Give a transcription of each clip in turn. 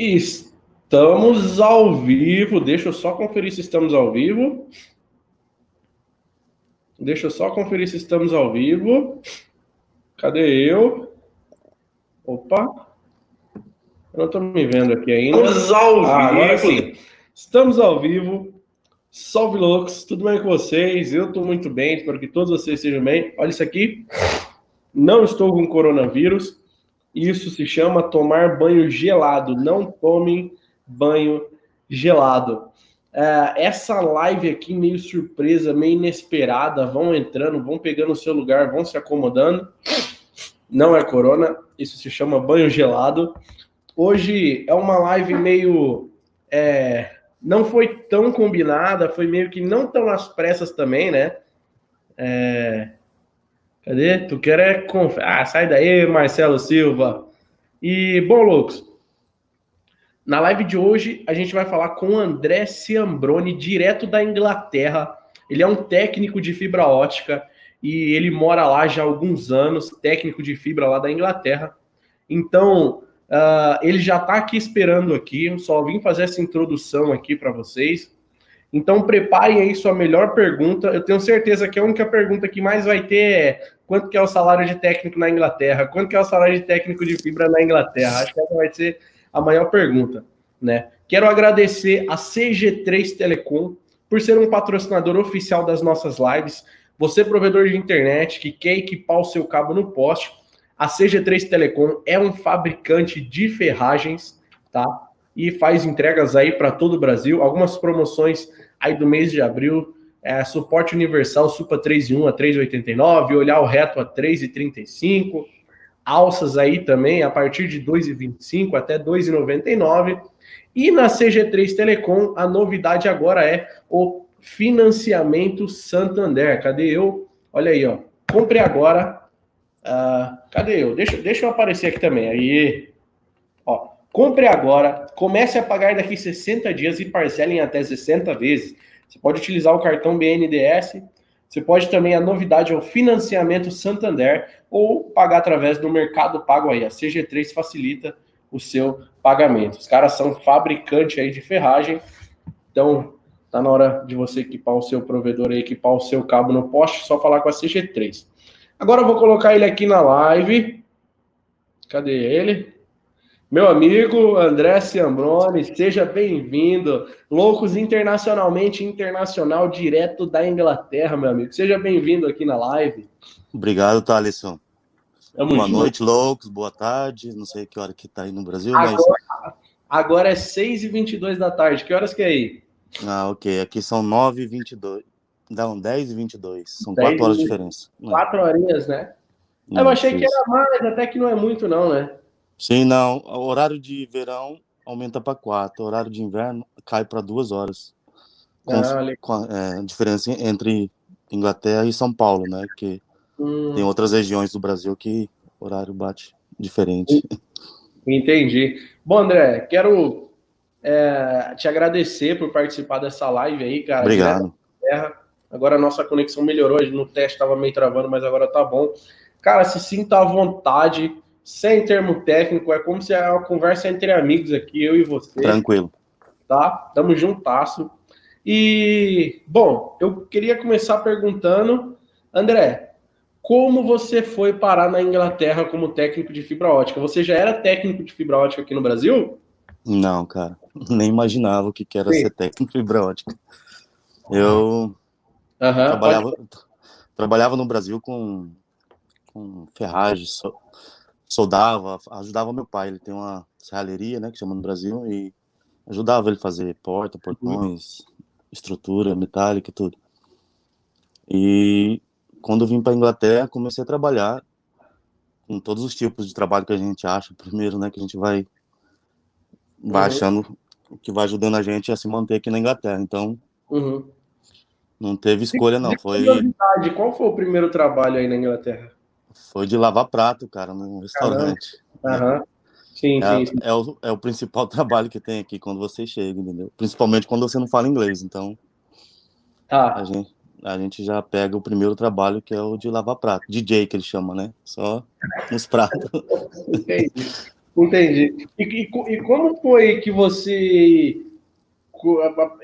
Estamos ao vivo. Deixa eu só conferir se estamos ao vivo. Deixa eu só conferir se estamos ao vivo. Cadê eu? Opa. Eu não estou me vendo aqui ainda. Estamos ao ah, vivo. Sim. Estamos ao vivo. Salve loucos, tudo bem com vocês? Eu estou muito bem, espero que todos vocês estejam bem. Olha isso aqui. Não estou com coronavírus. Isso se chama tomar banho gelado. Não tomem banho gelado. É, essa live aqui, meio surpresa, meio inesperada. Vão entrando, vão pegando o seu lugar, vão se acomodando. Não é corona, isso se chama banho gelado. Hoje é uma live meio. É, não foi tão combinada, foi meio que não tão às pressas também, né? É, Cadê? Tu quer é conf... Ah, sai daí, Marcelo Silva. E, bom, loucos, na live de hoje a gente vai falar com o André Ciambrone, direto da Inglaterra. Ele é um técnico de fibra ótica e ele mora lá já há alguns anos, técnico de fibra lá da Inglaterra. Então, uh, ele já está aqui esperando aqui, eu só vim fazer essa introdução aqui para vocês. Então preparem aí sua melhor pergunta. Eu tenho certeza que a única pergunta que mais vai ter é quanto que é o salário de técnico na Inglaterra? Quanto que é o salário de técnico de fibra na Inglaterra? Acho que essa vai ser a maior pergunta, né? Quero agradecer a CG3 Telecom por ser um patrocinador oficial das nossas lives. Você, provedor de internet que quer equipar o seu cabo no poste, a CG3 Telecom é um fabricante de ferragens, tá? e faz entregas aí para todo o Brasil. Algumas promoções aí do mês de abril, é, suporte universal Supa 3 em 1 a 3,89, olhar o reto a 3,35, alças aí também a partir de 2,25 até 2,99. E na CG3 Telecom, a novidade agora é o financiamento Santander. Cadê eu? Olha aí, ó. Compre agora. Uh, cadê eu? Deixa, deixa eu aparecer aqui também. Aí, Compre agora, comece a pagar daqui 60 dias e parcele em até 60 vezes. Você pode utilizar o cartão BNDS, você pode também, a novidade é o financiamento Santander ou pagar através do Mercado Pago aí. A CG3 facilita o seu pagamento. Os caras são fabricante aí de ferragem, então tá na hora de você equipar o seu provedor e equipar o seu cabo no poste, só falar com a CG3. Agora eu vou colocar ele aqui na live. Cadê ele? Meu amigo André Ciambrone, seja bem-vindo. Loucos internacionalmente, internacional, direto da Inglaterra, meu amigo. Seja bem-vindo aqui na live. Obrigado, Thaleson. Tamo Boa junto. noite, loucos. Boa tarde. Não sei que hora que tá aí no Brasil, agora, mas... Agora é 6h22 da tarde. Que horas que é aí? Ah, ok. Aqui são 9h22. Não, 10h22. São 10 4 horas de diferença. 4 horinhas, né? Eu achei que era mais, até que não é muito, não, né? Sim, não. O horário de verão aumenta para quatro, o horário de inverno cai para duas horas. Com, ah, com a, é, a, diferença entre Inglaterra e São Paulo, né? Que hum. tem outras regiões do Brasil que o horário bate diferente. Entendi. Bom, André, quero é, te agradecer por participar dessa live aí, cara. Obrigado. Agora a nossa conexão melhorou, no teste estava meio travando, mas agora tá bom. Cara, se sinta à vontade sem termo técnico, é como se é uma conversa entre amigos aqui, eu e você. Tranquilo. Tá? Tamo juntasso. E, bom, eu queria começar perguntando, André, como você foi parar na Inglaterra como técnico de fibra ótica? Você já era técnico de fibra ótica aqui no Brasil? Não, cara. Nem imaginava o que era Sim. ser técnico de fibra ótica. Eu uhum, trabalhava, trabalhava no Brasil com, com ferragem, soldava, ajudava meu pai. Ele tem uma serralheria, né, que chama no Brasil, e ajudava ele a fazer porta, portões, estrutura metálica e tudo. E quando vim para Inglaterra, comecei a trabalhar com todos os tipos de trabalho que a gente acha, primeiro, né, que a gente vai, vai uhum. achando que vai ajudando a gente a se manter aqui na Inglaterra. Então, uhum. não teve escolha, não. Foi. Qual foi o primeiro trabalho aí na Inglaterra? Foi de lavar prato, cara, num restaurante. Aham. Sim, é, sim, É, o, é o principal trabalho que tem aqui quando você chega, entendeu? Principalmente quando você não fala inglês. Então, ah. a, gente, a gente já pega o primeiro trabalho, que é o de lavar prato. DJ, que ele chama, né? Só nos pratos. Entendi. Entendi. E, e, e, como foi que você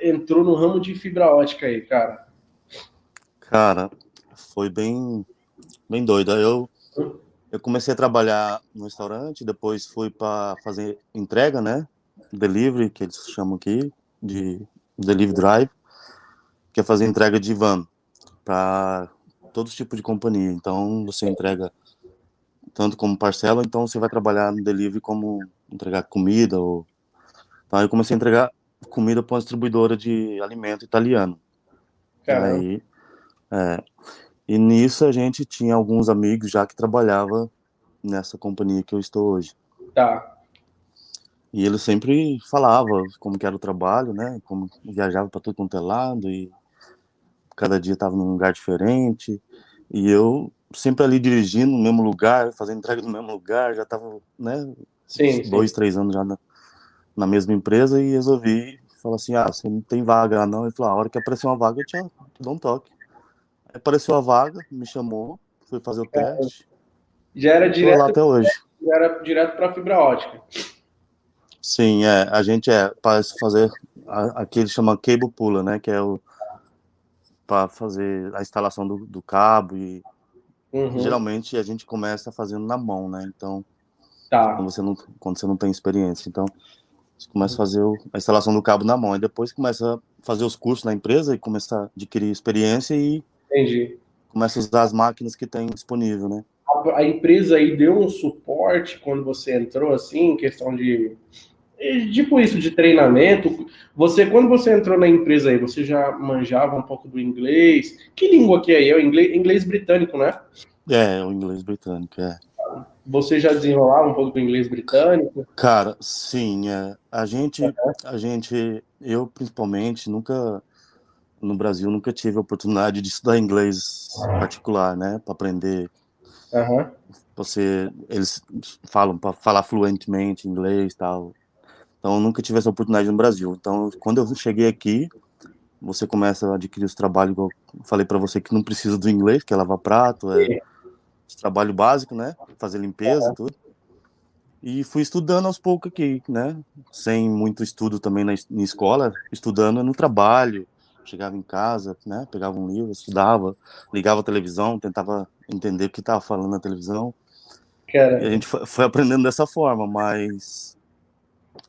entrou no ramo de fibra ótica aí, cara? Cara, foi bem, bem doido. Eu, eu comecei a trabalhar no restaurante, depois fui para fazer entrega, né? Delivery, que eles chamam aqui, de delivery drive, que é fazer entrega de van para todos os tipos de companhia. Então, você entrega tanto como parcela, então você vai trabalhar no delivery como entregar comida. Ou... Então, eu comecei a entregar comida para uma distribuidora de alimento italiano. Caramba. Aí, é, e nisso a gente tinha alguns amigos já que trabalhava nessa companhia que eu estou hoje. Tá. E ele sempre falava como que era o trabalho, né? Como viajava para tudo quanto é lado e cada dia estava num lugar diferente. E eu sempre ali dirigindo no mesmo lugar, fazendo entrega no mesmo lugar, já estava, né? Sim, dois, sim. três anos já na, na mesma empresa e resolvi falar assim, ah, você não tem vaga não. Ele falou, ah, a hora que apareceu uma vaga eu te dou um toque. Apareceu a vaga, me chamou, fui fazer o teste. Já era direto, lá até hoje. Já era direto para fibra ótica. Sim, é, a gente é para fazer aqui ele chama cable pula, né, que é o para fazer a instalação do, do cabo e uhum. geralmente a gente começa fazendo na mão, né? Então, tá. quando você não quando você não tem experiência, então você começa a fazer o, a instalação do cabo na mão e depois começa a fazer os cursos na empresa e começa a adquirir experiência e Entendi. começa a usar as máquinas que tem disponível, né? A, a empresa aí deu um suporte quando você entrou assim, em questão de tipo isso de treinamento. Você, quando você entrou na empresa aí, você já manjava um pouco do inglês? Que língua que é? É o inglês, inglês britânico, né? É, o inglês britânico, é. Você já desenrolava um pouco do inglês britânico? Cara, sim, é. A gente, a gente, eu principalmente, nunca no Brasil nunca tive a oportunidade de estudar inglês particular, né, para aprender. Uhum. Você, eles falam para falar fluentemente inglês, tal. Então, nunca tive essa oportunidade no Brasil. Então, quando eu cheguei aqui, você começa a adquirir os trabalhos, igual eu falei para você, que não precisa do inglês, que é lavar prato, é trabalho básico, né? Fazer limpeza, tudo. E fui estudando aos poucos aqui, né? Sem muito estudo também na, na escola, estudando no trabalho. Chegava em casa, né? Pegava um livro, estudava, ligava a televisão, tentava entender o que estava falando na televisão. Cara. E a gente foi, foi aprendendo dessa forma, mas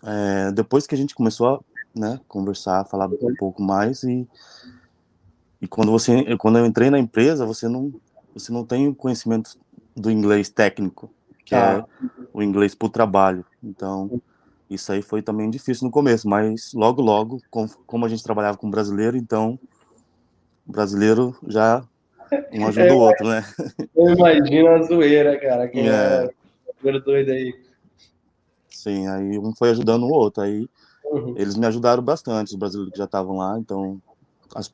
é, depois que a gente começou a né, conversar, falar um pouco mais e e quando você quando eu entrei na empresa você não você não tem o conhecimento do inglês técnico que é ah. o inglês para o trabalho então isso aí foi também difícil no começo mas logo logo com, como a gente trabalhava com brasileiro então o brasileiro já um ajuda o outro né eu imagino a zoeira cara que é, é doido aí Sim, aí um foi ajudando o outro. Aí uhum. eles me ajudaram bastante, os brasileiros que já estavam lá. Então, as,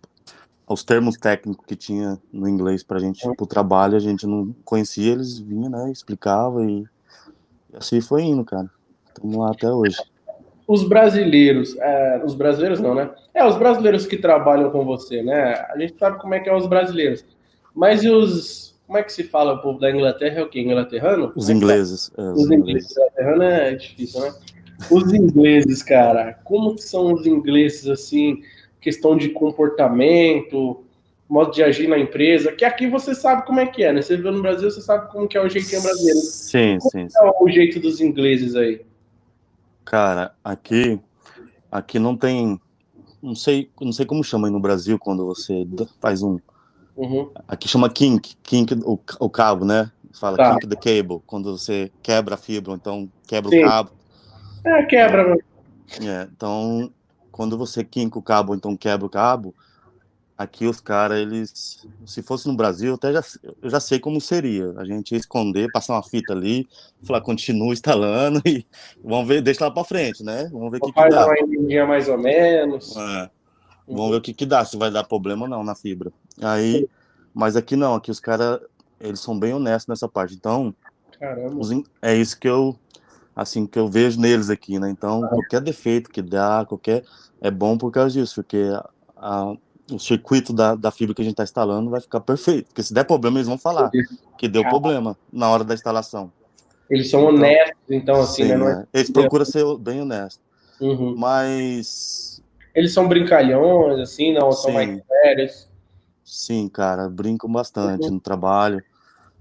os termos técnicos que tinha no inglês para a gente uhum. para o trabalho, a gente não conhecia, eles vinham, né? Explicava e, e assim foi indo, cara. Estamos lá até hoje. Os brasileiros, é, os brasileiros não, né? É, os brasileiros que trabalham com você, né? A gente sabe como é que é os brasileiros. Mas e os como é que se fala o povo da Inglaterra? É o quê? Inglaterrano? Os ingleses. É, os, os ingleses. Inglaterrano é difícil, né? Os ingleses, cara, como que são os ingleses, assim, questão de comportamento, modo de agir na empresa, que aqui você sabe como é que é, né? Você viu no Brasil, você sabe como que é o jeitinho brasileiro. Sim, como sim. é o jeito dos ingleses aí? Cara, aqui, aqui não tem, não sei, não sei como chama aí no Brasil quando você faz um Uhum. Aqui chama kink, kink o, o cabo, né? Fala tá. kink the cable, quando você quebra a fibra, então quebra Sim. o cabo. É, quebra. É, então, quando você quinca o cabo, então quebra o cabo, aqui os caras, eles, se fosse no Brasil, eu até já, eu já sei como seria. A gente ia esconder, passar uma fita ali, falar, continua instalando e vamos ver, deixa lá para frente, né? Vamos ver o que, que dá. Uma mais ou menos. É. Vamos ver o que, que dá, se vai dar problema ou não na fibra. Aí, mas aqui não, aqui os caras, eles são bem honestos nessa parte. Então, os, é isso que eu, assim, que eu vejo neles aqui, né? Então, qualquer defeito que dá, qualquer, é bom por causa disso, porque a, a, o circuito da, da fibra que a gente está instalando vai ficar perfeito. Porque se der problema, eles vão falar que deu problema na hora da instalação. Eles são então, honestos, então, assim, sim, né? É. Eles procuram ser bem honestos. Uhum. Mas. Eles são brincalhões, assim, não? Sim. São mais sérios. Sim, cara, brincam bastante uhum. no trabalho.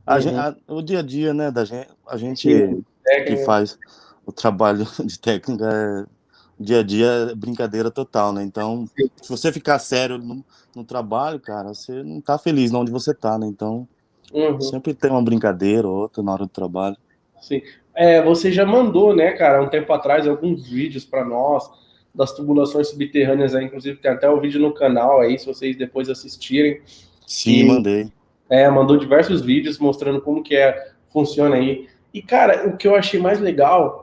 A uhum. gente, a, o dia a dia, né, da gente, a gente sim, que faz o trabalho de técnica é dia a dia é brincadeira total, né? Então, se você ficar sério no, no trabalho, cara, você não tá feliz onde você tá, né? Então, uhum. sempre tem uma brincadeira ou outra na hora do trabalho. Sim. É, você já mandou, né, cara, um tempo atrás, alguns vídeos para nós das tubulações subterrâneas aí, inclusive tem até o vídeo no canal aí, se vocês depois assistirem. Sim, e, mandei. É, mandou diversos vídeos mostrando como que é, funciona aí. E, cara, o que eu achei mais legal,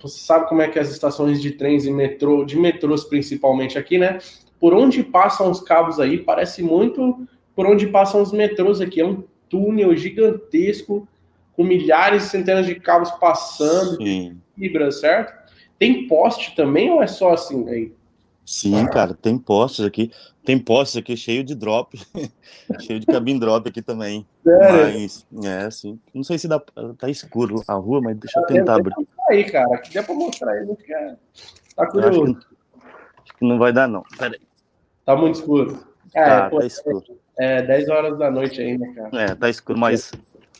você sabe como é que as estações de trens e metrô, de metrôs principalmente aqui, né? Por onde passam os cabos aí, parece muito por onde passam os metrôs aqui. É um túnel gigantesco, com milhares e centenas de cabos passando, Sim. fibras, certo? Tem poste também ou é só assim aí? Sim, cara, tem postes aqui. Tem postes aqui cheio de drop, cheio de cabin drop aqui também. Sério? Mas, é, sim. Não sei se dá, tá escuro a rua, mas deixa eu tá tentar abrir. Aí, cara, aqui dá pra mostrar aí, que é... tá curioso. Acho que, acho que, não vai dar, não. Pera aí. Tá muito escuro. É, tá, pô, tá escuro. É, 10 horas da noite ainda, cara. É, tá escuro, mas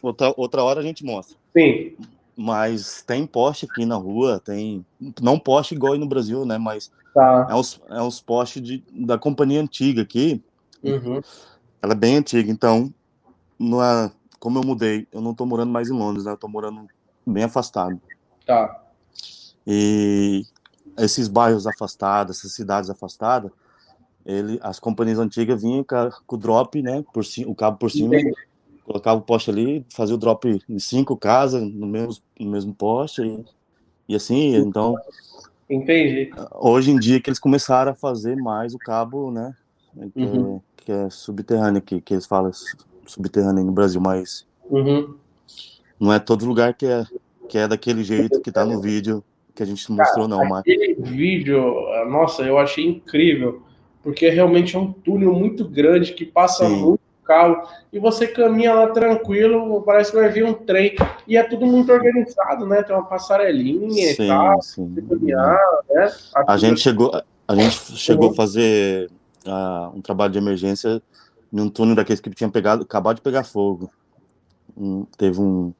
outra, outra hora a gente mostra. Sim. Mas tem poste aqui na rua, tem. Não poste igual aí no Brasil, né? Mas Tá. É uns, é uns postes de, da companhia antiga aqui. Uhum. Ela é bem antiga, então, não é, como eu mudei, eu não tô morando mais em Londres, né? Eu tô morando bem afastado. Tá. E esses bairros afastados, essas cidades afastadas, ele, as companhias antigas vinham com, com o drop, né? Por, o cabo por cima, Entendi. colocava o poste ali, fazia o drop em cinco casas no mesmo, no mesmo poste, e, e assim, então Entendi. Hoje em dia que eles começaram a fazer mais o cabo, né? Que, uhum. é, que é subterrâneo aqui, que eles falam subterrâneo no Brasil, mas uhum. não é todo lugar que é, que é daquele jeito que tá no vídeo que a gente mostrou, não. Mas... Aquele vídeo, nossa, eu achei incrível, porque realmente é um túnel muito grande que passa Sim. muito carro, e você caminha lá tranquilo, parece que vai vir um trem, e é tudo muito organizado, né? Tem uma passarelinha sim, e tal, sim. Caminhar, né? A, gente chegou, a gente chegou a fazer uh, um trabalho de emergência num túnel daqueles que tinha pegado, acabado de pegar fogo. Um, teve um,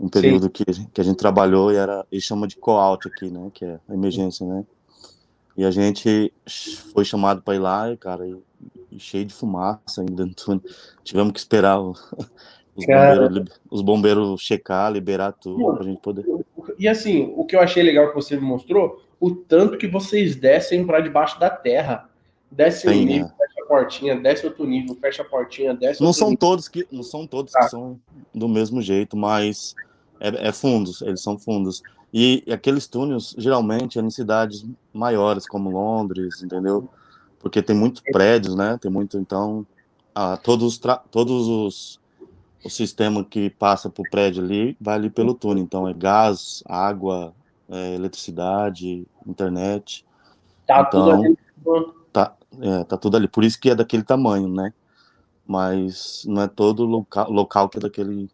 um período que, que a gente trabalhou e era, eles chamam de call-out aqui, né? Que é emergência, né? E a gente foi chamado para ir lá, e, cara, e cheio de fumaça ainda. Tivemos que esperar o, os, bombeiros, os, bombeiros, checar, liberar tudo para a gente poder. E assim, o que eu achei legal que você me mostrou, o tanto que vocês descem para debaixo da terra. Desce um nível, é. fecha a portinha, desce outro nível, fecha a portinha, desce Não são nível. todos que não são todos que são do mesmo jeito, mas é, é fundos, eles são fundos. E, e aqueles túneis geralmente é em cidades maiores como Londres, entendeu? Porque tem muitos prédios, né? Tem muito, então, ah, todos, todos os o sistema que passa o prédio ali vai ali pelo túnel. Então, é gás, água, é, eletricidade, internet. Tá então, tudo ali. Tá, é, tá tudo ali. Por isso que é daquele tamanho, né? Mas não é todo local, local que é daquele.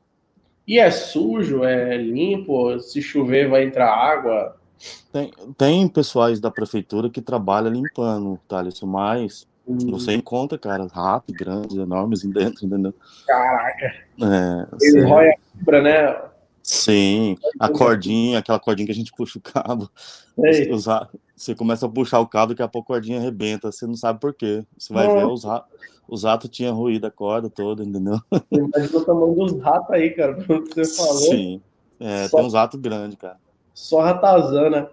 E é sujo, é limpo? Se chover, vai entrar água? Tem, tem pessoais da prefeitura que trabalham limpando, Thales, mas hum. você encontra, cara, ratos grandes, enormes dentro, entendeu? Caraca! É, Ele rói a fibra, né? Sim, a cordinha, aquela cordinha que a gente puxa o cabo. Os, você começa a puxar o cabo, daqui a pouco a cordinha arrebenta, você não sabe por quê. Você vai não. ver, os, os ratos tinham ruído a corda toda, entendeu? Imagina o tamanho dos ratos aí, cara, pelo que você falou. Sim, é, Só... tem uns ratos grandes, cara. Só ratazana.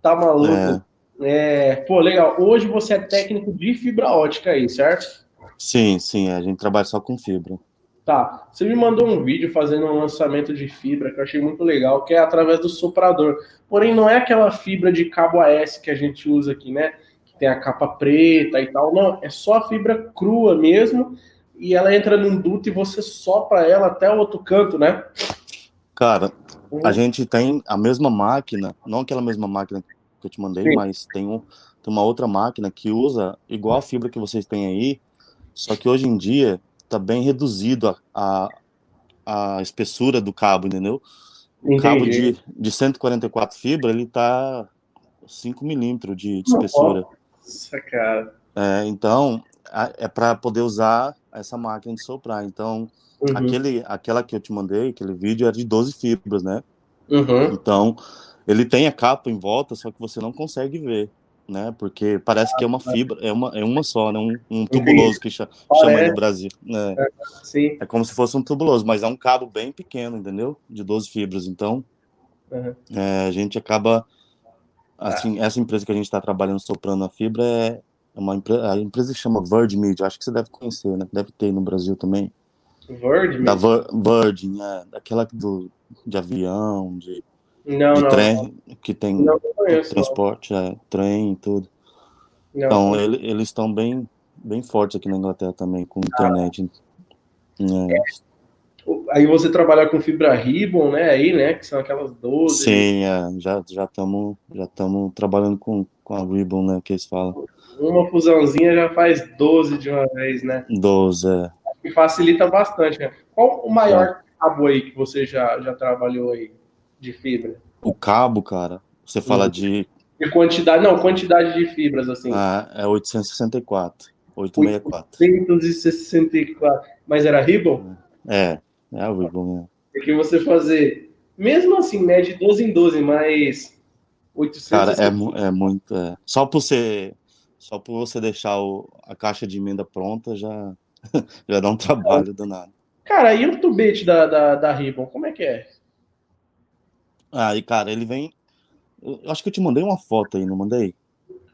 Tá maluco? É. é. Pô, legal. Hoje você é técnico de fibra ótica aí, certo? Sim, sim. A gente trabalha só com fibra. Tá. Você me mandou um vídeo fazendo um lançamento de fibra que eu achei muito legal, que é através do soprador. Porém, não é aquela fibra de cabo AS que a gente usa aqui, né? Que tem a capa preta e tal. Não, é só a fibra crua mesmo. E ela entra num duto e você sopra ela até o outro canto, né? Cara, a gente tem a mesma máquina, não aquela mesma máquina que eu te mandei, Sim. mas tem, um, tem uma outra máquina que usa igual a fibra que vocês têm aí, só que hoje em dia está bem reduzido a, a, a, espessura do cabo, entendeu? o cabo de, de 144 fibras, ele tá 5 milímetros de, de espessura. Nossa, cara. É, então, é para poder usar essa máquina de soprar. Então, uhum. aquele, aquela que eu te mandei, aquele vídeo, era de 12 fibras, né? Uhum. Então, ele tem a capa em volta, só que você não consegue ver, né? Porque parece que é uma fibra, é uma, é uma só, né? Um, um tubuloso que chama, chama aí no Brasil. Né? É, sim. é como se fosse um tubuloso, mas é um cabo bem pequeno, entendeu? De 12 fibras. Então, uhum. é, a gente acaba. Assim, essa empresa que a gente está trabalhando soprando a fibra é uma empresa, a empresa se chama Virgin Media, acho que você deve conhecer, né? Deve ter no Brasil também. Virgin? Da Virgin, é, daquela do, de avião, de, não, de não, trem, não. que tem conheço, transporte, é, trem e tudo. então, ele, eles estão bem, bem fortes aqui na Inglaterra também, com internet. Ah. É. Aí você trabalha com fibra ribbon, né? Aí, né? Que são aquelas 12. Sim, é, já estamos já já trabalhando com, com a ribbon, né? Que eles falam. Uma fusãozinha já faz 12 de uma vez, né? 12, é. Que facilita bastante, né? Qual o maior é. cabo aí que você já, já trabalhou aí de fibra? O cabo, cara, você fala uhum. de. De quantidade, não, quantidade de fibras, assim. Ah, é 864. 864. 864. Mas era ribbon? É, é o. Porque você fazer, mesmo assim, né, de 12 em 12, mas 800. Cara, é, é muito. É. Só por você só por você deixar o, a caixa de emenda pronta já, já dá um trabalho danado. Cara, e o tubete da, da, da Ribbon, como é que é? Aí, cara, ele vem. Eu acho que eu te mandei uma foto aí, não mandei?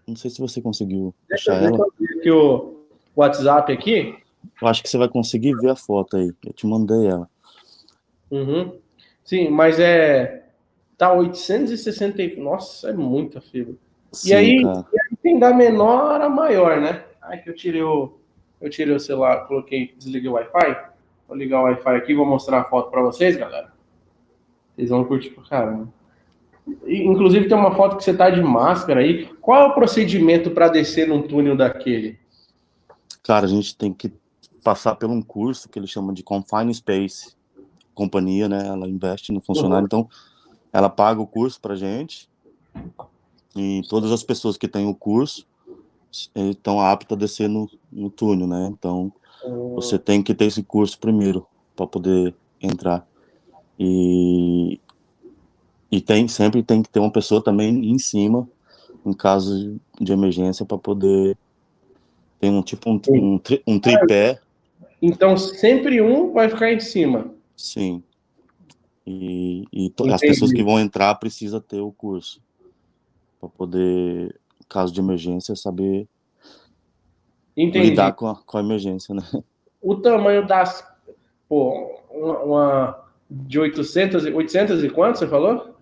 Não sei se você conseguiu deixa achar ela. aqui o WhatsApp aqui. Eu acho que você vai conseguir ver a foto aí. Eu te mandei ela. Uhum. Sim, mas é. Tá 860. Nossa, é muita fibra. Sim, e, aí, e aí tem da menor a maior, né? Ai, que eu tirei o. Eu tirei o celular, coloquei, desliguei o Wi-Fi. Vou ligar o Wi-Fi aqui, vou mostrar a foto para vocês, galera. Vocês vão curtir pra caramba. Inclusive tem uma foto que você tá de máscara aí. Qual é o procedimento para descer num túnel daquele? Cara, a gente tem que passar por um curso que eles chamam de Confine Space. Companhia, né? Ela investe no funcionário, uhum. então ela paga o curso pra gente. E todas as pessoas que têm o curso estão aptas a descer no, no túnel, né? Então uhum. você tem que ter esse curso primeiro para poder entrar. E e tem, sempre tem que ter uma pessoa também em cima, em caso de emergência, para poder ter um tipo um, um, um tripé. Então sempre um vai ficar em cima. Sim. E, e as pessoas que vão entrar precisa ter o curso para poder, caso de emergência, saber Entendi. lidar com a, com a emergência, né? O tamanho das, pô, uma, uma de 800, 800 e quanto você falou?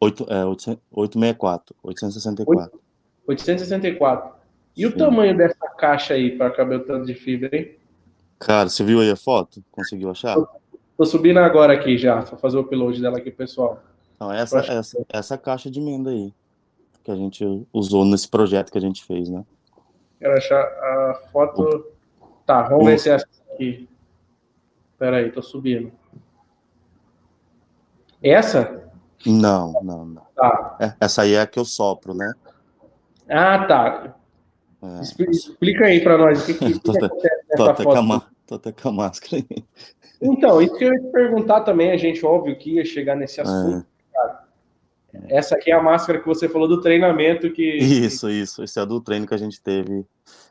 8, é, 864, 864. 864. E Sim. o tamanho dessa caixa aí para caber o tanto de fibra, hein? Cara, você viu aí a foto? Conseguiu achar? Tô, subindo agora aqui já, vou fazer o upload dela aqui, pessoal. Não, essa, essa, essa caixa de emenda aí, que a gente usou nesse projeto que a gente fez, né? Quero achar a foto. Tá, vamos ver se é essa aqui. Pera aí, tô subindo. Essa? Não, não, não. Tá. É, essa aí é a que eu sopro, né? Ah, tá. É. Explica aí para nós o que, que, que até foto. Com a, com a máscara aí. Então, isso que eu ia te perguntar também, a gente, óbvio, que ia chegar nesse assunto. É. Essa aqui é a máscara que você falou do treinamento que. Isso, isso. Esse é do treino que a gente teve.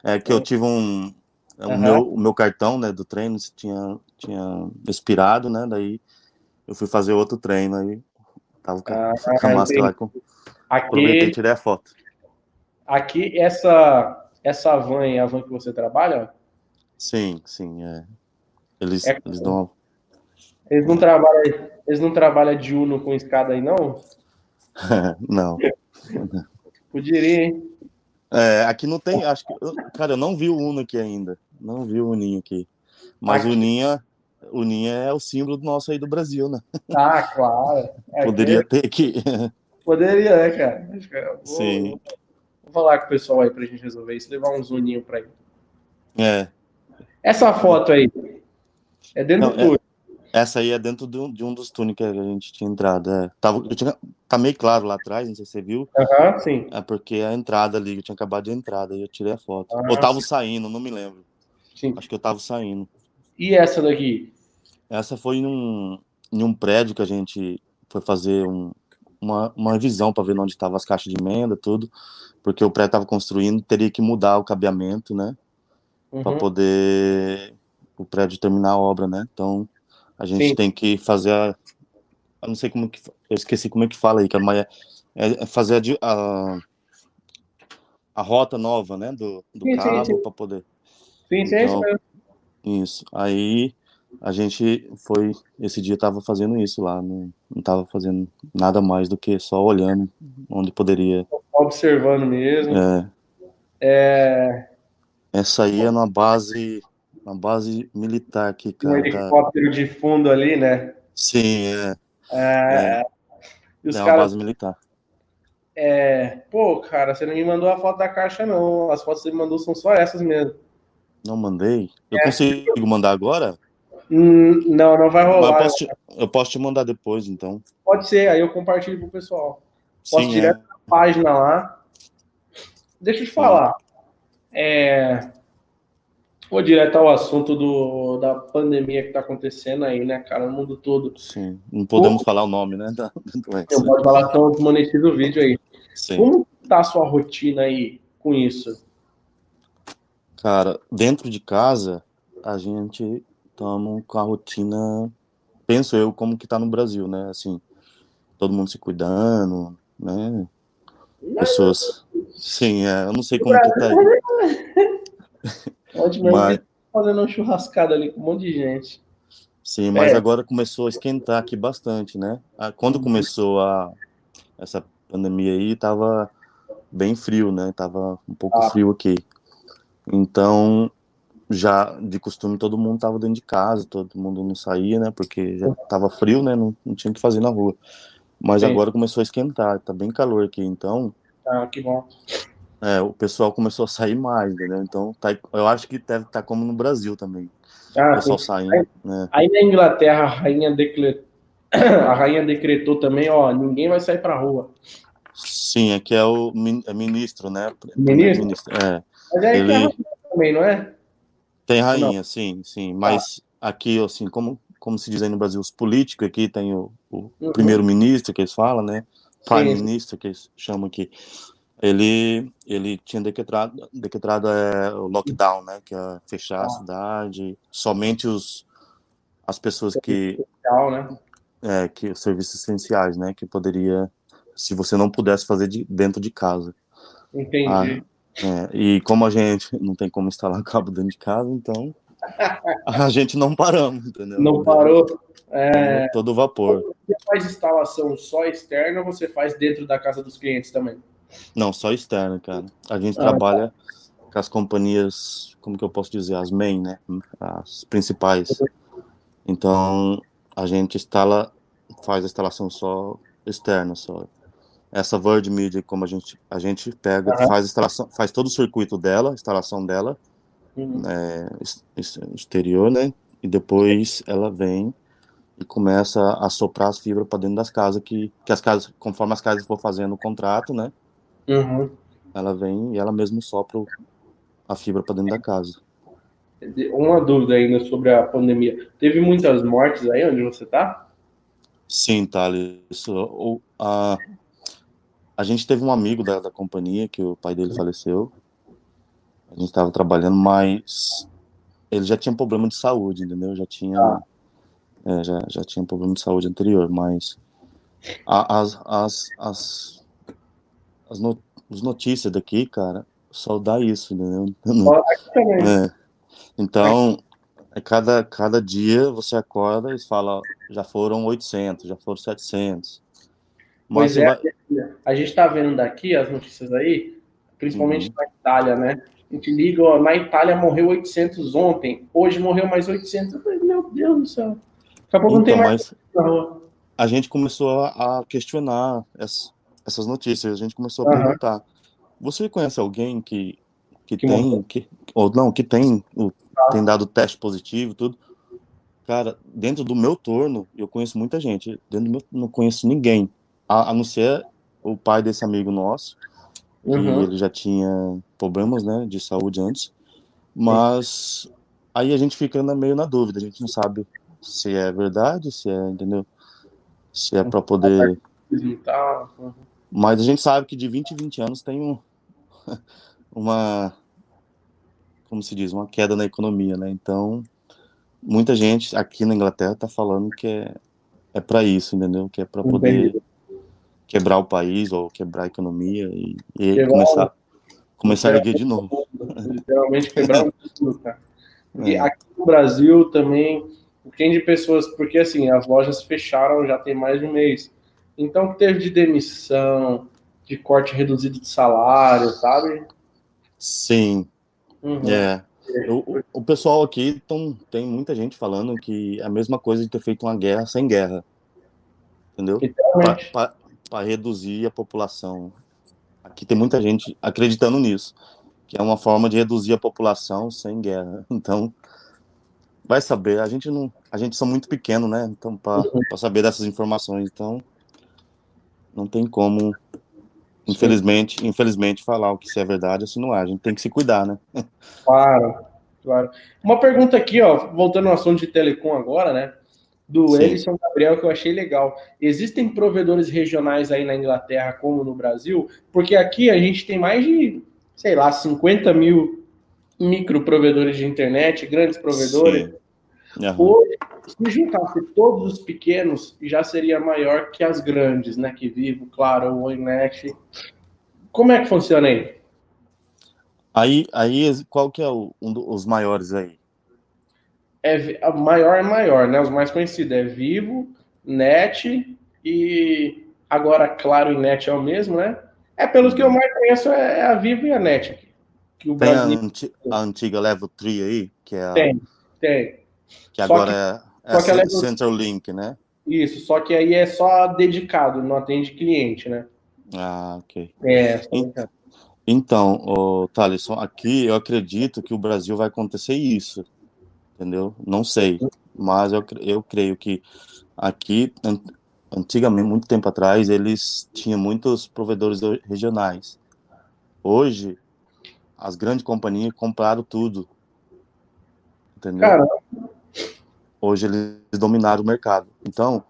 É que é. eu tive um. O, uhum. meu, o meu cartão né, do treino tinha, tinha expirado, né? Daí eu fui fazer outro treino aí Tava com, ah, com a máscara lá. Com... Aqui, Aproveitei e tirei a foto. Aqui, essa, essa van é a van que você trabalha? Sim, sim. É. Eles, é, eles dão. Eles não trabalham, eles não trabalham de Uno com escada aí, não? não. Poderia, hein? É, aqui não tem, acho que, cara, eu não vi o Uno aqui ainda, não vi o Uninho aqui, mas aqui. o Ninha, o Ninha é o símbolo nosso aí do Brasil, né? Ah, claro. É Poderia que... ter que. Poderia, né, cara? Vou... Sim. Vou falar com o pessoal aí pra gente resolver isso, levar um zoninho pra ele. É. Essa foto aí é dentro Não, do túnel. Essa aí é dentro de um, de um dos túneis que a gente tinha entrado. É. Tava, tinha, tá meio claro lá atrás, não sei se você viu. Aham, uhum, sim. É porque a entrada ali, eu tinha acabado de entrar, aí eu tirei a foto. Ah, Ou tava saindo, não me lembro. Sim. Acho que eu tava saindo. E essa daqui? Essa foi num, em um prédio que a gente foi fazer um, uma, uma visão para ver onde estavam as caixas de emenda, tudo, porque o prédio estava construindo, teria que mudar o cabeamento, né? Uhum. Para poder o prédio terminar a obra, né? Então a gente Sim. tem que fazer a. Eu não sei como que. Eu esqueci como é que fala aí, que é, é fazer a, a, a, rota nova, né? Do, do sim, cabo para poder. Sim, sim, então, é isso. Aí a gente foi. Esse dia tava fazendo isso lá, não, não tava fazendo nada mais do que só olhando onde poderia. Observando mesmo. É. é... Essa aí é uma base uma base militar aqui, cara. Um helicóptero de fundo ali, né? Sim, é. É, é, é uma cara... base militar. É, pô, cara, você não me mandou a foto da caixa, não. As fotos que você me mandou são só essas mesmo. Não mandei? Eu é. consigo mandar agora? Hum, não, não vai rolar. Eu posso, te, eu posso, te, mandar depois, então. Pode ser, aí eu compartilho pro pessoal. Posso Sim, direto é. na página lá. Deixa eu te falar. É, Vou direto ao assunto do, da pandemia que está acontecendo aí, né, cara, no mundo todo. Sim, não podemos falar o nome, né? Da Eu posso falar, então monetiza o vídeo aí. Sim. Como tá a sua rotina aí com isso? Cara, dentro de casa, a gente estamos com a rotina, penso eu, como que tá no Brasil, né? Assim, todo mundo se cuidando, né? Pessoas. Sim, é, eu não sei como que tá aí. Ontem mas... fazendo uma churrascada ali com um monte de gente. Sim, mas é. agora começou a esquentar aqui bastante, né? Quando começou a essa pandemia aí, tava bem frio, né? Tava um pouco ah. frio aqui. Então, já de costume todo mundo tava dentro de casa, todo mundo não saía, né? Porque já tava frio, né? Não, não tinha o que fazer na rua. Mas Sim. agora começou a esquentar, tá bem calor aqui, então. Ah, que bom é, o pessoal começou a sair mais, entendeu? Então, tá, eu acho que deve estar tá como no Brasil também. Ah, o pessoal sim. saindo. Aí, né? aí na Inglaterra, a rainha, decretou, a rainha decretou também, ó, ninguém vai sair pra rua. Sim, aqui é o é ministro, né? Ministro? ministro é. Mas aí Ele... tem rainha também, não é? Tem rainha, não. sim, sim. Mas ah. aqui, assim, como, como se diz aí no Brasil, os políticos aqui tem o, o uhum. primeiro-ministro que eles falam, né? Prime Minister, que eles chamam aqui ele ele tinha decretado decretado é, o lockdown, né, que é fechar ah. a cidade, somente os as pessoas que né? é, que serviços essenciais, né, que poderia se você não pudesse fazer de, dentro de casa. Entendi. Ah, é, e como a gente não tem como instalar cabo dentro de casa, então a gente não paramos, entendeu? Não parou. É... Todo vapor. Você faz instalação só externa ou você faz dentro da casa dos clientes também? Não, só externo, cara. A gente ah, trabalha com as companhias, como que eu posso dizer, as main, né? As principais. Então, a gente instala, faz a instalação só externa, só. Essa Word Media, como a gente, a gente pega, faz instalação, faz todo o circuito dela, instalação dela, uhum. é, exterior, né? E depois ela vem e começa a soprar as fibras para dentro das casas, que, que as casas, conforme as casas for fazendo o contrato, né? Uhum. Ela vem e ela mesmo sopra a fibra para dentro da casa. Uma dúvida ainda sobre a pandemia. Teve muitas mortes aí onde você tá? Sim, Thales. O, a, a gente teve um amigo da, da companhia que o pai dele faleceu. A gente estava trabalhando, mas ele já tinha problema de saúde, entendeu? Já tinha, ah. É, já, já tinha problema de saúde anterior, mas a, as, as, as as, no, as notícias daqui, cara, só dá isso, entendeu? É. Então, é cada, cada dia você acorda e fala, já foram 800, já foram 700. Mas pois é, vai... a gente está vendo daqui as notícias aí, principalmente uhum. na Itália, né? A gente liga, ó, na Itália morreu 800 ontem, hoje morreu mais 800. Meu Deus do céu. Daqui a pouco então, não tem então, mais. A gente começou a questionar essa, essas notícias. A gente começou a uhum. perguntar: você conhece alguém que, que, que tem, que, ou não, que tem, o, ah. tem dado teste positivo, tudo? Cara, dentro do meu torno, eu conheço muita gente. Dentro do meu, não conheço ninguém. A, a não ser o pai desse amigo nosso, que uhum. ele já tinha problemas, né, de saúde antes. Mas aí a gente fica meio na dúvida, a gente não sabe se é verdade, se é, entendeu? Se é para poder. Mas a gente sabe que de 20 em 20 anos tem um, uma, como se diz, uma queda na economia, né? Então, muita gente aqui na Inglaterra está falando que é, é para isso, entendeu? Que é para poder quebrar o país ou quebrar a economia e, e começar, começar a erguer de novo. Literalmente quebrar o mundo, cara. E é. aqui no Brasil também, tem de pessoas, porque assim, as lojas fecharam já tem mais de um mês. Então, que teve de demissão, de corte reduzido de salário, sabe? Sim. Uhum. É. O, o pessoal aqui tão, tem muita gente falando que é a mesma coisa de ter feito uma guerra sem guerra. Entendeu? Para reduzir a população. Aqui tem muita gente acreditando nisso. Que é uma forma de reduzir a população sem guerra. Então, vai saber. A gente não. A gente são muito pequeno, né? Então, para uhum. saber dessas informações. Então, não tem como infelizmente, infelizmente, falar o que se é verdade ou se não é. A gente tem que se cuidar, né? Claro, claro. Uma pergunta aqui, ó, voltando ao assunto de telecom agora, né? Do Sim. Elison Gabriel, que eu achei legal. Existem provedores regionais aí na Inglaterra, como no Brasil? Porque aqui a gente tem mais de, sei lá, 50 mil microprovedores de internet, grandes provedores. Uhum. Hoje, se juntasse todos os pequenos, já seria maior que as grandes, né? Que Vivo, Claro, o Oinet. Como é que funciona aí? Aí, aí qual que é o, um dos maiores aí? É, maior é maior, né? Os mais conhecidos é Vivo, Net e agora Claro e Net é o mesmo, né? É pelos que eu mais conheço é, é a Vivo e a Net. Que o tem a, antiga, a antiga Level 3 aí, que é a... Tem, tem. Que agora é que ela é Central Link, né? Isso, só que aí é só dedicado, não atende cliente, né? Ah, ok. É, então, o Thaleson, aqui eu acredito que o Brasil vai acontecer isso, entendeu? Não sei, mas eu, eu creio que aqui, antigamente, muito tempo atrás, eles tinham muitos provedores regionais. Hoje, as grandes companhias compraram tudo, entendeu? Caramba. Hoje eles dominaram o mercado. Então,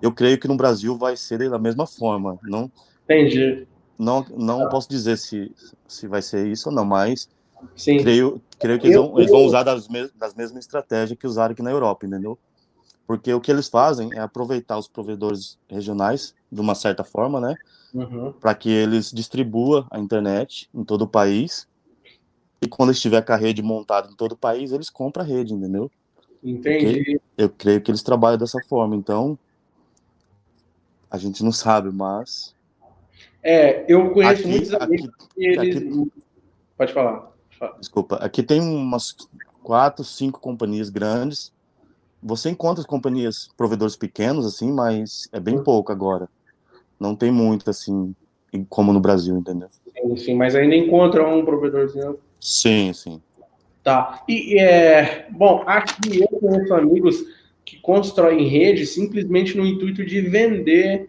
eu creio que no Brasil vai ser da mesma forma. Não, Entendi. Não, não posso dizer se, se vai ser isso ou não, mas Sim. Creio, creio que eles vão, eles vão usar das, mes, das mesmas estratégias que usaram aqui na Europa, entendeu? Porque o que eles fazem é aproveitar os provedores regionais de uma certa forma, né? Uhum. Para que eles distribuam a internet em todo o país. E quando estiver com a rede montada em todo o país, eles compram a rede, entendeu? Entendi. Eu creio que eles trabalham dessa forma, então a gente não sabe, mas. É, eu conheço aqui, muitos amigos aqui, que eles. Aqui, pode, falar, pode falar. Desculpa, aqui tem umas quatro, cinco companhias grandes. Você encontra as companhias, provedores pequenos, assim, mas é bem pouco agora. Não tem muito, assim, como no Brasil, entendeu? Sim, sim, mas ainda encontra um provedorzinho. Sim, sim. Tá. E, é, bom, aqui eu conheço amigos que constroem rede simplesmente no intuito de vender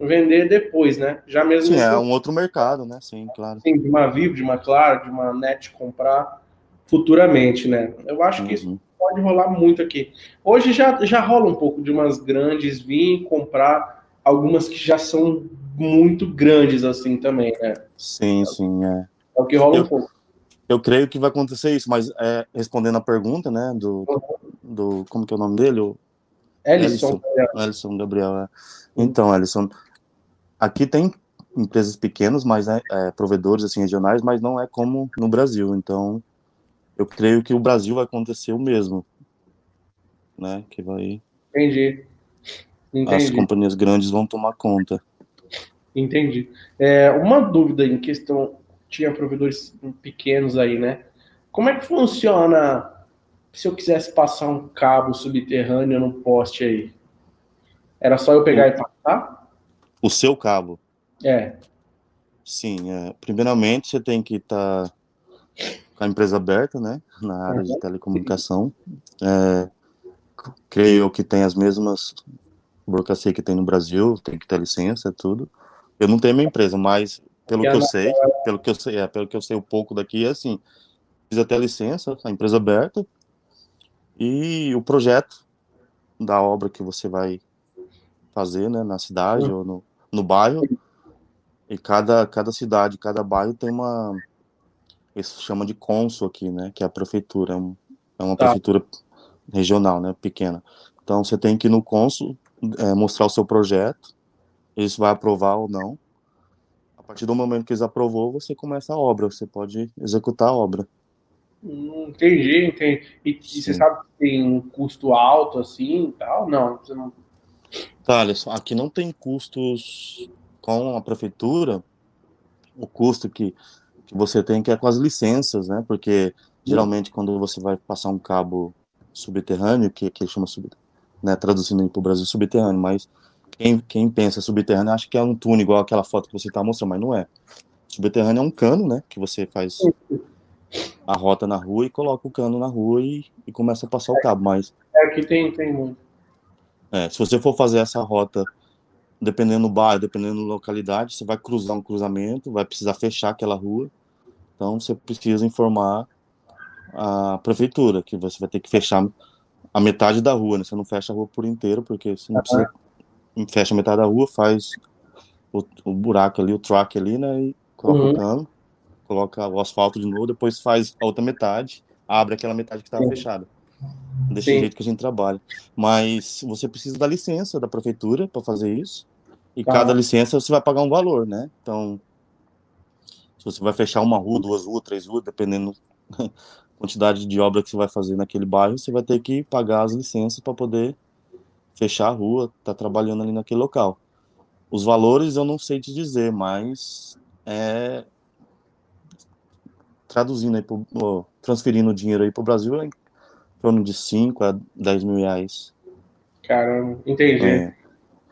vender depois, né? Já mesmo. Sim, é um outro mercado, né? Sim, claro. Sim, de uma Vivo, de uma Claro, de uma Net comprar futuramente, né? Eu acho uhum. que isso uhum. pode rolar muito aqui. Hoje já, já rola um pouco de umas grandes vir comprar algumas que já são muito grandes assim também, né? Sim, sim, é. É o que rola eu, um pouco. Eu creio que vai acontecer isso, mas é, respondendo a pergunta, né, do, do como que é o nome dele? O Ellison. Ellison Gabriel. É. Então, Ellison, aqui tem empresas pequenas, mas é, é, provedores assim regionais, mas não é como no Brasil. Então, eu creio que o Brasil vai acontecer o mesmo, né? Que vai. Entendi. Entendi. As companhias grandes vão tomar conta. Entendi. É, uma dúvida em questão tinha provedores pequenos aí, né? Como é que funciona se eu quisesse passar um cabo subterrâneo no poste aí? Era só eu pegar o, e passar? O seu cabo? É. Sim, é. primeiramente você tem que estar tá com a empresa aberta, né? Na área uhum. de telecomunicação. É, creio que tem as mesmas burocracia que tem no Brasil, tem que ter licença, tudo. Eu não tenho minha empresa, mas pelo que eu sei, pelo que eu sei, é, pelo que eu sei um pouco daqui, é assim, precisa ter licença, a empresa aberta, e o projeto da obra que você vai fazer, né, na cidade uhum. ou no, no bairro, e cada, cada cidade, cada bairro tem uma, isso chama de cônsul aqui, né, que é a prefeitura, é, é uma tá. prefeitura regional, né, pequena. Então você tem que ir no cônsul, é, mostrar o seu projeto, eles vai aprovar ou não. A partir do momento que eles aprovou, você começa a obra, você pode executar a obra. Hum, entendi, entendi. E, e você sabe que tem um custo alto assim e tal? Não, você não. Thales, aqui não tem custos com a prefeitura. O custo que, que você tem que é com as licenças, né? Porque geralmente quando você vai passar um cabo subterrâneo, que, que chama subterrâneo, né, traduzindo para o Brasil subterrâneo, mas quem, quem pensa subterrâneo acha que é um túnel igual aquela foto que você está mostrando, mas não é. Subterrâneo é um cano, né, que você faz a rota na rua e coloca o cano na rua e, e começa a passar o cabo, mas... É, aqui tem, tem muito. É, se você for fazer essa rota, dependendo do bairro, dependendo da localidade, você vai cruzar um cruzamento, vai precisar fechar aquela rua, então você precisa informar a prefeitura que você vai ter que fechar a metade da rua, né? Você não fecha a rua por inteiro, porque você não precisa. Fecha metade da rua, faz o, o buraco ali, o track ali, né? E coloca uhum. o cano, coloca o asfalto de novo, depois faz a outra metade, abre aquela metade que estava fechada. Desse Sim. jeito que a gente trabalha. Mas você precisa da licença da prefeitura para fazer isso. E tá. cada licença você vai pagar um valor, né? Então, se você vai fechar uma rua, duas ruas, três ruas, dependendo quantidade de obra que você vai fazer naquele bairro, você vai ter que pagar as licenças para poder fechar a rua, tá trabalhando ali naquele local. Os valores eu não sei te dizer, mas é traduzindo aí, pro, transferindo o dinheiro aí para o Brasil é em torno de 5 a 10 mil reais. Caramba, entendi. É.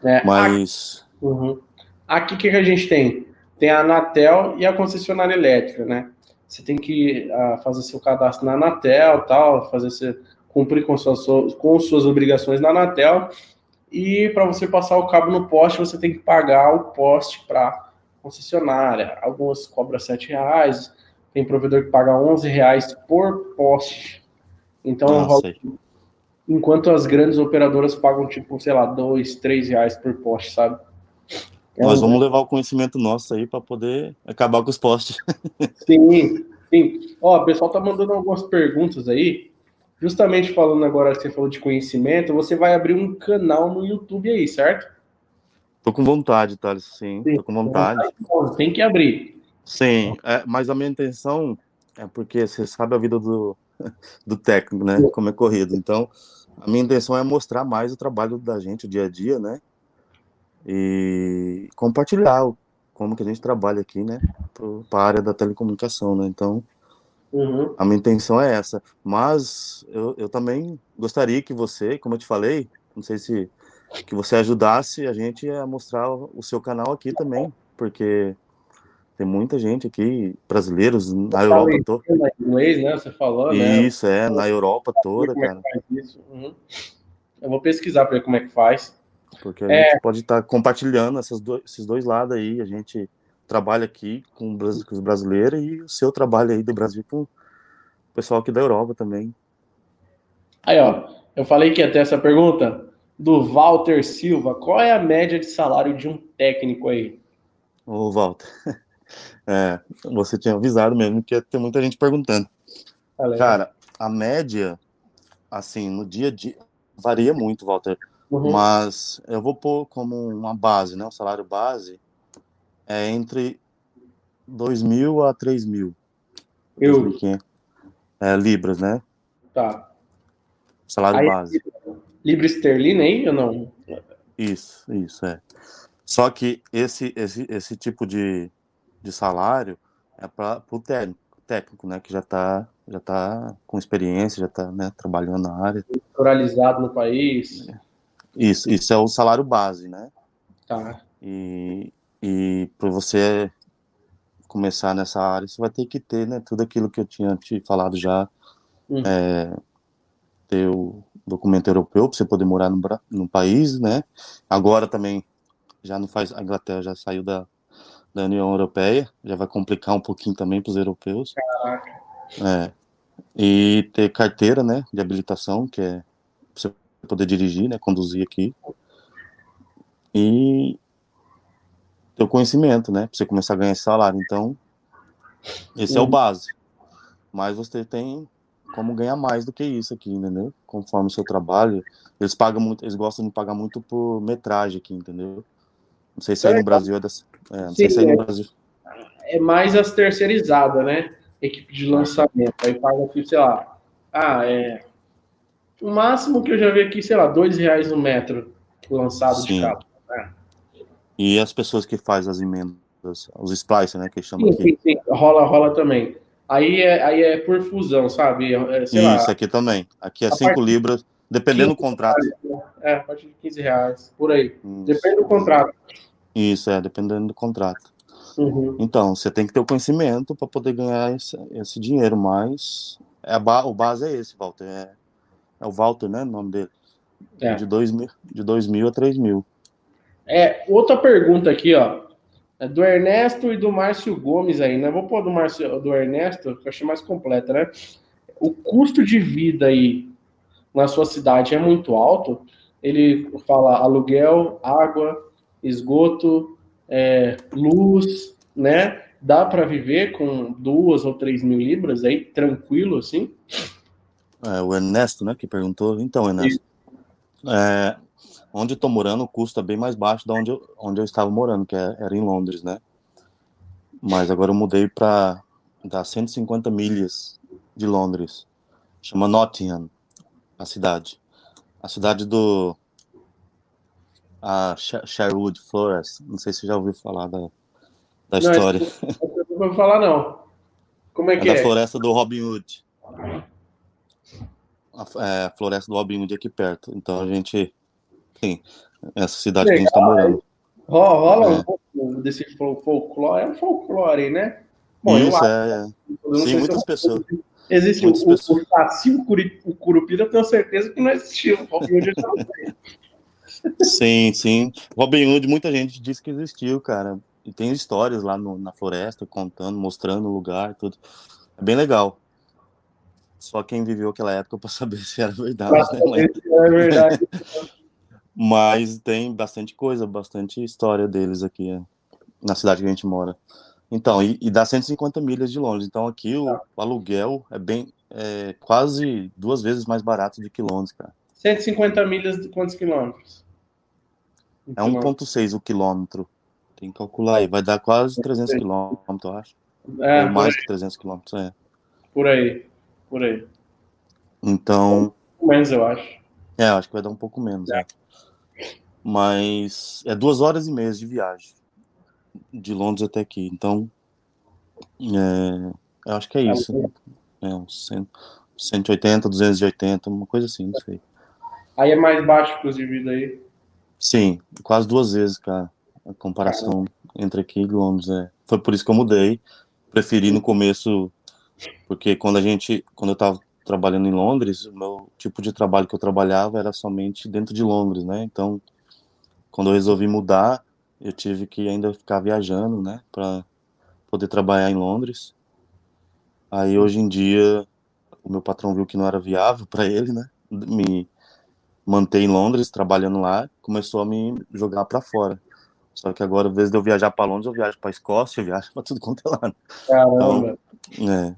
É, mas. Aqui, uhum. aqui que, que a gente tem? Tem a Anatel e a concessionária elétrica, né? você tem que uh, fazer seu cadastro na Anatel, tal, fazer você cumprir com suas, com suas obrigações na Anatel. E para você passar o cabo no poste, você tem que pagar o poste para concessionária. Algumas cobram R$ reais, tem provedor que paga R$ reais por poste. Então, Nossa, enquanto as grandes operadoras pagam tipo, sei lá, dois, três reais por poste, sabe? Nós vamos levar o conhecimento nosso aí para poder acabar com os postes. Sim, sim. Ó, o pessoal tá mandando algumas perguntas aí. Justamente falando agora que você falou de conhecimento, você vai abrir um canal no YouTube aí, certo? Tô com vontade, Thales, sim, sim. Tô com vontade. Tem que abrir. Sim, é, mas a minha intenção é porque você sabe a vida do, do técnico, né? Como é corrido. Então, a minha intenção é mostrar mais o trabalho da gente, o dia a dia, né? e compartilhar como que a gente trabalha aqui, né, para a área da telecomunicação, né, então uhum. a minha intenção é essa, mas eu, eu também gostaria que você, como eu te falei, não sei se que você ajudasse a gente a mostrar o seu canal aqui também, porque tem muita gente aqui, brasileiros, na Europa toda. inglês, né? Você falou, né? Isso, é, na Europa toda, é cara. Uhum. Eu vou pesquisar para ver como é que faz. Porque a é... gente pode estar tá compartilhando essas do, esses dois lados aí. A gente trabalha aqui com, com os brasileiros e o seu trabalho aí do Brasil com o pessoal aqui da Europa também. Aí, ó, eu falei que ia ter essa pergunta do Walter Silva. Qual é a média de salário de um técnico aí? Ô, Walter, é, você tinha avisado mesmo que ia ter muita gente perguntando. Valeu. Cara, a média, assim, no dia a dia, varia muito, Walter. Uhum. Mas eu vou pôr como uma base, né? O salário base é entre 2 mil a 3 mil. Eu. É, libras, né? Tá. Salário aí, base. Libra esterlina aí ou não? Isso, isso, é. Só que esse, esse, esse tipo de, de salário é para o técnico, técnico, né? Que já está já tá com experiência, já está né, trabalhando na área. Naturalizado no país. É. Isso, isso é o salário base, né? Tá. E, e para você começar nessa área, você vai ter que ter, né, tudo aquilo que eu tinha te falado já, uhum. é, ter o documento europeu para você poder morar no, no país, né? Agora também já não faz, a Inglaterra já saiu da, da União Europeia, já vai complicar um pouquinho também para os europeus. Caraca. É. E ter carteira, né, de habilitação, que é você poder dirigir, né, conduzir aqui. E o conhecimento, né, para você começar a ganhar esse salário. Então, esse é o base. Mas você tem como ganhar mais do que isso aqui, entendeu? Conforme o seu trabalho. Eles pagam muito, eles gostam de pagar muito por metragem aqui, entendeu? Não sei se aí no Brasil é dessa. É, não Sim, sei se aí no é. Brasil. É mais as terceirizadas, né? Equipe de lançamento. Aí paga aqui, sei lá. Ah, é. O máximo que eu já vi aqui, sei lá, dois reais no metro lançado Sim. de carro. Né? E as pessoas que fazem as emendas, os splice, né? Que chamam sim, aqui. Sim, sim, rola, rola também. Aí é, aí é por fusão, sabe? É, Isso, lá, aqui também. Aqui é 5 libras, dependendo do contrato. É, a partir de 15 reais, por aí. Isso. Depende do contrato. Isso, é, dependendo do contrato. Uhum. Então, você tem que ter o conhecimento para poder ganhar esse, esse, dinheiro, mas é ba o base é esse, Walter. É, é o Walter, né? O nome dele. É. De 2 mil, de dois mil a 3 mil. É, outra pergunta aqui, ó. É do Ernesto e do Márcio Gomes aí, né? Vou pôr do Márcio, do Ernesto, que eu achei mais completa, né? O custo de vida aí na sua cidade é muito alto. Ele fala aluguel, água, esgoto, é, luz, né? Dá para viver com duas ou três mil libras aí, tranquilo assim? É, o Ernesto, né, que perguntou. Então, Ernesto, é, onde eu tô morando, o custo é bem mais baixo da onde eu, onde eu estava morando, que é, era em Londres, né? Mas agora eu mudei para dar 150 milhas de Londres. Chama Nottingham, a cidade. A cidade do a Sherwood Forest. Não sei se você já ouviu falar da, da história. Não, não vou falar não. Como é que é? Da floresta do Robin Hood. A, é, a floresta do Robin Hood aqui perto. Então a gente Sim, essa cidade Legal, que a gente está morando. Rola é. um pouco desse folclore, é um folclore, né? Bom, Isso, é. Sim, muitas pessoas. Existe muitas o, pessoas. o Saci, o Curupira, eu tenho certeza que não existiu. Robin Hood Sim, sim. Robin Hood, muita gente diz que existiu, cara. E tem histórias lá no, na floresta, contando, mostrando o lugar, tudo. É bem legal. Só quem viveu aquela época para saber se era verdade. Né? É verdade. Mas tem bastante coisa, bastante história deles aqui é, na cidade que a gente mora. Então, e, e dá 150 milhas de Londres. Então aqui o, tá. o aluguel é bem é quase duas vezes mais barato do que Londres, cara. 150 milhas de quantos quilômetros? É 1,6 o quilômetro. Tem que calcular aí. Vai dar quase 300 quilômetros, eu acho. É, Ou mais que 300 quilômetros, é. Por aí. Por aí. Então. Um menos, eu acho. É, acho que vai dar um pouco menos. É. Mas é duas horas e meia de viagem de Londres até aqui. Então, é, eu acho que é isso. Né? É uns 180, 280, uma coisa assim, não sei. Aí é mais baixo, inclusive, daí. Sim, quase duas vezes, cara. A comparação entre aqui e Londres. É. Foi por isso que eu mudei. Preferi no começo, porque quando a gente, quando eu tava trabalhando em Londres, o meu tipo de trabalho que eu trabalhava era somente dentro de Londres, né? Então, quando eu resolvi mudar, eu tive que ainda ficar viajando, né, para poder trabalhar em Londres. Aí hoje em dia o meu patrão viu que não era viável para ele, né, me manter em Londres trabalhando lá, começou a me jogar para fora. Só que agora, às vezes de eu viajar para Londres, eu viajo para Escócia, eu viajo para tudo quanto é lá. Caramba. Então, é.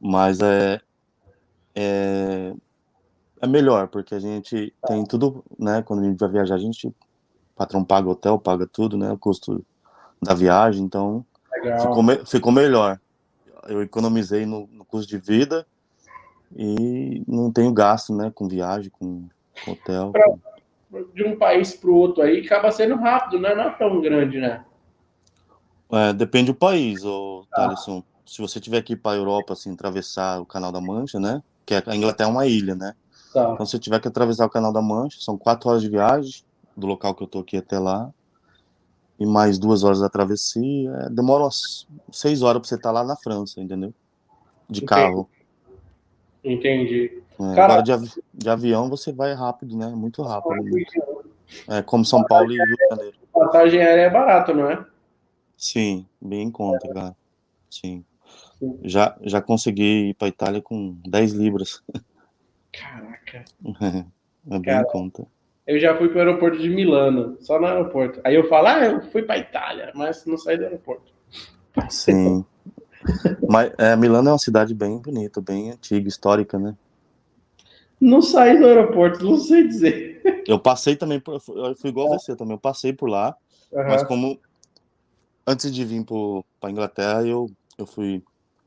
Mas é, é é melhor porque a gente tem tudo, né? Quando a gente vai viajar, a gente patrão paga hotel, paga tudo, né? O custo da viagem, então ficou, me, ficou, melhor. Eu economizei no, no, custo de vida e não tenho gasto, né? Com viagem, com, com hotel. Pra, com... De um país para o outro aí acaba sendo rápido, né? Não é tão grande, né? É, depende do país, ô, ah. Thaleson. Se você tiver aqui para a Europa, assim, atravessar o Canal da Mancha, né? Que a Inglaterra é uma ilha, né? Tá. Então, se tiver que atravessar o Canal da Mancha, são quatro horas de viagem do local que eu tô aqui até lá. E mais duas horas da travessia. É, demora umas seis horas pra você estar tá lá na França, entendeu? De Entendi. carro. Entendi. É, Cara, agora de, avi de, avião você vai rápido, né? Muito rápido. Muito. É como São Paulo e Rio de Janeiro. Passagem aérea é barata, não é? Sim, bem em conta, cara. Sim. Sim. Já, já consegui ir para Itália com 10 libras. Caraca. É, é bem Cara, em conta. Eu já fui para o aeroporto de Milano, só no aeroporto. Aí eu falo, ah, eu fui para Itália, mas não saí do aeroporto. Sim. mas é, Milano é uma cidade bem bonita, bem antiga, histórica, né? Não saí do aeroporto, não sei dizer. Eu passei também, por, eu fui igual é. você também, eu passei por lá, uhum. mas como antes de vir para Inglaterra, eu, eu fui.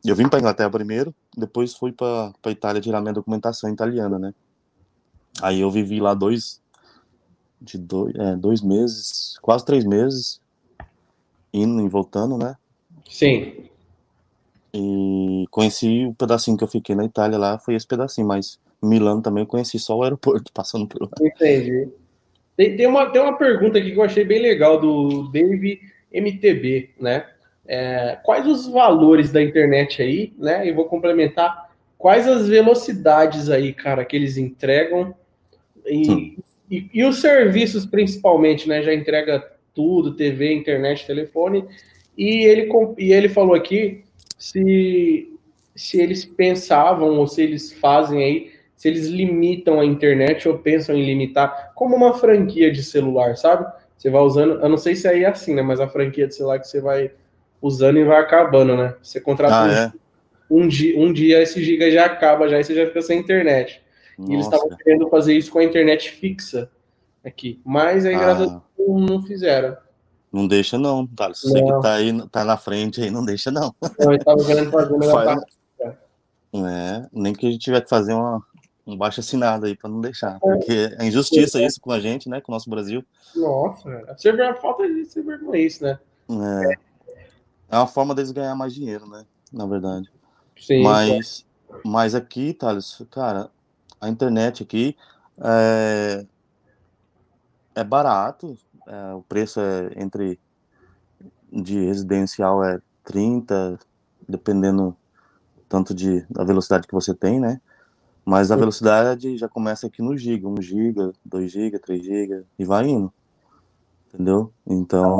Eu vim para Inglaterra primeiro, depois fui para Itália tirar minha documentação italiana, né? Aí eu vivi lá dois, de dois, é, dois meses, quase três meses, indo e voltando, né? Sim. E conheci o pedacinho que eu fiquei na Itália lá, foi esse pedacinho, mas Milano também eu conheci só o aeroporto, passando por lá. Entendi. Tem, tem, uma, tem uma pergunta aqui que eu achei bem legal do Dave MTB, né? É, quais os valores da internet aí, né? E vou complementar. Quais as velocidades aí, cara, que eles entregam e, e, e, os serviços principalmente, né? Já entrega tudo, TV, internet, telefone. E ele, e ele falou aqui se, se eles pensavam ou se eles fazem aí, se eles limitam a internet ou pensam em limitar, como uma franquia de celular, sabe? Você vai usando, eu não sei se aí é assim, né? Mas a franquia de celular que você vai usando e vai acabando, né? Você contrata ah, um, é? um, dia, um dia esse giga já acaba, já e você já fica sem internet. Nossa. E eles estavam querendo fazer isso com a internet fixa aqui. Mas aí, ah. graças a Deus, não fizeram. Não deixa, não, Thales. Você que tá aí, tá na frente aí, não deixa, não. Não, eu tava querendo fazer, mas Faz... É, nem que a gente tiver que fazer uma, um baixo assinado aí para não deixar. É. Porque é injustiça isso com a gente, né? Com o nosso Brasil. Nossa, a falta de ser vergonha isso, né? É. é uma forma deles ganhar mais dinheiro, né? Na verdade. Sim. Mas, é. mas aqui, Thales, cara, a internet aqui é, é barato. É, o preço é entre de residencial é 30, dependendo tanto de da velocidade que você tem, né? Mas a velocidade já começa aqui no giga, 1 giga, 2 giga, 3 giga e vai indo. Entendeu? Então.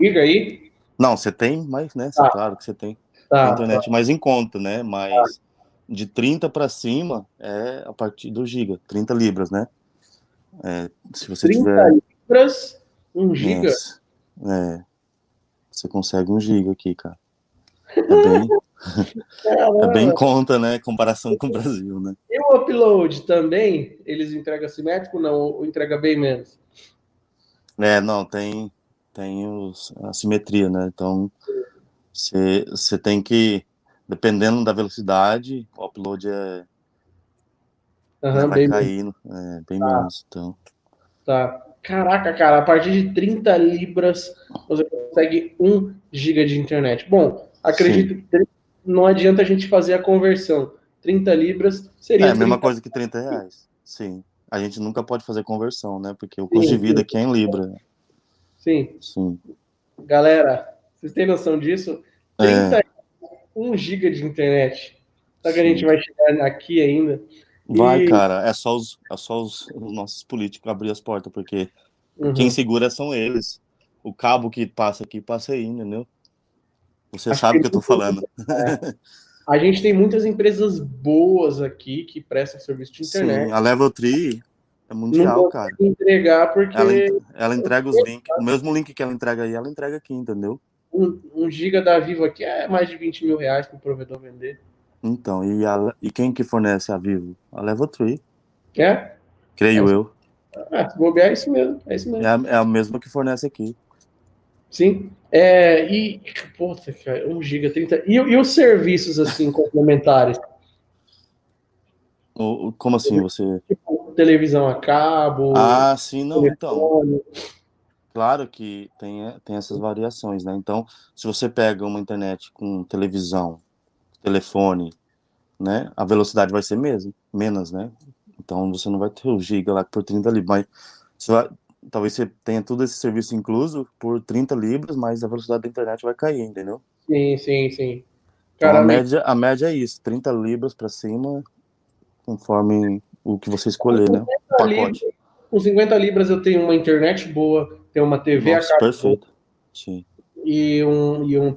Giga aí? Não, você tem, mas, né? Tá. Claro que você tem. Tá, a internet tá. mais em conta, né? Mas tá. De 30 para cima é a partir do giga, 30 libras, né? É, se você 30 tiver. libras, 1 giga? É. Você consegue 1 giga aqui, cara. É bem. É bem conta, né? Comparação com o Brasil, né? E o upload também? Eles entregam simétrico não? Ou entrega bem menos? É, não, tem, tem os, a simetria, né? Então, você tem que, dependendo da velocidade, o upload é. Uhum, né, vai cair, é, bem tá. menos. Então. Tá. Caraca, cara, a partir de 30 libras você consegue 1 giga de internet. Bom, acredito Sim. que não adianta a gente fazer a conversão. 30 libras seria. É a mesma coisa que 30 reais. Sim. A gente nunca pode fazer conversão, né? Porque o custo de vida aqui é em Libra. Sim. Sim. Galera, vocês têm noção disso? 30 é. 1 giga de internet. Só que a gente vai chegar aqui ainda. Vai, e... cara. É só, os, é só os, os nossos políticos abrir as portas, porque uhum. quem segura são eles. O cabo que passa aqui passa aí, entendeu? Você Acho sabe o que, que eu tô falando. É. A gente tem muitas empresas boas aqui que prestam serviço de internet. Sim, a Level 3 é mundial, cara. entregar porque. Ela, ela entrega os links. O mesmo link que ela entrega aí, ela entrega aqui, entendeu? Um, um giga da Vivo aqui é mais de 20 mil reais para o provedor vender. Então, e, a, e quem que fornece a Vivo? A Level 3. É? Creio é. eu. Ah, bobear, é isso mesmo. É, isso mesmo. É, a, é a mesma que fornece aqui. Sim. É, e, puta, cara, 1 giga, 30. E, e os serviços, assim, complementares? O, como assim, você... Tipo, televisão a cabo... Ah, sim, não, então... Claro que tem, tem essas variações, né? Então, se você pega uma internet com televisão, telefone, né? A velocidade vai ser mesmo, menos, né? Então, você não vai ter o giga lá por 30 ali, mas vai, talvez você tenha todo esse serviço incluso por 30 libras, mas a velocidade da internet vai cair, entendeu? Sim, sim, sim. Então, a, média, a média é isso, 30 libras para cima, conforme o que você escolher, né? O pacote. Libras, com 50 libras eu tenho uma internet boa, tenho uma TV Nossa, a perfeito. Sim. E um, e um.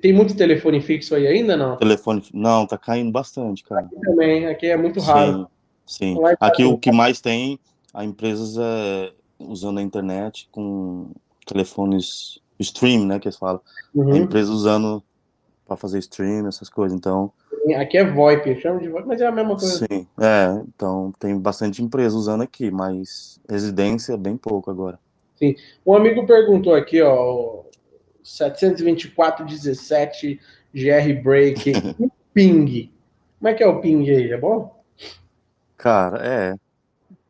Tem muito telefone fixo aí ainda, não? Telefone. Não, tá caindo bastante, cara. Aqui também, aqui é muito raro. Sim. sim. Aqui o que mais tem, a empresas é usando a internet com telefones stream, né, que eles falam. Uhum. A empresa usando para fazer stream, essas coisas. Então, Aqui é VoIP, chama de VoIP, mas é a mesma coisa. Sim, é, então tem bastante empresa usando aqui, mas residência é bem pouco agora. Sim. Um amigo perguntou aqui, ó, 72417 GR Break, ping. Como é que é o ping aí? É bom? Cara, é.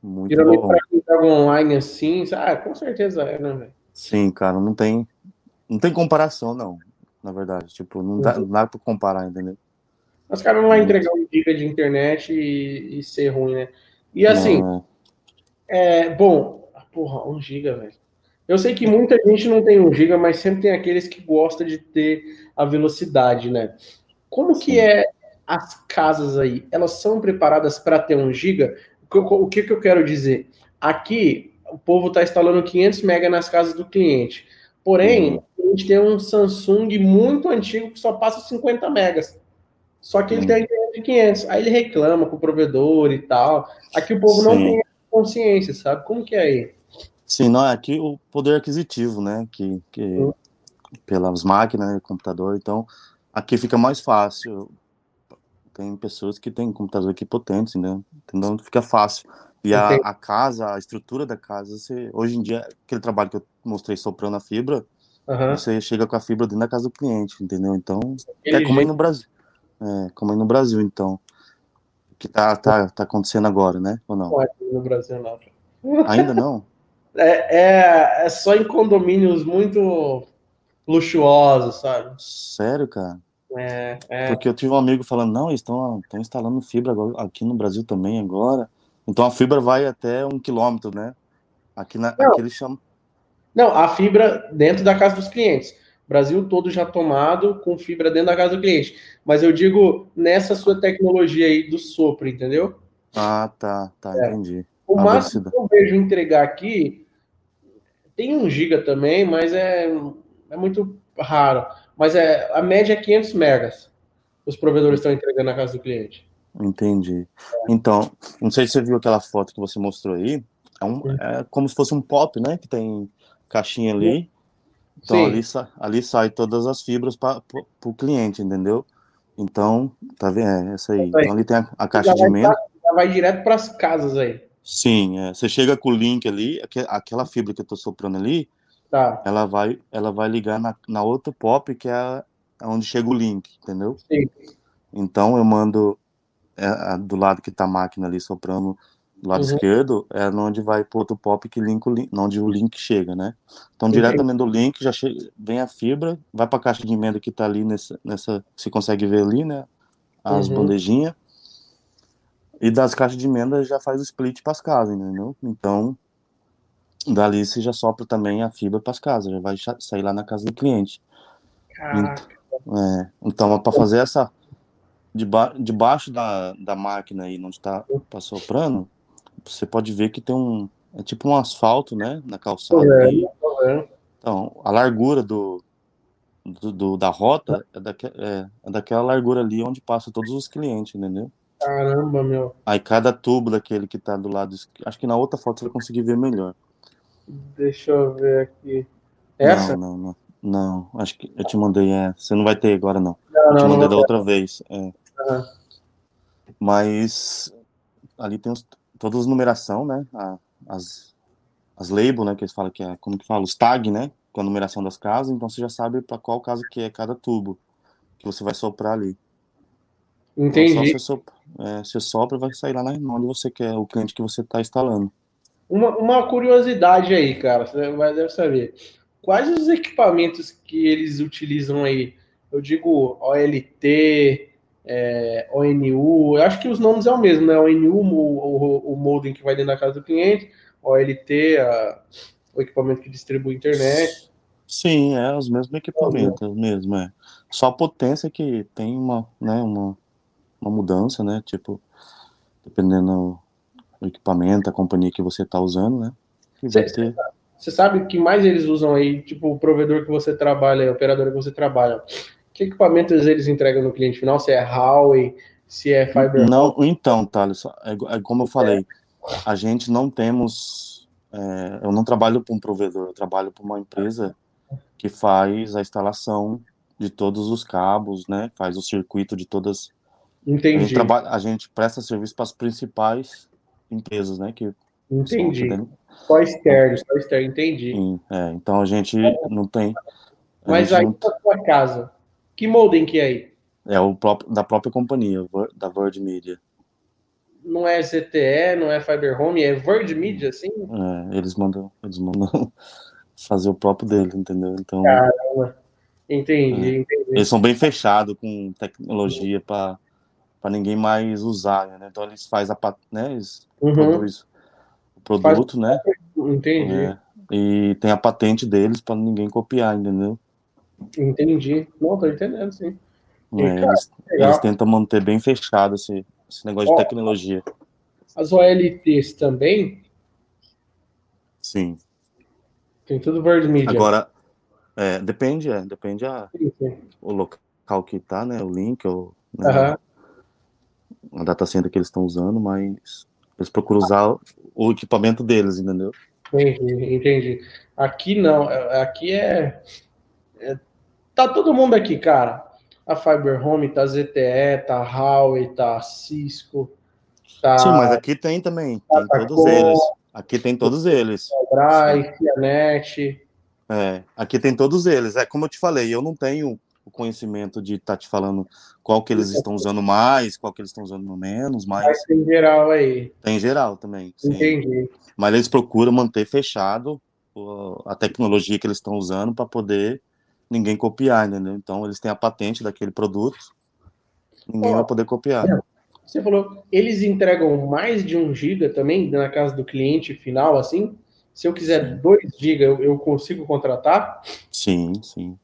Muito Geralmente bom. pra quem joga online assim, ah, com certeza é, né, velho? Sim, cara, não tem, não tem comparação, não, na verdade. Tipo, não dá, uhum. não dá pra comparar, entendeu? Os caras não vão entregar um giga de internet e, e, ser ruim, né? E assim, é. é, bom, porra, um giga, velho. Eu sei que muita gente não tem um giga, mas sempre tem aqueles que gostam de ter a velocidade, né? Como Sim. que é as casas aí? Elas são preparadas para ter um giga? O que, que eu quero dizer? Aqui, o povo está instalando 500 mega nas casas do cliente. Porém, uhum. a gente tem um Samsung muito antigo que só passa 50 megas. Só que ele tem a internet de 500. Aí ele reclama com o provedor e tal. Aqui o povo Sim. não tem consciência, sabe? Como que é aí? Sim, não, é aqui o poder aquisitivo, né? Que, que pelas máquinas, computador, então aqui fica mais fácil. Tem pessoas que têm computador aqui potentes, né? Então fica fácil. E a, a, casa, a estrutura da casa, você, hoje em dia, aquele trabalho que eu mostrei soprando a fibra, uhum. você chega com a fibra dentro da casa do cliente, entendeu? Então, é como aí no Brasil. É, como aí no Brasil, então. Que tá, tá, tá acontecendo agora, né? Ou não? Não é no Brasil, não. Ainda não? É, é, é só em condomínios muito luxuosos, sabe? Sério, cara? É, é. Porque eu tive um amigo falando, não, eles estão instalando fibra agora, aqui no Brasil também agora. Então a fibra vai até um quilômetro, né? Aqui, na, não, aqui eles chamam. Não, a fibra dentro da casa dos clientes. Brasil todo já tomado com fibra dentro da casa do cliente. Mas eu digo nessa sua tecnologia aí do sopro, entendeu? Ah, tá, tá, é. entendi. O a máximo que eu vejo entregar aqui tem um giga também, mas é, é muito raro. Mas é a média é 500 megas. Os provedores estão entregando na casa do cliente. Entendi. Então, não sei se você viu aquela foto que você mostrou aí. É, um, é como se fosse um pop, né? Que tem caixinha ali. Então ali, ali sai todas as fibras para o cliente, entendeu? Então, tá vendo? É essa aí. Então ali tem a, a caixa de. Já vai direto para as casas aí. Sim, é. você chega com o link ali, aquela fibra que eu tô soprando ali, tá. ela vai, ela vai ligar na, na outra pop que é onde chega o link, entendeu? Sim. Então eu mando é, do lado que tá a máquina ali soprando do lado uhum. esquerdo é onde vai pro outro pop que link, onde o link chega, né? Então, diretamente do link já chega, vem a fibra, vai para a caixa de emenda que está ali nessa, nessa, você consegue ver ali, né? As uhum. bandejinhas. E das caixas de emenda já faz o split para as casas, entendeu? Então, dali você já sopra também a fibra para as casas, já vai sair lá na casa do cliente. Então, é, então para fazer essa deba debaixo da, da máquina aí, onde está tá soprando, você pode ver que tem um. É tipo um asfalto, né? Na calçada. É, então, a largura do, do, do da rota é, daque, é, é, daquela largura ali onde passa todos os clientes, entendeu? Caramba, meu. Aí cada tubo daquele que tá do lado. Acho que na outra foto você vai conseguir ver melhor. Deixa eu ver aqui. Essa? Não, não, não. Não, acho que eu te mandei. É. Você não vai ter agora, não. não eu te mandei da outra vez. É. Uhum. Mas ali tem os, todas as numeração, né? A, as, as labels, né? Que eles falam que é, como que fala? Os tag, né? Com a numeração das casas, então você já sabe para qual casa que é cada tubo que você vai soprar ali. Entendi. Então, você, sopra, é, você sopra vai sair lá na, onde você quer, o cliente que você está instalando. Uma, uma curiosidade aí, cara, você vai deve saber. Quais os equipamentos que eles utilizam aí? Eu digo OLT, é, ONU, eu acho que os nomes é o mesmo, né? ONU, o, o, o modem que vai dentro da casa do cliente, OLT, a, o equipamento que distribui a internet. Sim, é os mesmos equipamentos, é mesmo, é. Só a potência que tem uma, né, uma, uma mudança, né? Tipo, dependendo do equipamento, a companhia que você está usando, né? Você, ter... sabe o que mais eles usam aí, tipo o provedor que você trabalha, a operadora que você trabalha, que equipamentos eles entregam no cliente final? Se é Huawei, se é Fiber? Não, então, Thales, é, é como eu falei, a gente não temos, é, eu não trabalho para um provedor, eu trabalho para uma empresa que faz a instalação de todos os cabos, né? Faz o circuito de todas. Entendi. A gente, trabalha, a gente presta serviço para as principais empresas, né? Que entendi. Só externo, só externo, entendi. Sim, é, então a gente não tem. Mas aí não... na sua casa, que modem que é aí? É o próprio, da própria companhia, da Word Media. Não é ZTE, não é Fiber Home, é Word Media, assim? É, eles mandam, eles mandam fazer o próprio dele, entendeu? Então. Caramba. Entendi, é. entendi. Eles são bem fechados com tecnologia para ninguém mais usar, né? Então eles fazem a né? Eles uhum. produzem o produto, Faz... né? Entendi. É, e tem a patente deles para ninguém copiar, entendeu? Entendi. Não, tô entendendo, sim. É, cara, eles, eles, tentam manter bem fechado esse, esse negócio Ó, de tecnologia. As OLTs também? Sim. Tem tudo Word Media. Agora, é, depende, é, depende a, sim, sim. o local que tá, né? O link, ou, né, a data center que eles estão usando, mas eles procuram usar o equipamento deles, entendeu? Entendi, entendi. Aqui não, é, aqui é, é Tá todo mundo aqui, cara. A Fiber Home, tá ZTE, tá Huawei, tá Cisco. Tá... Sim, mas aqui tem também. Tem todos eles. Aqui tem todos eles. Drive, Fianet. É, aqui tem todos eles. É como eu te falei, eu não tenho conhecimento de estar tá te falando qual que eles estão usando mais, qual que eles estão usando menos, mas... mas tem geral aí. Tem geral também. Sim. Entendi. Mas eles procuram manter fechado a tecnologia que eles estão usando para poder ninguém copiar, entendeu? Então eles têm a patente daquele produto, ninguém oh, vai poder copiar. Você falou, eles entregam mais de um giga também na casa do cliente final, assim? Se eu quiser 2 GB, eu, eu, consigo contratar? Sim, sim.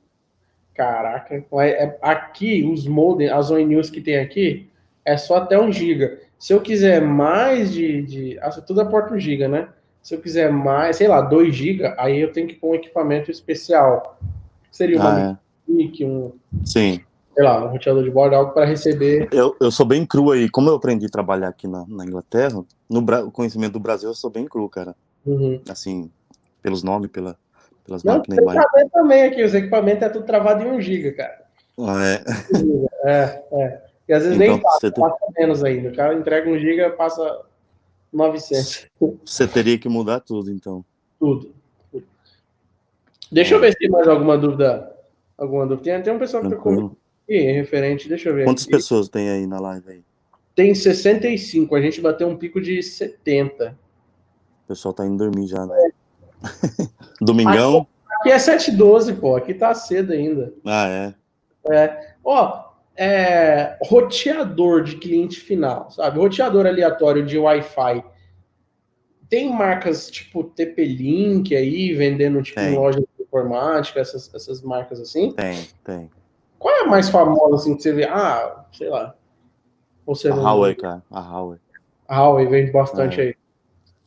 Caraca, é, aqui os modem, as ONUs que tem aqui, é só até 1 GB. Se eu quiser mais de. de ah, tudo é porta 1 GB, né? Se eu quiser mais, sei lá, 2 GB, aí eu tenho que pôr um equipamento especial. Seria uma ah, é. um. Sim. Sei lá, um roteador de bordo, algo para receber. Eu, eu sou bem cru aí. Como eu aprendi a trabalhar aqui na, na Inglaterra, no Bra... conhecimento do Brasil, eu sou bem cru, cara. Uhum. Assim, pelos nomes, pela, pelas Não, máquinas. Não, também aqui, os equipamentos é tudo travado em 1 GB, cara. Ah, é. É, é. E às vezes então, nem passa, tem... passa menos ainda. O cara entrega 1 GB, passa 900. Você teria que mudar tudo, então. Tudo. Deixa eu ver se tem mais alguma dúvida. Alguma dúvida. Tem, tem um pessoal que tá comigo aqui, referente, deixa eu ver. Quantas aqui. pessoas tem aí na live aí? Tem 65, a gente bateu um pico de 70. O pessoal tá indo dormir já, né? É. Domingão. Aqui, é 7h12, pô. Aqui tá cedo ainda. Ah, é. É. Ó, é, roteador de cliente final, sabe? Roteador aleatório de Wi-Fi tem marcas tipo TP-Link aí, vendendo tipo tem. em loja de informática, essas, essas marcas assim? Tem, tem. Qual é a mais famosa assim que você vê? Ah, sei lá. Você a Huawei, cara. A Huawei. A Huawei vende bastante é. aí.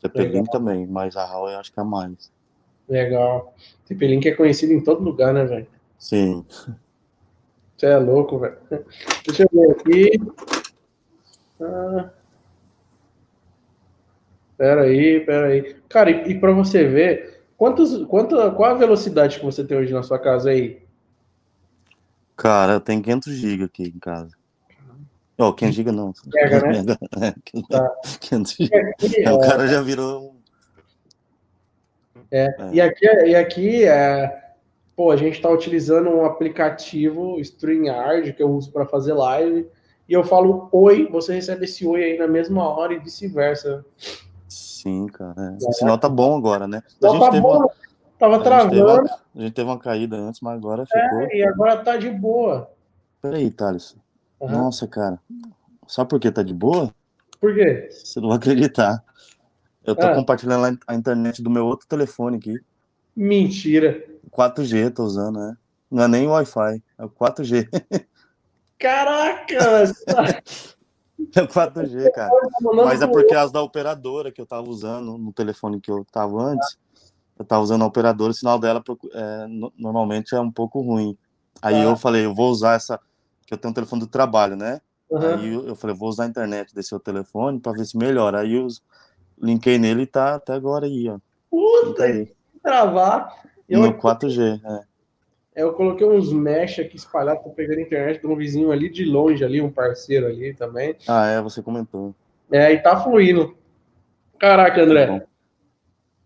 TP-Link também, mas a Huawei acho que é mais. Legal. TP-Link é conhecido em todo lugar, né, velho? Sim. Você é louco, velho. Deixa eu ver aqui. Ah. Pera aí, pera aí. Cara, e, e para você ver, quantos, quanta, qual a velocidade que você tem hoje na sua casa aí? Cara, eu tenho 500 GB aqui em casa. Oh, 500 GB não. Pega, né? É, tá. 500 GB. É, o cara já virou... É, é. E aqui, e aqui é, pô, a gente está utilizando um aplicativo StreamYard que eu uso para fazer live e eu falo oi, você recebe esse oi aí na mesma hora e vice-versa. Sim, cara. É. O sinal tá bom agora, né? A gente tá teve bom. Uma... Tava a travando. Gente uma... a gente teve uma caída antes, mas agora ficou. É, e agora tá de boa. Peraí, Thales. Uhum. Nossa, cara. Sabe por que tá de boa? Por quê? Você não vai acreditar. Eu tô ah. compartilhando a internet do meu outro telefone aqui. Mentira. 4G tô usando, né? Não é nem Wi-Fi, é o 4G. Caraca! É 4G, cara. Mas é porque as da operadora que eu tava usando no telefone que eu tava antes, eu tava usando a operadora, o sinal dela é, normalmente é um pouco ruim. Aí ah. eu falei, eu vou usar essa, que eu tenho um telefone do trabalho, né? Uhum. Aí eu, eu, falei, vou usar a internet desse seu telefone para ver se melhora. Aí eu linkei nele e tá até agora aí, ó. Puta, aí. travar. Eu, no 4G, é. Eu coloquei uns mesh aqui espalhados para pegar a internet de um vizinho ali de longe, ali, um parceiro ali também. Ah, é, você comentou. É, e tá fluindo. Caraca, André.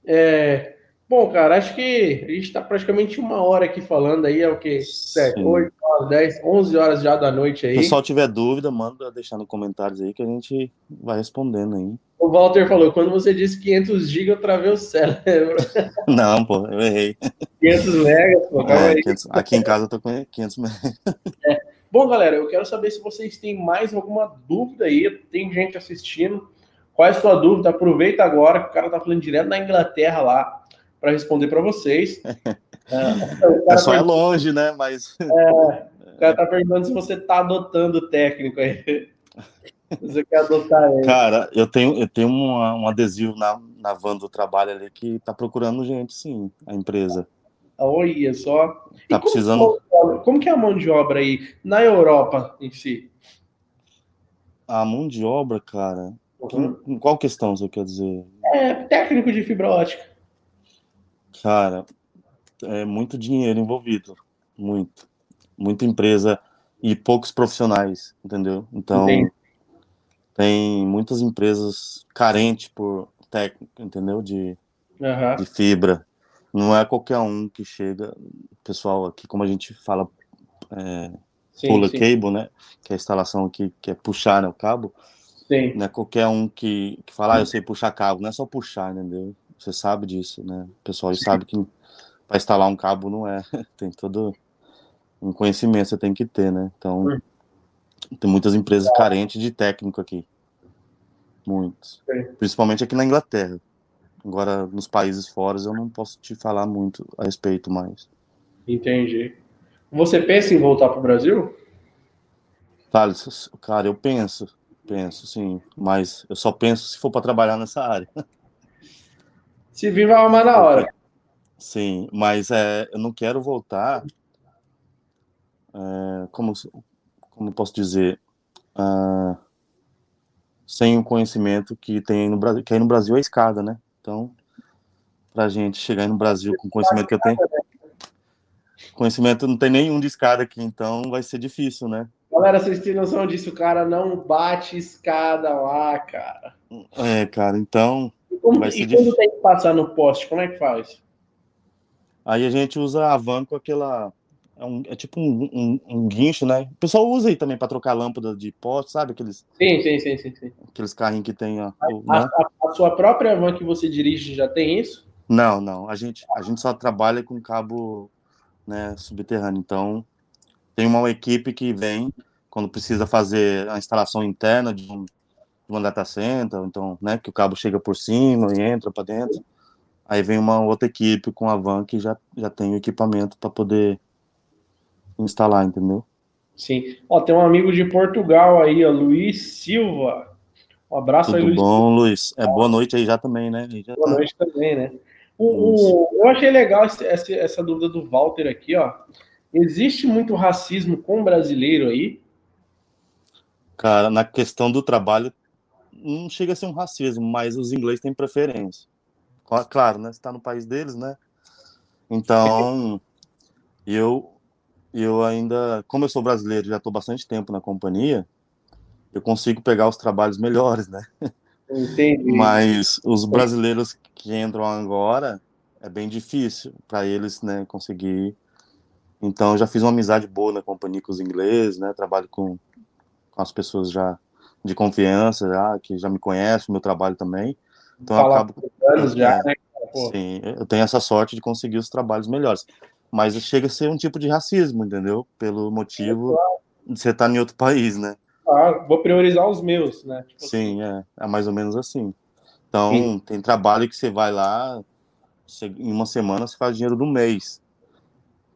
É, bom, cara, acho que a gente está praticamente uma hora aqui falando aí, é o quê? 7, 8, 9, 10, 11 horas já da noite aí. Se o pessoal tiver dúvida, manda deixar nos comentários aí que a gente vai respondendo aí. O Walter falou, quando você disse 500 GB, eu travei o cérebro. Não, pô, eu errei. 500 megas, pô, calma é, aí. 500, aqui em casa eu tô com 500 megas. É. Bom, galera, eu quero saber se vocês têm mais alguma dúvida aí. Tem gente assistindo. Qual é a sua dúvida? Aproveita agora que o cara tá falando direto da Inglaterra lá para responder para vocês. É, só é longe, né? Mas. É, o cara tá perguntando se você tá adotando o técnico aí. Você quer adotar ele. Cara, eu tenho, eu tenho uma, um adesivo na, na van do trabalho ali que tá procurando gente, sim, a empresa. Olha só. Tá como precisando. Como que é a mão de obra aí na Europa em si? A mão de obra, cara. Uhum. qual questão você quer dizer? É técnico de fibra ótica. Cara, é muito dinheiro envolvido. Muito. Muita empresa e poucos profissionais, entendeu? Então. Entendi tem muitas empresas carentes por técnica, entendeu? De, uhum. de fibra. Não é qualquer um que chega, pessoal, aqui como a gente fala, é, sim, pula sim. cable, né? Que é a instalação aqui, que é puxar né, o cabo. Sim. Não é qualquer um que, que fala, ah, eu sei puxar cabo, não é só puxar, entendeu? Você sabe disso, né? O pessoal sabe que para instalar um cabo não é, tem todo um conhecimento você tem que ter, né? Então, hum. tem muitas empresas carentes de técnico aqui. Muitos. Principalmente aqui na Inglaterra. Agora, nos países fora, eu não posso te falar muito a respeito mais. Entendi. Você pensa em voltar para o Brasil? Thales, cara, eu penso, penso, sim, mas eu só penso se for para trabalhar nessa área. Se viva uma na hora. Sim, mas é, eu não quero voltar. É, como, como posso dizer? Uh, sem o conhecimento que tem no Brasil, que aí no Brasil é escada, né? Então, pra gente chegar aí no Brasil com o conhecimento que eu tenho, conhecimento não tem nenhum de escada aqui, então vai ser difícil, né? Galera, vocês têm noção disso, o cara não bate escada lá, cara. É, cara, então. E, como, vai ser e quando tem que passar no poste, como é que faz? Aí a gente usa a van com aquela é, um, é tipo um, um, um, guincho, né? O pessoal usa aí também para trocar lâmpada de poste, sabe? Aqueles, sim, sim, sim, sim, sim. Aqueles carrinhos que tem. Ó, a, né? a, a, sua própria van que você dirige já tem isso? Não, não. A gente, a gente só trabalha com cabo né, subterrâneo. Então, tem uma equipe que vem quando precisa fazer a instalação interna de, um, uma data center, então, né, que o cabo chega por cima e entra para dentro. Aí vem uma outra equipe com a van que já, já tem o equipamento para poder instalar, entendeu? Sim. Ó, tem um amigo de Portugal aí, ó, Luiz Silva. Um abraço Tudo aí, Luiz. bom, Luiz. É boa noite aí já também, né? Já boa tá... noite também, né? O, o, eu achei legal esse, essa, essa dúvida do Walter aqui, ó. Existe muito racismo com brasileiro aí? Cara, na questão do trabalho, não chega a ser um racismo, mas os ingleses têm preferência. Claro, né? Você tá no país deles, né? Então, eu eu ainda, como eu sou brasileiro, já estou bastante tempo na companhia, eu consigo pegar os trabalhos melhores, né? Entendi. Mas os brasileiros que entram agora é bem difícil para eles, né, conseguir. Então, já fiz uma amizade boa na companhia com os ingleses, né? Trabalho com, com as pessoas já de confiança, já, que já me conhecem, o meu trabalho também. Então, eu acabo. Anos já, é, né? Sim, eu tenho essa sorte de conseguir os trabalhos melhores mas chega a ser um tipo de racismo, entendeu? Pelo motivo de você estar em outro país, né? Ah, vou priorizar os meus, né? Tipo Sim, assim. é, é mais ou menos assim. Então, Sim. tem trabalho que você vai lá, em uma semana você faz dinheiro do mês.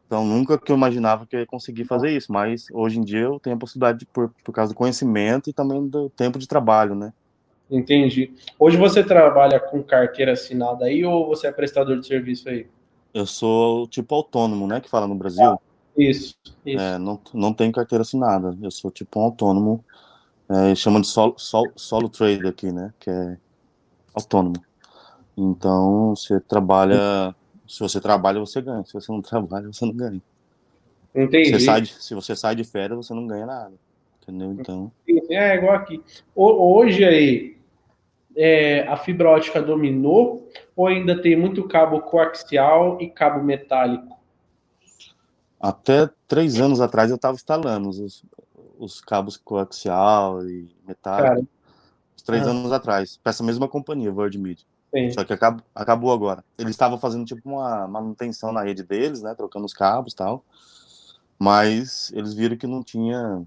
Então, nunca que eu imaginava que eu ia conseguir fazer isso, mas hoje em dia eu tenho a possibilidade, de, por, por causa do conhecimento e também do tempo de trabalho, né? Entendi. Hoje você trabalha com carteira assinada aí ou você é prestador de serviço aí? Eu sou tipo autônomo, né? Que fala no Brasil. Ah, isso, isso. É, não, não tenho carteira assinada. Eu sou tipo um autônomo. É, chama de solo, solo, solo trader aqui, né? Que é autônomo. Então, você trabalha se você trabalha, você ganha. Se você não trabalha, você não ganha. Entendi. Você sai de, se você sai de férias, você não ganha nada. Entendeu? Então. É igual aqui. Hoje aí, é, a fibra ótica dominou ou ainda tem muito cabo coaxial e cabo metálico? Até três anos atrás eu estava instalando os, os cabos coaxial e metálico. Cara. três ah. anos atrás, para essa mesma companhia, World Media. Sim. Só que acabou, acabou agora. Eles estavam fazendo tipo uma manutenção na rede deles, né? Trocando os cabos e tal. Mas eles viram que não tinha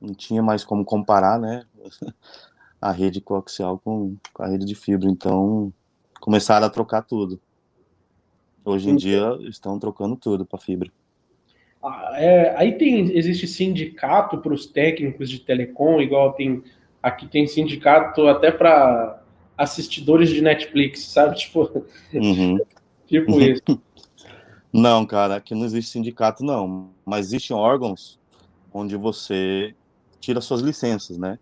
não tinha mais como comparar, né? a rede coaxial com, com a rede de fibra. Então começaram a trocar tudo. Hoje em dia estão trocando tudo para fibra. Ah, é, aí tem existe sindicato para os técnicos de telecom, igual tem aqui tem sindicato até para assistidores de Netflix, sabe? Tipo, uhum. tipo isso. Não, cara, aqui não existe sindicato, não. Mas existem órgãos onde você tira suas licenças, né?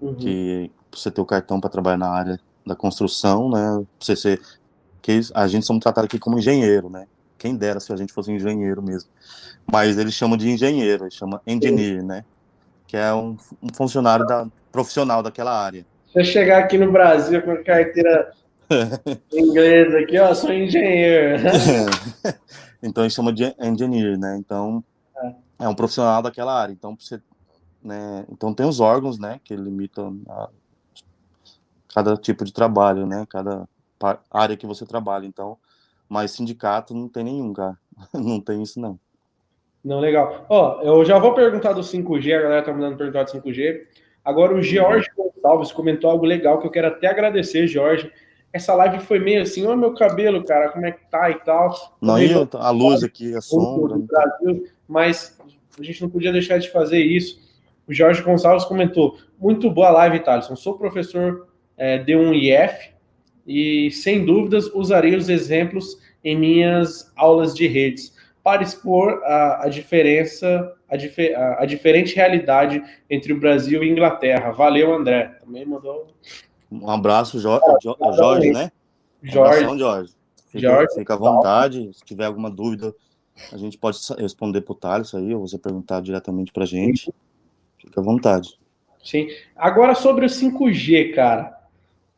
Uhum. Que você ter o cartão para trabalhar na área da construção, né? Você ser. Que a gente somos tratados aqui como engenheiro, né? Quem dera se a gente fosse engenheiro mesmo. Mas eles chamam de engenheiro, eles chamam engineer, né? Que é um, um funcionário da, profissional daquela área. Se eu chegar aqui no Brasil com a carteira inglesa aqui, ó, sou engenheiro. então eles chamam de engineer, né? Então é. é um profissional daquela área. Então você, né? Então tem os órgãos, né? Que limitam a, cada tipo de trabalho, né? Cada área que você trabalha. Então, mas sindicato não tem nenhum, cara. Não tem isso não. Não, legal. Ó, eu já vou perguntar do 5G, a galera tá me dando perguntar do 5G. Agora o George Gonçalves comentou algo legal que eu quero até agradecer, Jorge. Essa live foi meio assim, olha meu cabelo, cara, como é que tá e tal. Não, e a luz aqui, a sombra. Brasil, mas a gente não podia deixar de fazer isso. O Jorge Gonçalves comentou: muito boa live, Thaleson. Sou professor é, de um IF e, sem dúvidas, usarei os exemplos em minhas aulas de redes para expor a, a diferença, a, difer, a, a, diferente realidade entre o Brasil e Inglaterra. Valeu, André. Também mandou. Um abraço, Jorge, ah, Jorge né? Jorge. Um Jorge. Fica, Jorge. Fica à vontade. Se tiver alguma dúvida, a gente pode responder para o Thales aí, ou você perguntar diretamente para a gente. Fica à vontade. Sim. Agora sobre o 5G, cara.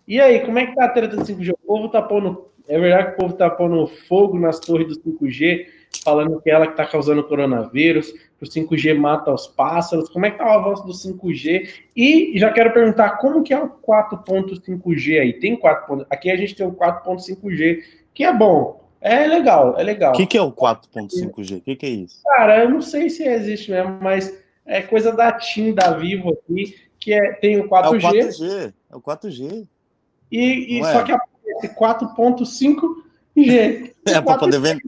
E aí, como é que tá a treta do 5G? O povo tá pondo. É verdade que o povo tá pondo fogo nas torres do 5G falando que ela que está causando coronavírus, que o 5G mata os pássaros. Como é que tá o avanço do 5G? E já quero perguntar como que é o 4.5G aí? Tem 4. Aqui a gente tem o 4.5G, que é bom. É legal, é legal. O que, que é o 4.5G? O que, que é isso? Cara, eu não sei se existe mesmo, mas é coisa da TIM, da Vivo aqui, que é, tem o 4G. É o 4G. É o 4G. E, e só é? que aparece 4.5G. É para poder vender.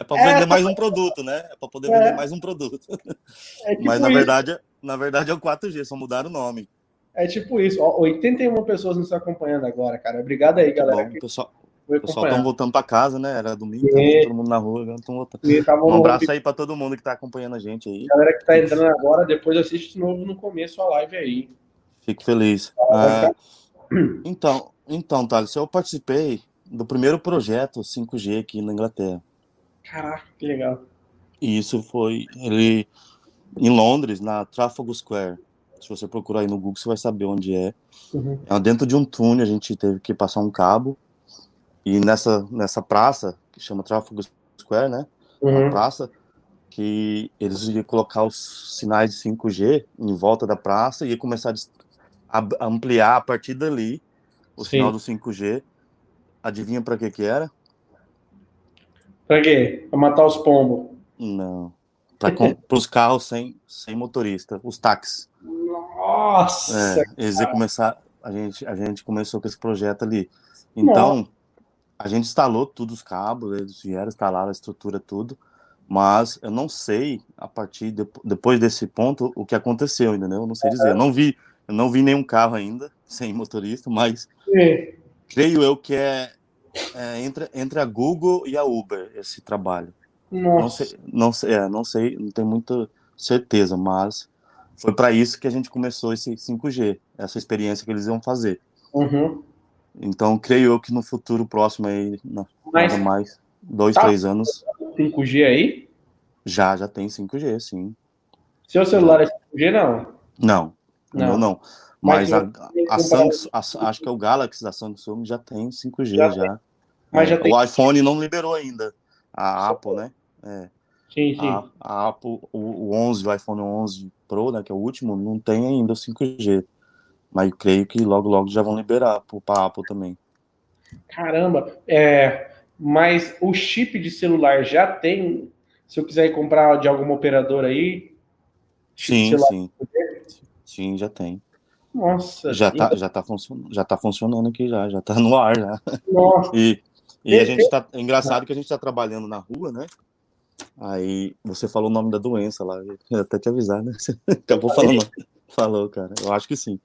É para vender é, mais um produto, né? É para poder é. vender mais um produto. É tipo Mas na verdade, na verdade é o 4G, só mudaram o nome. É tipo isso. Ó, 81 pessoas nos acompanhando agora, cara. Obrigado aí, galera. Bom, pessoal, o pessoal estão voltando para casa, né? Era domingo, e... todo mundo na rua, estão voltando. Um abraço aí para todo mundo que está acompanhando a gente aí. Galera que está entrando agora, depois assiste de novo no começo a live aí. Fico feliz. Ah, então, então, Thales, eu participei do primeiro projeto 5G aqui na Inglaterra. Caraca, que legal. E isso foi ele em Londres, na Trafalgar Square. Se você procurar aí no Google, você vai saber onde é. Uhum. é dentro de um túnel, a gente teve que passar um cabo. E nessa, nessa praça, que chama Trafalgar Square, né? Uhum. Uma praça, que eles iam colocar os sinais de 5G em volta da praça e ia começar a ampliar a partir dali o Sim. sinal do 5G. Adivinha para que que era? Pra quê? Pra matar os pombos? Não. Para os carros sem, sem motorista, os táxis. Nossa! É, eles iam começar. A gente, a gente começou com esse projeto ali. Então, Nossa. a gente instalou todos os cabos, eles vieram instalar a estrutura, tudo. Mas eu não sei, a partir de, depois desse ponto, o que aconteceu, entendeu? Eu não sei dizer. Eu não vi, eu não vi nenhum carro ainda sem motorista, mas é. creio eu que é, é, entre, entre a Google e a Uber esse trabalho. Nossa. Não sei, não sei, é, não sei, não tenho muita certeza, mas foi para isso que a gente começou esse 5G, essa experiência que eles iam fazer. Uhum. Então, creio eu que no futuro próximo aí, não, Mas, mais, dois, tá. três anos. 5G aí? Já, já tem 5G, sim. Seu celular é 5G, não? Não, não. não. Mas, Mas a, a Samsung, a, acho que é o Galaxy da Samsung já tem 5G já. já. Mas é, já tem... O iPhone não liberou ainda. A Apple, né? É. Sim, sim. A, a Apple, o, o 11, o iPhone 11 Pro, né, que é o último, não tem ainda o 5G. Mas creio que logo, logo já vão liberar para a Apple também. Caramba, é, mas o chip de celular já tem. Se eu quiser comprar de alguma operadora aí. Sim, sim. Sim, já tem. Nossa. Já está já tá, funcionando, já tá funcionando aqui já, já tá no ar já. Nossa. E, e a gente tá. É engraçado que a gente está trabalhando na rua, né? Aí você falou o nome da doença lá, eu até te avisar, né? Você acabou falando. Falou, cara. Eu acho que sim.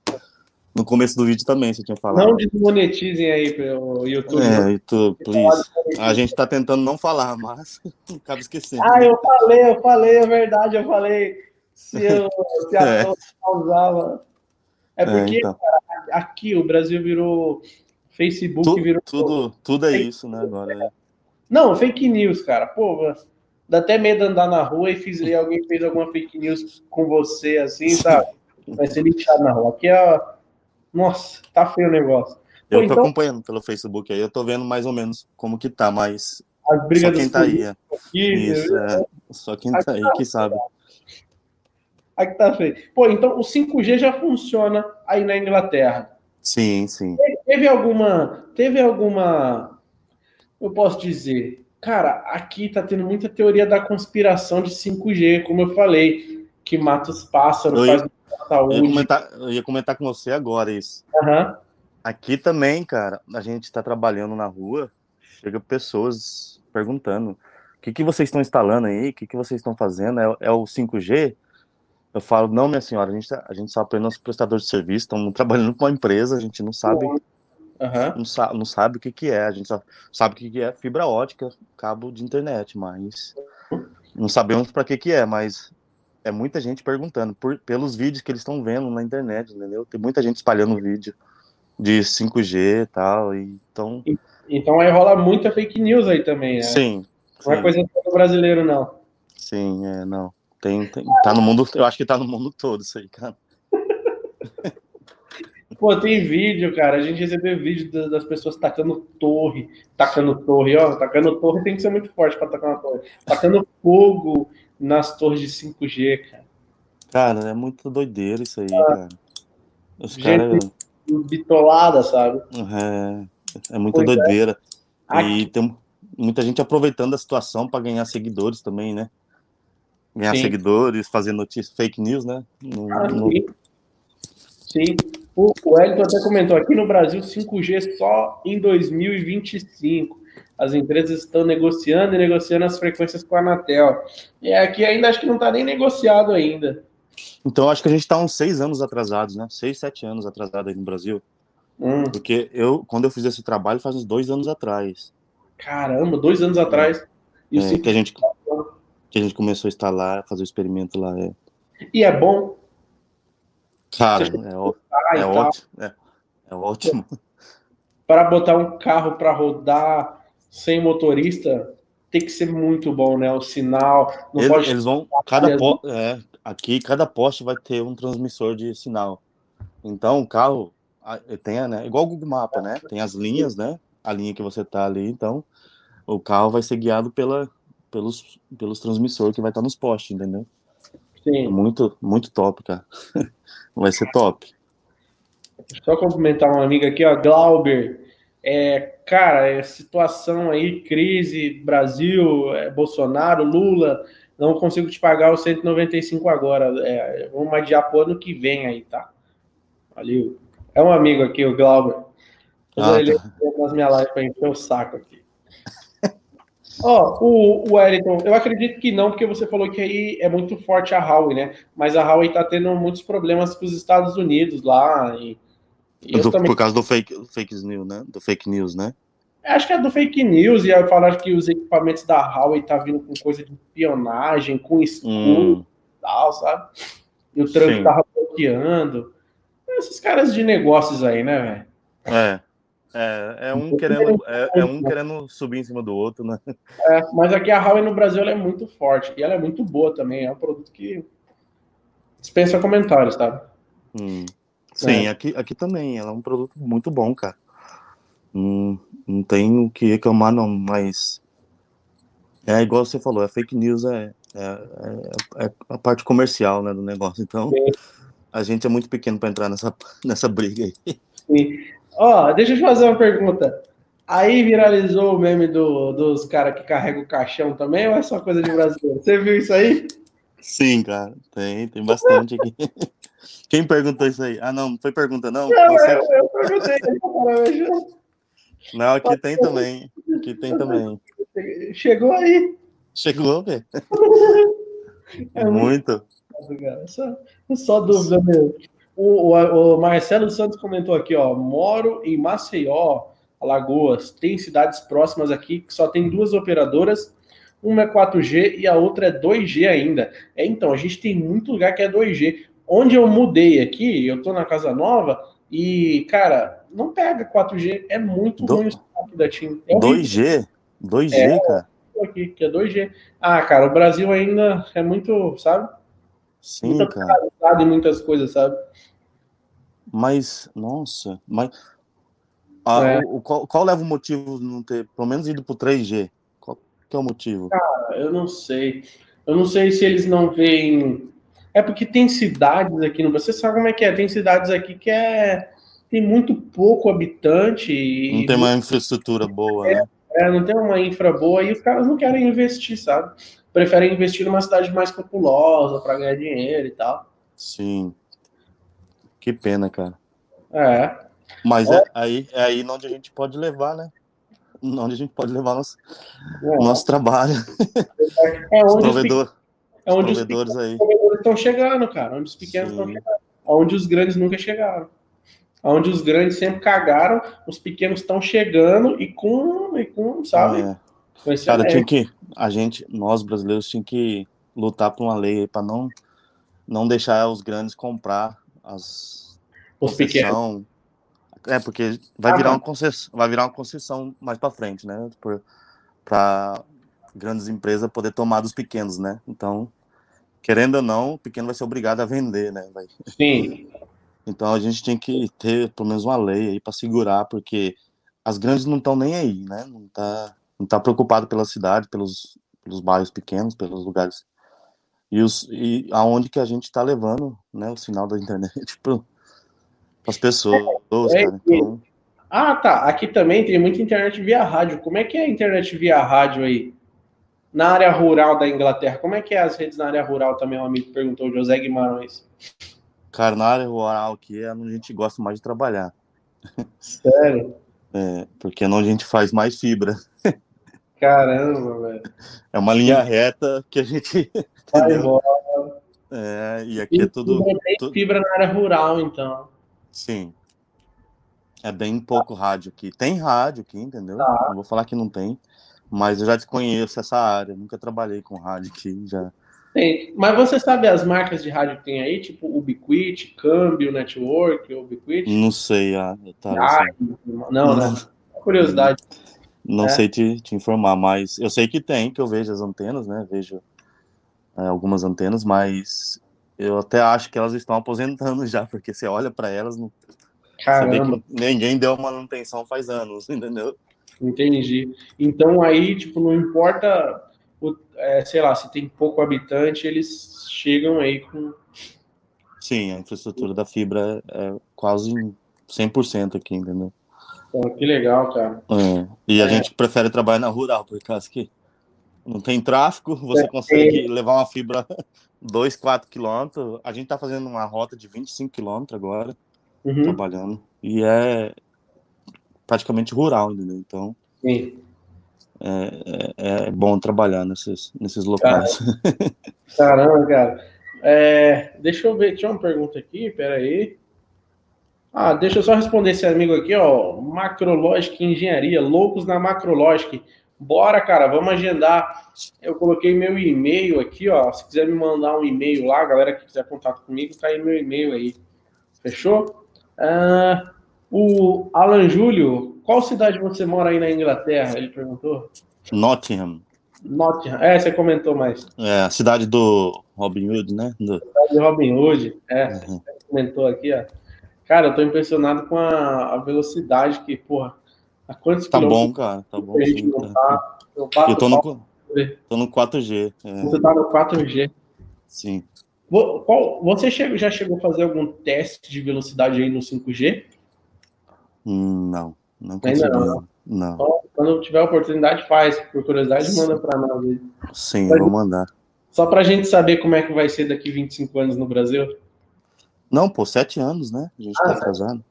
No começo do vídeo também você tinha falado. Não desmonetizem aí pelo YouTube. É, YouTube, please. A gente tá tentando não falar, mas acaba esquecendo. Ah, eu falei, eu falei, é verdade, eu falei. Se, eu, se a é. usava. É, é porque é, então. cara, aqui o Brasil virou Facebook, tu, virou. Tudo, tudo é isso, né? Agora é. Não, fake news, cara. Pô, dá até medo andar na rua e, fiz, e alguém fez alguma fake news com você, assim, sabe? Vai ser lixado na rua. Aqui é. Nossa, tá feio o negócio. Eu Pô, tô então... acompanhando pelo Facebook aí, eu tô vendo mais ou menos como que tá, mas. As brigas só quem tá aí. É. Aqui, Isso, é. Só quem tá aí tá que sabe. Aqui tá feio. Pô, então o 5G já funciona aí na Inglaterra. Sim, sim. Teve alguma. Teve alguma. Eu posso dizer. Cara, aqui tá tendo muita teoria da conspiração de 5G, como eu falei, que mata os pássaros, eu faz saúde. Eu ia, comentar, eu ia comentar com você agora isso. Uhum. Aqui também, cara, a gente está trabalhando na rua, chega pessoas perguntando o que, que vocês estão instalando aí, o que, que vocês estão fazendo, é, é o 5G? Eu falo, não, minha senhora, a gente, tá, a gente só apenas prestador de serviço, estamos trabalhando com uma empresa, a gente não sabe, uhum. não, sa não sabe o que, que é, a gente só sabe o que, que é fibra ótica, cabo de internet, mas não sabemos para que, que é, mas é muita gente perguntando por, pelos vídeos que eles estão vendo na internet, entendeu? Tem muita gente espalhando vídeo de 5G e tal, e, então... Então aí rola muita fake news aí também, né? Sim. Não sim. é coisa do brasileiro, não. Sim, é, não. Tem, tem, tá no mundo, eu acho que tá no mundo todo isso aí, cara. Pô, tem vídeo, cara. A gente recebeu vídeo das pessoas tacando torre, tacando torre, ó, tacando torre tem que ser muito forte para tacar uma torre. Tacando fogo nas torres de 5G, cara. Cara, é muito doideiro isso aí, ah, cara. Os gente cara... bitolada, sabe? É, é muita pois é. doideira. É. E tem muita gente aproveitando a situação para ganhar seguidores também, né? Ganhar sim. seguidores, fazer notícias, fake news, né? No, ah, no... Sim. sim. O, Elton até comentou aqui no Brasil 5G só em 2025 as empresas estão negociando e negociando as frequências com a Anatel. E aqui ainda acho que não está nem negociado ainda. Então acho que a gente está uns seis anos atrasados, né? Seis, sete anos atrasados aí no Brasil. Hum. Porque eu, quando eu fiz esse trabalho, faz uns dois anos atrás. Caramba, dois anos atrás. E é, que, a gente, que a gente começou a instalar, fazer o experimento lá. É. E é bom? Cara, é, ó, é, ótimo, é, é ótimo. Para botar um carro para rodar sem motorista tem que ser muito bom, né? O sinal. Eles, pode... eles, vão. Cada po... é, aqui, cada poste vai ter um transmissor de sinal. Então, o carro tem, né? Igual o Google Mapa, né? Tem as linhas, né? A linha que você tá ali. Então, o carro vai ser guiado pela, pelos, pelos transmissores que vai estar nos postes, entendeu? Sim. Muito, muito top, cara. vai ser top. Só cumprimentar uma amiga aqui, ó, Glauber. É, cara, é situação aí, crise, Brasil, é, Bolsonaro, Lula, não consigo te pagar os 195 agora. É, vamos adiar pro ano que vem aí, tá? Valeu. É um amigo aqui, o Glauber. Ah, ele tá. nas minhas lives para encher o saco aqui. Ó, oh, o, o Wellington, eu acredito que não, porque você falou que aí é muito forte a Huawei, né? Mas a Huawei tá tendo muitos problemas com os Estados Unidos lá. E, e do, também... Por causa do fake, fake news, né? Do fake news, né? Acho que é do fake news, e aí falaram que os equipamentos da Huawei tá vindo com coisa de espionagem, com escudo hum. e tal, sabe? E o Trump tava bloqueando. Esses caras de negócios aí, né, velho? É. É, é um querendo, é, é, um querendo subir em cima do outro, né? É, mas aqui a Huawei no Brasil é muito forte e ela é muito boa também. É um produto que dispensa comentários, tá? Hum. Sim, é. aqui, aqui também. Ela é um produto muito bom, cara. Não, não tem o que reclamar, não, mas é igual você falou, a fake news é, é, é, é a parte comercial né, do negócio. Então, Sim. a gente é muito pequeno para entrar nessa, nessa briga aí. Sim. Ó, oh, deixa eu te fazer uma pergunta. Aí viralizou o meme do, dos caras que carregam o caixão também, ou é só coisa de brasileiro? Você viu isso aí? Sim, cara, tem, tem bastante aqui. Quem perguntou isso aí? Ah, não, não foi pergunta, não? Não, Você... eu, eu perguntei. não, aqui tem também. Aqui tem também. Chegou aí. Chegou, velho. É muito. muito... Só, só dúvida mesmo. O, o, o, Marcelo Santos comentou aqui, ó. Moro em Maceió, Alagoas. Tem cidades próximas aqui que só tem duas operadoras. Uma é 4G e a outra é 2G ainda. É, então, a gente tem muito lugar que é 2G. Onde eu mudei aqui, eu tô na casa nova e, cara, não pega 4G. É muito Do... ruim o sinal da TIM. É 2G? 2G, é, cara? Aqui, que é 2G. Ah, cara, o Brasil ainda é muito, sabe? Sim, muito cara. em muitas coisas, sabe? Mas, nossa, mas. Ah, é. o, qual, qual, leva o motivo de não ter, pelo menos, ido pro 3G? Qual que é o motivo? Cara, eu não sei. Eu não sei se eles não veem. É porque tem cidades aqui no Brasil. Você sabe como é que é? Tem cidades aqui que é. Tem muito pouco habitante. E... Não tem uma infraestrutura boa, é, né? É, não tem uma infra boa e os caras não querem investir, sabe? Preferem investir numa cidade mais populosa para ganhar dinheiro e tal. Sim. Que pena, cara. É. Mas é, é aí, é aí onde a gente pode levar, né? Onde a gente pode levar nosso, é. nosso trabalho. É onde os, provedor, é onde os provedores aí. estão chegando, cara. Onde os pequenos estão chegando. Onde os grandes nunca chegaram. Onde os grandes sempre cagaram, os pequenos estão chegando e com, e com sabe? É. Cara, tinha que, a gente, nós brasileiros, tinha que lutar por uma lei para não, não deixar os grandes comprar as os pequenos. É, porque vai ah, virar uma concessão, vai virar uma concessão mais para frente, né? Para grandes empresas poder tomar dos pequenos, né? Então, querendo ou não, o pequeno vai ser obrigado a vender, né? Vai... Sim. Então a gente tem que ter pelo menos uma lei aí para segurar, porque as grandes não estão nem aí, né? Não tá não está preocupado pela cidade, pelos, pelos bairros pequenos, pelos lugares e, os, e aonde que a gente está levando né, o sinal da internet para as pessoas. É, cara, então... Ah, tá. Aqui também tem muita internet via rádio. Como é que é a internet via rádio aí? Na área rural da Inglaterra, como é que é as redes na área rural também? Um amigo perguntou, José Guimarães. Cara, na área rural que é onde a gente gosta mais de trabalhar. Sério? É, porque é onde a gente faz mais fibra. Caramba, velho. É uma linha reta que a gente. Vai embora. É, e aqui e é tudo. Tem tudo... fibra na área rural, então. Sim. É bem pouco rádio aqui. Tem rádio aqui, entendeu? Tá. Não vou falar que não tem, mas eu já desconheço essa área. Nunca trabalhei com rádio aqui, já. Tem. Mas você sabe as marcas de rádio que tem aí? Tipo Ubiquiti, Câmbio, Network, Ubiquiti? Não sei, ah, tá, ah, não, não, não. Curiosidade. Não é. sei te, te, informar, mas eu sei que tem, que eu vejo as antenas, né? Vejo é, algumas antenas, mas eu até acho que elas estão aposentando já, porque você olha para elas, não... você vê que ninguém deu manutenção faz anos, entendeu? Entendi. Então aí, tipo, não importa, o, é, sei lá, se tem pouco habitante, eles chegam aí com. Sim, a infraestrutura da fibra é quase 100% aqui, entendeu? Pô, que legal, cara. É. E a é. gente prefere trabalhar na rural, por causa que não tem tráfego, você é. consegue levar uma fibra 2, 4 quilômetros. A gente tá fazendo uma rota de 25 quilômetros agora, uhum. trabalhando. E é praticamente rural, entendeu? Então. Sim. é, é, é bom trabalhar nesses, nesses locais. Caramba, cara. É, deixa eu ver, tinha uma pergunta aqui, peraí. Ah, deixa eu só responder esse amigo aqui, ó. Macrológica Engenharia, loucos na Macrológica. Bora, cara, vamos agendar. Eu coloquei meu e-mail aqui, ó. Se quiser me mandar um e-mail lá, galera que quiser contato comigo, tá aí meu e-mail aí. Fechou? Ah, o Alan Júlio, qual cidade você mora aí na Inglaterra? Ele perguntou. Nottingham. Nottingham. É, você comentou mais. É, a cidade do Robin Hood, né? Do... Cidade de Robin Hood. É, uhum. você comentou aqui, ó. Cara, eu tô impressionado com a, a velocidade que, porra, a quantos Tá bom, cara, tá bom. Sim, tá. Eu, eu tô, no, tô no 4G. É. Você tá no 4G. Sim. Qual, você já chegou a fazer algum teste de velocidade aí no 5G? Hum, não, não consegui. Ainda não. não. Então, quando tiver oportunidade, faz. Por curiosidade, Sim. manda para nós aí. Sim, pra vou mandar. Só para a gente saber como é que vai ser daqui 25 anos no Brasil. Não, pô, sete anos, né? A gente tá ah, tá atrasado.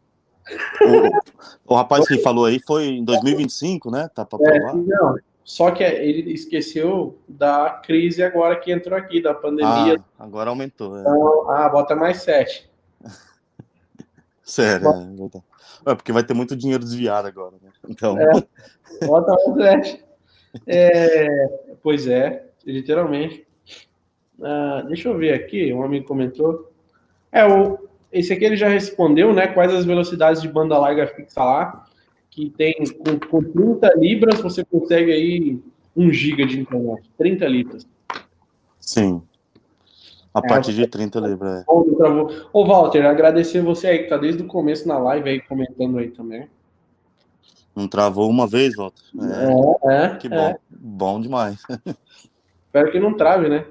O, o, rapaz que falou aí foi em 2025, né? Tá para é, provar. É, não, só que ele esqueceu da crise agora que entrou aqui, da pandemia. Ah, agora aumentou. É. Então, ah, bota mais sete. Sério, é, é, porque vai ter muito dinheiro desviado agora, né? Então. É, bota mais sete. É, pois é, literalmente. Ah, deixa eu ver aqui, um amigo comentou. É, o, esse aqui ele já respondeu, né? Quais as velocidades de banda larga fixa lá? Que tem com, com 30 libras você consegue aí 1 giga de internet. 30 libras. Sim. A é, partir de 30 libras. É. Ô, Walter, agradecer você aí que tá desde o começo na live aí comentando aí também. Não travou uma vez, Walter? É, é, é que bom. É. Bom demais. Espero que não trave, né?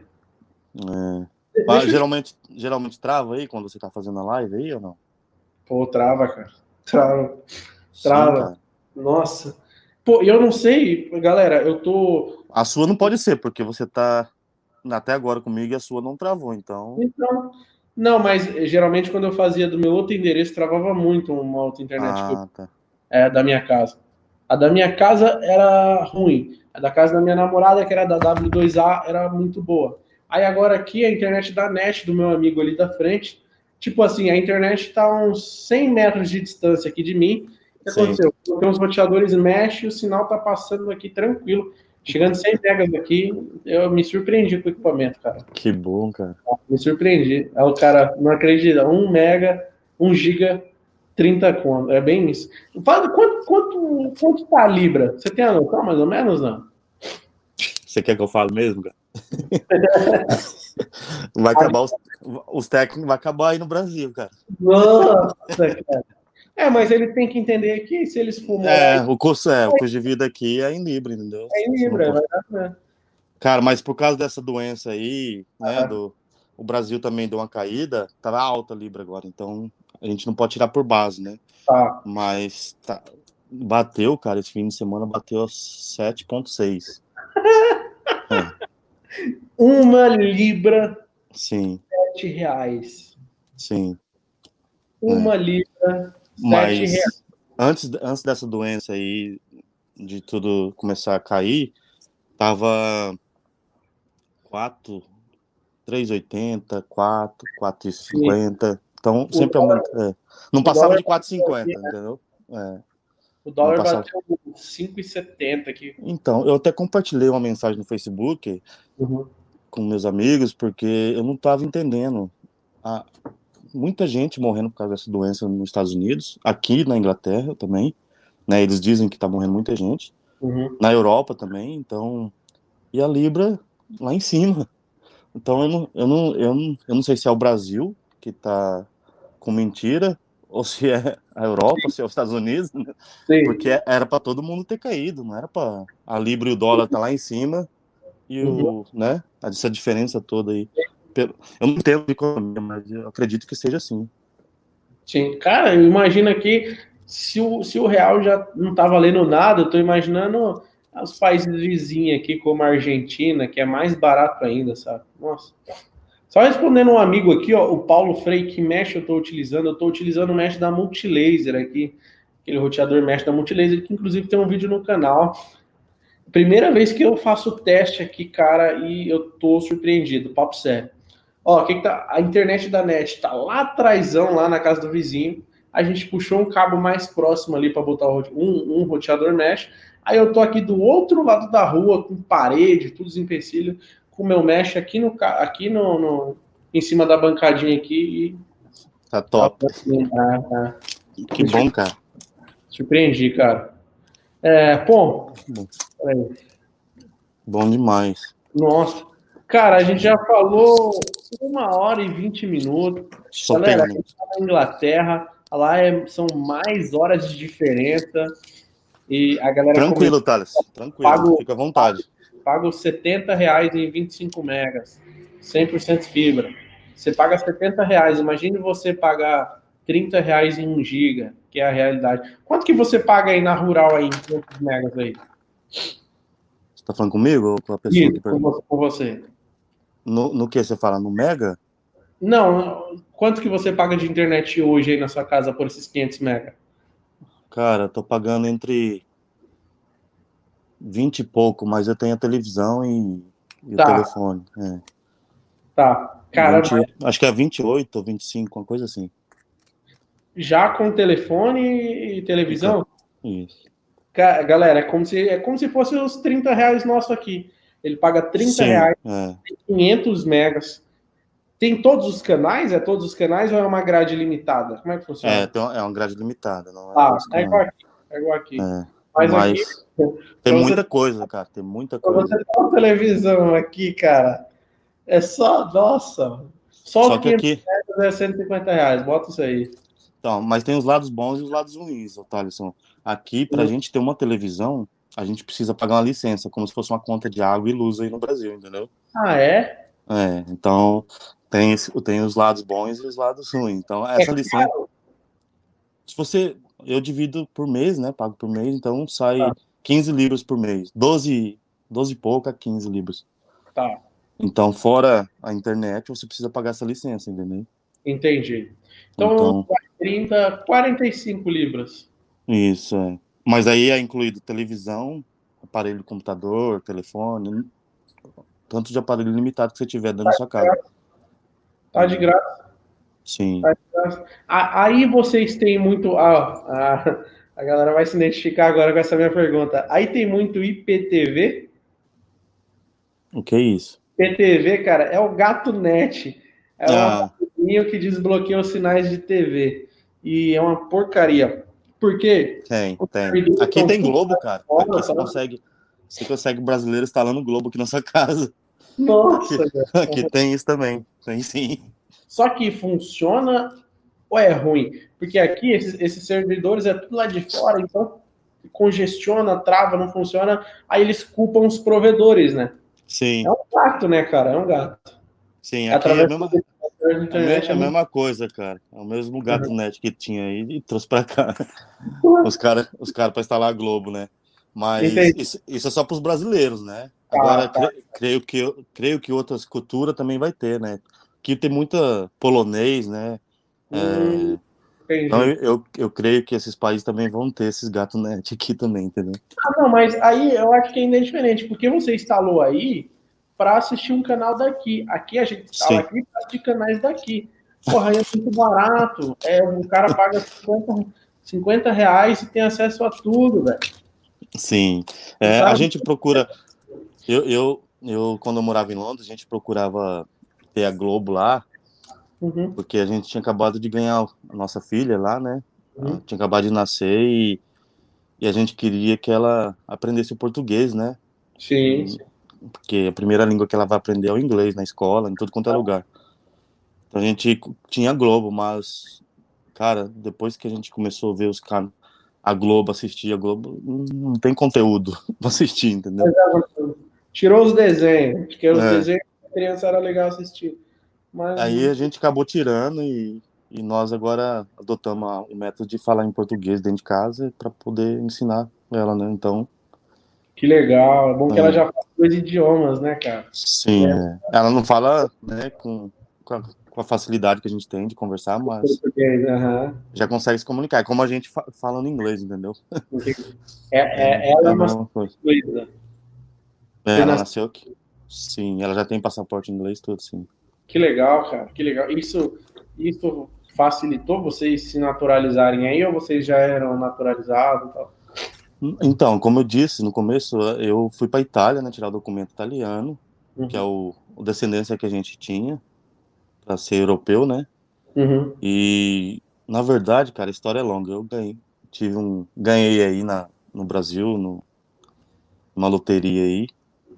É. Ah, geralmente, geralmente trava aí quando você tá fazendo a live aí ou não? Pô, trava, cara. Trava. Trava. Sim, Nossa. Pô, eu não sei, galera, eu tô. A sua não pode ser, porque você tá até agora comigo e a sua não travou, então. Então. Não, mas geralmente quando eu fazia do meu outro endereço, travava muito uma outra internet ah, eu... tá. é, da minha casa. A da minha casa era ruim. A da casa da minha namorada, que era da W2A, era muito boa. Aí agora aqui a internet da NET do meu amigo ali da frente, tipo assim, a internet está a uns 100 metros de distância aqui de mim. O que aconteceu? Tem uns roteadores mesh e o sinal tá passando aqui tranquilo. Chegando 100 megas aqui, eu me surpreendi com o equipamento, cara. Que bom, cara. Me surpreendi. Aí o cara não acredita, 1 mega, 1 giga, 30 conto. É bem isso. Fala, quanto, quanto, quanto tá a Libra? Você tem a noção, mais ou menos, não? Você quer que eu fale mesmo, cara? Vai acabar os, os técnicos, vai acabar aí no Brasil, cara. Nossa, cara. É, mas eles têm que entender que se eles fumam. É, o curso é, o custo de vida aqui é em Libra, entendeu? É em Libra, é verdade, né? Cara, mas por causa dessa doença aí, né, do, o Brasil também deu uma caída, tá alta a Libra agora, então a gente não pode tirar por base, né? Tá. Mas tá, bateu, cara, esse fim de semana bateu 7,6. é. Uma libra, Sim. sete reais. Sim. Uma é. libra, Mas sete reais. Antes, antes dessa doença aí, de tudo começar a cair, tava 4, 3,80, 4, 4,50. Então, o sempre aumenta. É. Não passava de 4,50, entendeu? É. O dólar bateu 5,70 aqui. Então, eu até compartilhei uma mensagem no Facebook uhum. com meus amigos, porque eu não estava entendendo. A, muita gente morrendo por causa dessa doença nos Estados Unidos, aqui na Inglaterra também. Né, eles dizem que está morrendo muita gente. Uhum. Na Europa também, então. E a Libra lá em cima. Então eu não, eu não, eu não, eu não sei se é o Brasil que está com mentira ou se é a Europa, ou se é os Estados Unidos, né? porque era para todo mundo ter caído, não era para a Libra e o dólar estar tá lá em cima e o, uhum. né, essa diferença toda aí. Eu não entendo de economia, mas eu acredito que seja assim. Sim, cara, imagina que se o, se o real já não tá valendo nada, eu tô imaginando os países vizinhos aqui, como a Argentina, que é mais barato ainda, sabe? Nossa. Só respondendo um amigo aqui, ó, o Paulo Frei, que mesh eu estou utilizando? Eu estou utilizando o mesh da Multilaser aqui, aquele roteador mesh da Multilaser, que inclusive tem um vídeo no canal. Primeira vez que eu faço teste aqui, cara, e eu tô surpreendido, papo sério. Ó, que, que tá? A internet da net tá lá atrásão, lá na casa do vizinho. A gente puxou um cabo mais próximo ali para botar um, um roteador mesh. Aí eu tô aqui do outro lado da rua, com parede, tudo empecilho, o meu mesh aqui no aqui no, no, em cima da bancadinha aqui e. Tá top. Ah, ah. Que bom, cara. Surpreendi, cara. É, bom. Bom. bom demais. Nossa. Cara, a gente já falou uma hora e vinte minutos. Só Galera, a gente tá na Inglaterra, lá é, são mais horas de diferença. E a galera. Tranquilo, come... Thales. Tranquilo, pago, fica à vontade. Pago 70 reais em 25 megas, 100% fibra. Você paga 70 reais. Imagine você pagar 30 reais em 1 giga, que é a realidade. Quanto que você paga aí na rural aí, em quantos megas aí? Você tá falando comigo ou com a pessoa Isso, que pergunta? Com você. No, no que você fala? No mega? Não, quanto que você paga de internet hoje aí na sua casa por esses 500 mega? Cara, tô pagando entre 20 e pouco, mas eu tenho a televisão e, e tá. o telefone. É. Tá. Cara, 20, mas... acho que é 28 ou 25, uma coisa assim. Já com telefone e televisão? Isso. Galera, é como se, é como se fosse os 30 reais nosso aqui. Ele paga 30 Sim, reais, é. 500 megas. Tem todos os canais? É todos os canais ou é uma grade limitada? Como é que funciona? É, é uma grade limitada. Não é ah, é igual aqui. É igual aqui. É, mas, mas aqui, tem muita você... coisa, cara. Tem muita coisa. Você tem uma televisão aqui, cara. É só, nossa. Só, só que aqui é 150 reais. Bota isso aí. Então, mas tem os lados bons e os lados ruins, Thaleson. Aqui, para a gente ter uma televisão, a gente precisa pagar uma licença, como se fosse uma conta de água e luz aí no Brasil, entendeu? Ah, é? É, então tem, tem os lados bons e os lados ruins. Então, essa é licença. Caro. Se você. Eu divido por mês, né? Pago por mês, então sai tá. 15 libras por mês. 12, 12 e pouco a 15 libras. Tá. Então, fora a internet, você precisa pagar essa licença, entendeu? Entendi. Então, então 30, 45 libras. Isso, é. Mas aí é incluído televisão, aparelho de computador, telefone, tanto de aparelho limitado que você tiver dentro tá da sua casa. Tá de graça. Sim. Tá graça. Aí vocês têm muito. Ah, ah, a galera vai se identificar agora com essa minha pergunta. Aí tem muito IPTV? O que é isso? IPTV, cara, é o gato net. É ah. um que desbloqueia os sinais de TV e é uma porcaria. Por quê? Tem, tem. Aqui tem Globo, cara. Aqui você consegue, você consegue brasileiro instalando Globo aqui na sua casa. Nossa, aqui, aqui tem isso também. Tem sim. Só que funciona ou é ruim? Porque aqui esses, esses servidores é tudo lá de fora, então congestiona, trava, não funciona. Aí eles culpam os provedores, né? Sim. É um gato, né, cara? É um gato. Sim, aqui é a mesma, internet é a mesma coisa, cara. É o mesmo gato uhum. net que tinha aí e trouxe pra cá. Os caras os cara para instalar a Globo, né? Mas isso, isso, é só para os brasileiros, né? Tá, Agora, tá. Cre, creio, que, creio que outras culturas também vai ter, né? Que tem muita polonês, né? Hum, é, então eu, eu, eu, creio que esses países também vão ter esses gatos net aqui também, entendeu? Ah, não, mas aí eu acho que ainda é diferente, porque você instalou aí, para assistir um canal daqui. Aqui a gente estava aqui para assistir canais daqui. Porra, é muito barato. É, o cara paga 50, 50 reais e tem acesso a tudo, velho. Sim. É, a gente procura. Eu, eu, eu, quando eu morava em Londres, a gente procurava ter a Globo lá, uhum. porque a gente tinha acabado de ganhar a nossa filha lá, né? Uhum. Tinha acabado de nascer e, e a gente queria que ela aprendesse o português, né? Sim. sim porque a primeira língua que ela vai aprender é o inglês na escola, em tudo quanto é lugar. Então a gente tinha Globo, mas, cara, depois que a gente começou a ver os caras, a Globo, assistir a Globo, não tem conteúdo pra assistir, entendeu? Tirou os desenhos, porque os é. desenhos criança era legal assistir. Mas... Aí a gente acabou tirando e, e nós agora adotamos o método de falar em português dentro de casa para poder ensinar ela, né? Então, que legal. É bom que ela é. já fala dois idiomas, né, cara? Sim. É. é. Ela não fala né, com, com a, com, a, facilidade que a gente tem de conversar, mas uhum. já consegue se comunicar. É como a gente fa falando inglês, entendeu? É, é, ela é uma coisa. É, ela nasceu aqui. Sim, ela já tem passaporte inglês tudo, sim. Que legal, cara, que legal. Isso, isso facilitou vocês se naturalizarem aí ou vocês já eram naturalizados tal? Então, como eu disse no começo, eu fui para Itália, né, tirar o documento italiano, uhum. que é o, o, descendência que a gente tinha para ser europeu, né? Uhum. E na verdade, cara, a história é longa. Eu ganhei, tive um, ganhei aí na, no Brasil, no, uma loteria aí,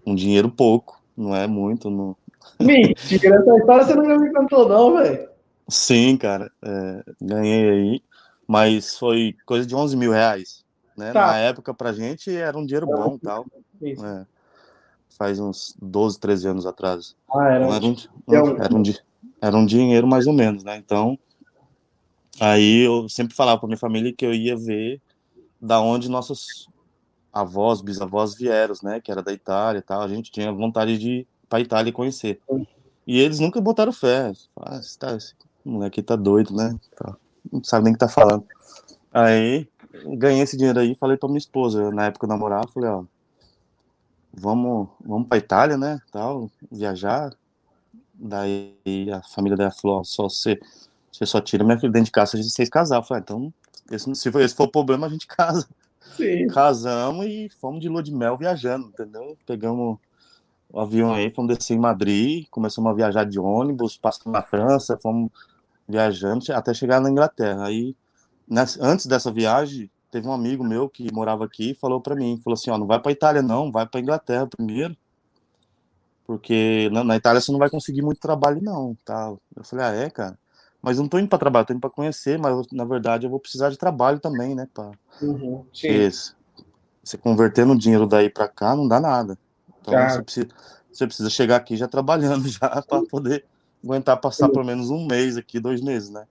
um dinheiro pouco, não é muito, não. Mentira, essa história você não me contou não, velho. Sim, cara, é, ganhei aí, mas foi coisa de 11 mil reais, né? Tá. Na época pra gente era um dinheiro bom tal. É, faz uns 12, 13 anos atrás. Ah, era, era, um, era, um, era um dinheiro mais ou menos, né? Então, aí eu sempre falava pra minha família que eu ia ver da onde nossos avós, bisavós vieram, né? Que era da Itália e tal. A gente tinha vontade de ir pra Itália e conhecer. E eles nunca botaram fé. Ah, tá, esse moleque tá doido, né? Tá, não sabe nem o que tá falando. Aí, ganhei esse dinheiro aí falei pra minha esposa. Na época eu namorava, falei, ó, vamos, vamos pra Itália, né? Tal, viajar. Daí a família dela falou, ó, só você, você só tira minha filha dentro de casa se vocês casar. Eu falei, ah, então, esse, se for, esse for o problema, a gente casa. Sim. Casamos e fomos de lua de mel viajando, entendeu? Pegamos o avião aí, fomos descer em Madrid, começamos a viajar de ônibus, passamos na França, fomos viajando até chegar na Inglaterra. Aí, nessa, antes dessa viagem, teve um amigo meu que morava aqui e falou para mim, falou assim, ó, não vai para Itália não, vai para Inglaterra primeiro, porque na, na, Itália você não vai conseguir muito trabalho não, tá? Eu falei, ah, é, cara? Mas eu não tô indo para trabalho, tô indo para conhecer, mas na verdade eu vou precisar de trabalho também, né, para uhum, você convertendo dinheiro daí para cá não dá nada. Então você precisa, você precisa chegar aqui já trabalhando já para poder aguentar passar pelo menos um mês aqui, dois meses, né?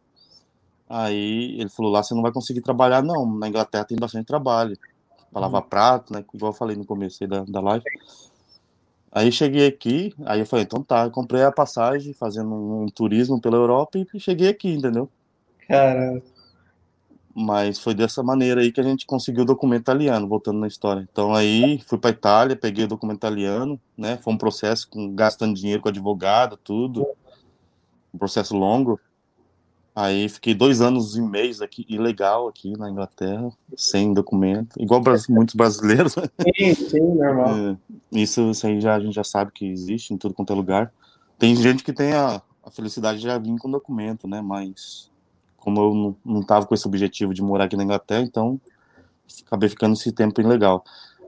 Aí ele falou, lá você não vai conseguir trabalhar, não. Na Inglaterra tem bastante trabalho. Para lavar uhum. prato, né? Igual eu falei no começo da, da live. Aí cheguei aqui, aí eu falei, então tá, comprei a passagem, fazendo um, um turismo pela Europa e cheguei aqui, entendeu? Cara. Mas foi dessa maneira aí que a gente conseguiu o documento italiano, voltando na história. Então aí fui para Itália, peguei o documento italiano, né? Foi um processo com gastando dinheiro com advogado, tudo. Um processo longo. Aí fiquei dois anos e meio aqui, ilegal aqui na Inglaterra, sem documento, igual muitos brasileiros. Né? Sim, sim, normal. É, isso, isso aí já, a gente já sabe que existe em tudo quanto é lugar. Tem gente que tem a, a felicidade de já vir com documento, né? Mas como eu não, não tava com esse objetivo de morar aqui na Inglaterra, então acabei ficando esse tempo ilegal.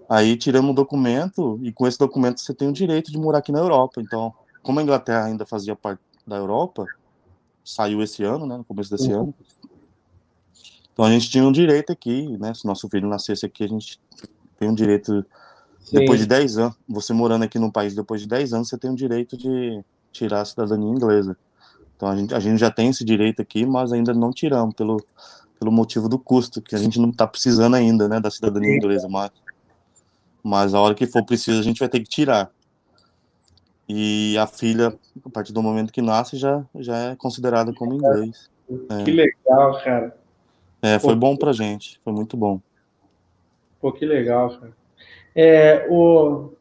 Aí tiramos o documento e com esse documento você tem o direito de morar aqui na Europa. Então, como a Inglaterra ainda fazia parte da Europa, saiu esse ano, né, no começo desse uhum. ano. Então a gente tinha um direito aqui, né, se nosso filho nascesse aqui, a gente tem um direito Sim. depois de 10 anos, você morando aqui no país depois de 10 anos, você tem o direito de tirar a cidadania inglesa. Então a gente, a gente já tem esse direito aqui, mas ainda não tiramos pelo, pelo motivo do custo, que a gente não está precisando ainda, né, da cidadania inglesa, mas, mas a hora que for preciso a gente vai ter que tirar. E a filha, a partir do momento que nasce, já, já é considerada como inglês. Que é. legal, cara. É, foi Pô, bom pra gente, foi muito bom. Pô, que legal, cara. É, o,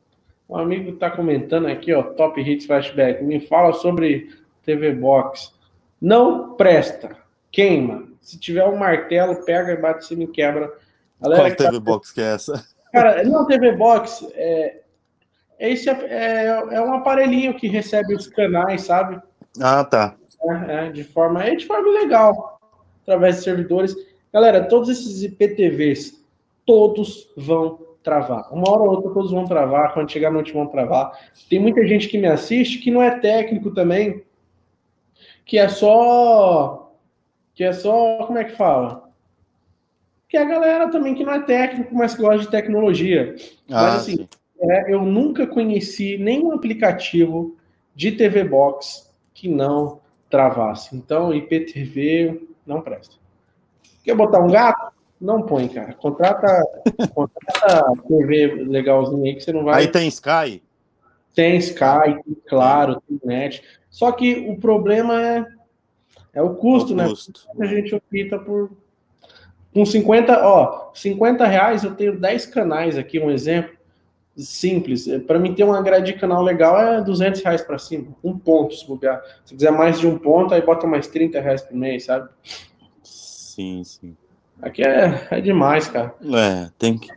o amigo tá comentando aqui, ó, Top Hits Flashback, me fala sobre TV Box. Não presta, queima. Se tiver um martelo, pega, bate em cima e quebra. Galera Qual TV tá... Box que é essa? Cara, não TV Box, é, esse é, é, é, um aparelhinho que recebe os canais, sabe? Ah, tá. É, é, de forma, é de forma legal, através de servidores. Galera, todos esses IPTVs, todos vão travar. Uma hora ou outra todos vão travar, quando chegar no último vão travar. Tem muita gente que me assiste que não é técnico também, que é só que é só, como é que fala? Que é a galera também que não é técnico, mas que gosta de tecnologia. Ah, mas assim, sim é, eu nunca conheci nenhum aplicativo de TV Box que não travasse. Então, IPTV não presta. Quer botar um gato? Não põe, cara. Contrata, contrata TV legalzinho aí que você não vai. Aí tem Sky? Tem Sky, tem claro, tem net. Só que o problema é, é o custo, o né? Custo. A gente opta por. Com 50, ó, 50 reais eu tenho 10 canais aqui, um exemplo simples. Para mim ter uma grade de canal legal é 200 reais para cima, um ponto se bobear. Se quiser mais de um ponto, aí bota mais 30 reais por mês, sabe? Sim, sim. Aqui é, é demais, cara. É, tem que.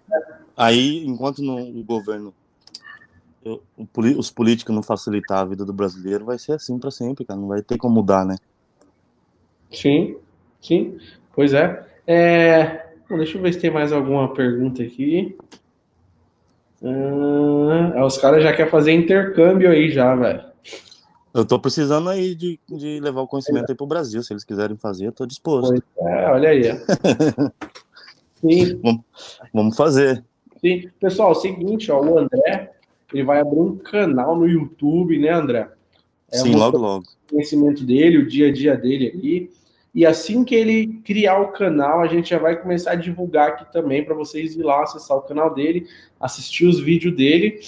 Aí, enquanto no, o governo, eu, os políticos não facilitar a vida do brasileiro, vai ser assim para sempre, cara. Não vai ter como mudar, né? Sim, sim. Pois é. é... Bom, deixa eu ver se tem mais alguma pergunta aqui. Ah, os caras já querem fazer intercâmbio aí já, velho. Eu tô precisando aí de, de levar o conhecimento é. aí pro Brasil. Se eles quiserem fazer, eu tô disposto. Pois é, olha aí. Sim. Vamos, vamos fazer. Sim. Pessoal, é o seguinte, ó, o André, ele vai abrir um canal no YouTube, né, André? É Sim, logo, logo. O conhecimento dele, o dia a dia dele aí. E assim que ele criar o canal, a gente já vai começar a divulgar aqui também para vocês ir lá acessar o canal dele, assistir os vídeos dele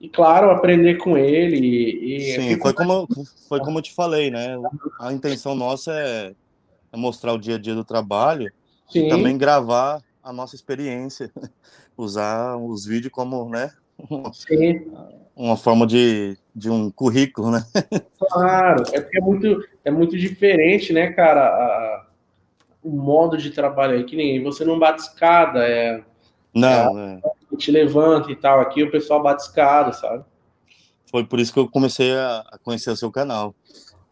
e, claro, aprender com ele. E, Sim, foi como, foi como eu te falei, né? A intenção nossa é, é mostrar o dia a dia do trabalho Sim. e também gravar a nossa experiência, usar os vídeos como, né? Sim uma forma de, de um currículo, né? Claro, é porque é muito, é muito diferente, né, cara, a, o modo de trabalho aí, que nem você não bate escada, é... Não, é, é. Te levanta e tal, aqui o pessoal bate escada, sabe? Foi por isso que eu comecei a conhecer o seu canal.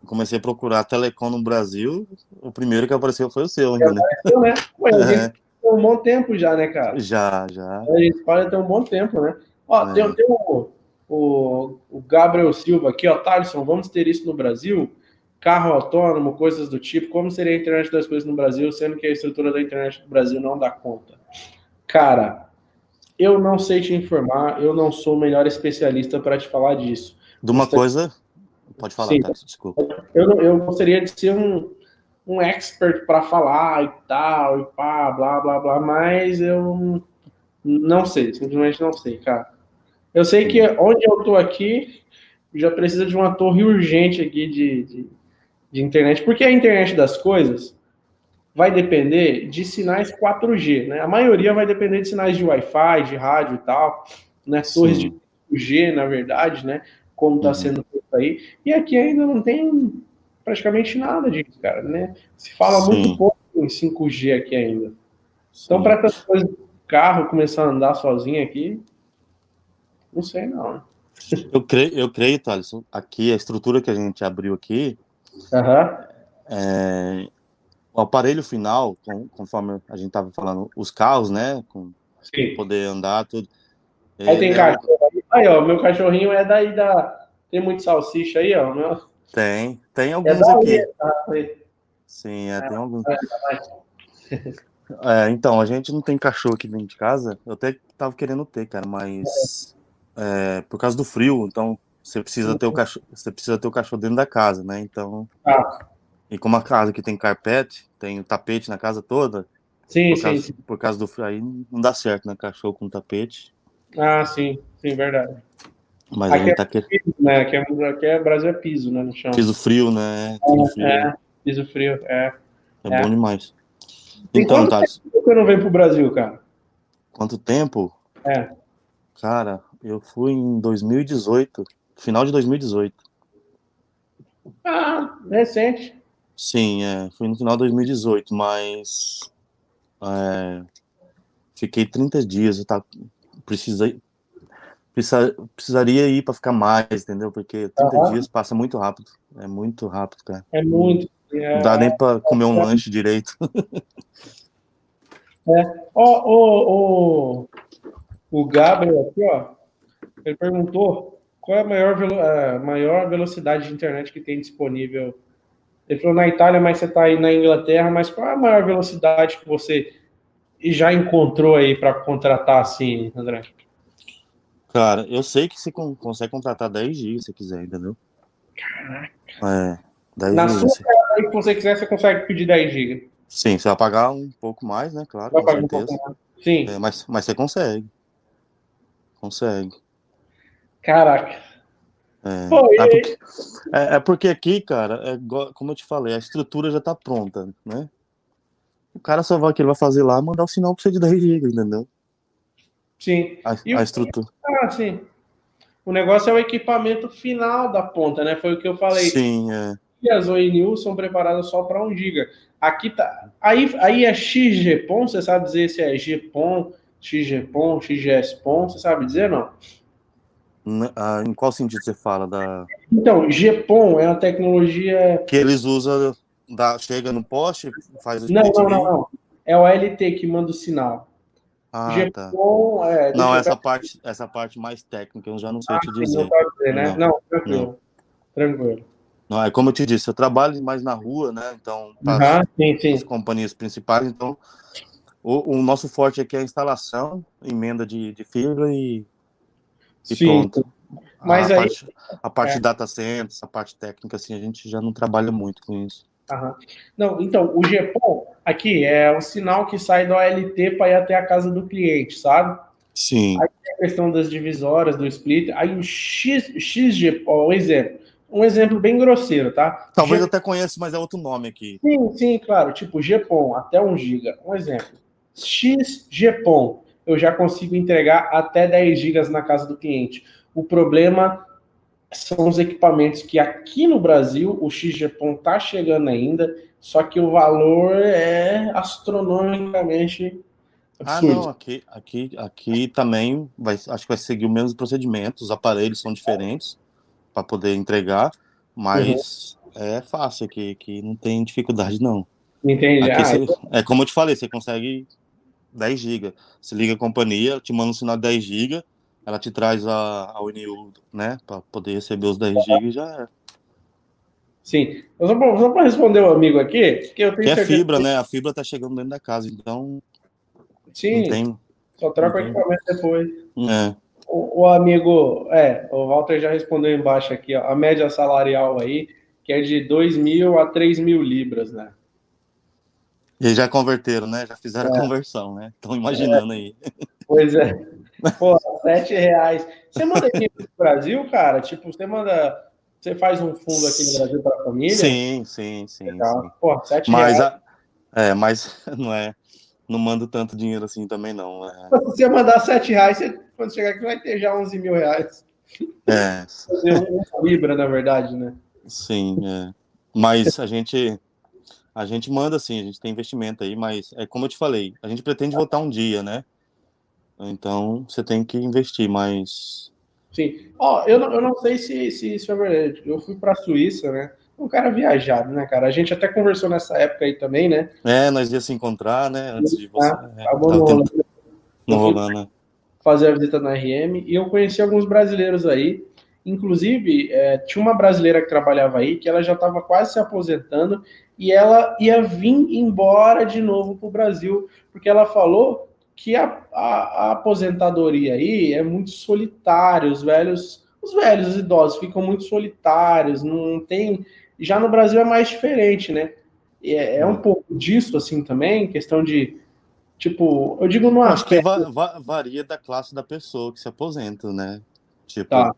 Comecei a procurar Telecom no Brasil, o primeiro que apareceu foi o seu, ainda, né? Apareceu, né? Ué, é. um bom tempo já, né, cara? Já, já. A gente pode ter um bom tempo, né? Ó, é. tem, tem um o, o Gabriel Silva aqui, ó, Thaleson, vamos ter isso no Brasil? Carro autônomo, coisas do tipo. Como seria a internet das coisas no Brasil, sendo que a estrutura da internet do Brasil não dá conta? Cara, eu não sei te informar, eu não sou o melhor especialista para te falar disso. De uma coisa. Pode falar, Sim, tá? desculpa. Eu, eu gostaria de ser um, um expert para falar e tal, e pá, blá, blá, blá, mas eu não sei, simplesmente não sei, cara. Eu sei que onde eu tô aqui já precisa de uma torre urgente aqui de, de, de internet, porque a internet das coisas vai depender de sinais 4G, né? A maioria vai depender de sinais de Wi-Fi, de rádio e tal, né? Torres Sim. de 5G, na verdade, né? Como está uhum. sendo feito aí. E aqui ainda não tem praticamente nada disso, cara, né? Se fala Sim. muito pouco em 5G aqui ainda. Então, para essas coisas, carro começar a andar sozinho aqui, não sei, não. Eu creio, eu creio, Thales, aqui, a estrutura que a gente abriu aqui, uhum. é, o aparelho final, conforme a gente estava falando, os carros, né, com Sim. poder andar, tudo. Aí tem é, cachorro. Aí, ó, meu cachorrinho é daí da... Tem muito salsicha aí, ó, meu... Tem, tem é alguns é aqui. Tá? Sim, é, tem alguns. É, então, a gente não tem cachorro aqui dentro de casa. Eu até tava querendo ter, cara, mas é, por causa do frio, então você precisa ter o cachorro, você precisa ter o cachorro dentro da casa, né? Então, ah. e como a casa que tem carpete, tem o tapete na casa toda. Sim, por sim, causa, sim. Por causa do frio, aí não dá certo, né? Cachorro com tapete. Ah, sim, sim, verdade. Mas aqui a gente tá é piso, né? Aqui é, aqui é Brasil é piso, né? No chão. Piso frio, né? É, frio, é, piso frio, é. É, é. bom demais. Então, tá. Quanto tempo não vem pro Brasil, cara? Quanto tempo? É. Cara, eu fui em 2018, final de 2018. Ah, recente. Sim, é, fui no final de 2018, mas é, fiquei 30 dias, tá, precisei, precisa, precisaria ir para ficar mais, entendeu? Porque 30 uhum. dias passa muito rápido, é muito rápido, cara. É muito. É... Não dá nem para comer um é. lanche direito. é. Ó, o, o, o Gabriel aqui, ó, ele perguntou qual é a maior, a maior velocidade de internet que tem disponível. Ele falou na Itália, mas você está aí na Inglaterra, mas qual é a maior velocidade que você já encontrou aí para contratar assim, André? Cara, eu sei que você consegue contratar 10 GB se quiser, entendeu? Caraca. É, 10 Na sua casa que você quiser, você consegue pedir 10 GB. Sim, você vai pagar um pouco mais, né? Claro, vai com certeza. Um Sim. É, mas, mas você consegue. Consegue. Caraca. É, Pô, é, porque, é, é, porque, aqui, cara, é, como eu te falei, a estrutura já tá pronta, né? O cara só vai, que ele vai fazer lá, mandar o sinal pra você de 10 GB, entendeu? Sim. A, e a estrutura. Ah, sim. O negócio é o equipamento final da ponta, né? Foi o que eu falei. Sim, é. E as ONU são preparadas só para 1 GB. Aqui tá. Aí, aí é XGPON, você sabe dizer se é GPON, XGPON, XGSPON, você sabe dizer não? Ah, em qual sentido você fala da? Então, GPON é a tecnologia que eles usam, da, chega no poste, faz o não, não, não, não, é o LT que manda o sinal. Ah, GPON, tá. é, não, essa parte, essa parte mais técnica eu já não sei ah, te dizer. Não, dizer né? não, não tranquilo, não. tranquilo. Não, é como eu te disse, eu trabalho mais na rua, né? Então, para sim, sim. as companhias principais, então o, o, nosso forte aqui é a instalação, emenda de, de fibra e, e sim. pronto. Mas a, aí, parte, a parte é. data centers, a parte técnica, assim, a gente já não trabalha muito com isso. Aham. Não, então, o GPON aqui é o sinal que sai do ALT para ir até a casa do cliente, sabe? Sim. Aí tem a questão das divisórias, do split. Aí o X, XGPON, um exemplo um exemplo bem grosseiro, tá? Talvez G... eu até conheça, mas é outro nome aqui. Sim, sim, claro. Tipo, GPON, até 1 GB. Um exemplo. XGPON, eu já consigo entregar até 10 GB na casa do cliente. O problema são os equipamentos que aqui no Brasil o XGPON tá chegando ainda, só que o valor é astronomicamente absurdo. Ah, não, aqui, aqui, aqui também vai, acho que vai seguir o mesmo procedimento, os aparelhos são diferentes para poder entregar, mas uhum. é fácil aqui, que não tem dificuldade não. Entendi. Ah, você, então... É como eu te falei, você consegue 10 GB. Você liga a companhia, te manda um sinal de 10 GB, ela te traz a, a UNIU, né, para poder receber os 10 GB e já é. Sim. Só para responder o amigo aqui, que eu tenho que é fibra, que... né? A fibra tá chegando dentro da casa, então. Sim. Tem... Só troca o equipamento depois. É. O, o, amigo, é, o Walter já respondeu embaixo aqui, ó, a média salarial aí, que é de 2 mil a 3 mil libras, né? E já converteram, né? Já fizeram é. a conversão, né? Estão imaginando é. aí. Pois é. Pô, 7 reais. Você manda aqui pro Brasil, cara? Tipo, você manda. Você faz um fundo aqui no Brasil para a família? Sim, sim, sim. sim. Pô, 7 mas reais. A... É, mas não é. Não mando tanto dinheiro assim também, não. É... Se você mandar 7 reais, você quando chegar aqui vai ter já 11 mil reais. É. Fazer uma libra, na verdade, né? Sim, é. Mas a gente a gente manda sim, a gente tem investimento aí, mas é como eu te falei, a gente pretende voltar um dia, né? Então você tem que investir, mas. Sim. Ó, oh, eu, não, eu não sei se, se isso é verdade. Eu fui para a Suíça, né? Um cara viajado, né, cara? A gente até conversou nessa época aí também, né? É, nós ia se encontrar, né? Antes de você. Ah, é, acabou não rolando. Não rolando, né? fazer a visita na RM e eu conheci alguns brasileiros aí. Inclusive, é, tinha uma brasileira que trabalhava aí que ela já estava quase se aposentando e ela ia vir embora de novo para o Brasil, porque ela falou que a, a, a, aposentadoria aí é muito solitária, os velhos, os velhos, os idosos ficam muito solitários, não tem. Já no Brasil é mais diferente, né? É, é um pouco disso assim também, questão de Tipo, eu digo no Acho que va va varia da classe da pessoa que se aposenta, né? Tipo, tá.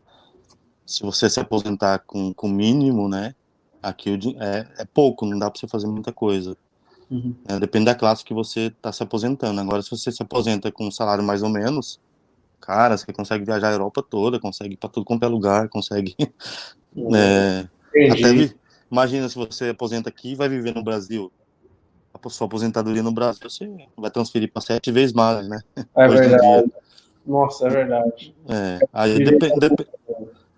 Se você se aposentar com o mínimo, né? Aqui é, é pouco, não dá para você fazer muita coisa. Uhum. É, depende da classe que você está se aposentando. Agora, se você se aposenta com um salário mais ou menos, cara, você consegue viajar a Europa toda, consegue ir para tudo quanto é lugar, consegue. Uhum. É, até, imagina se você aposenta aqui e vai viver no Brasil a sua aposentadoria no Brasil, você vai transferir para sete vezes mais, né? É Hoje verdade. Nossa, é verdade. É, aí depende. Dep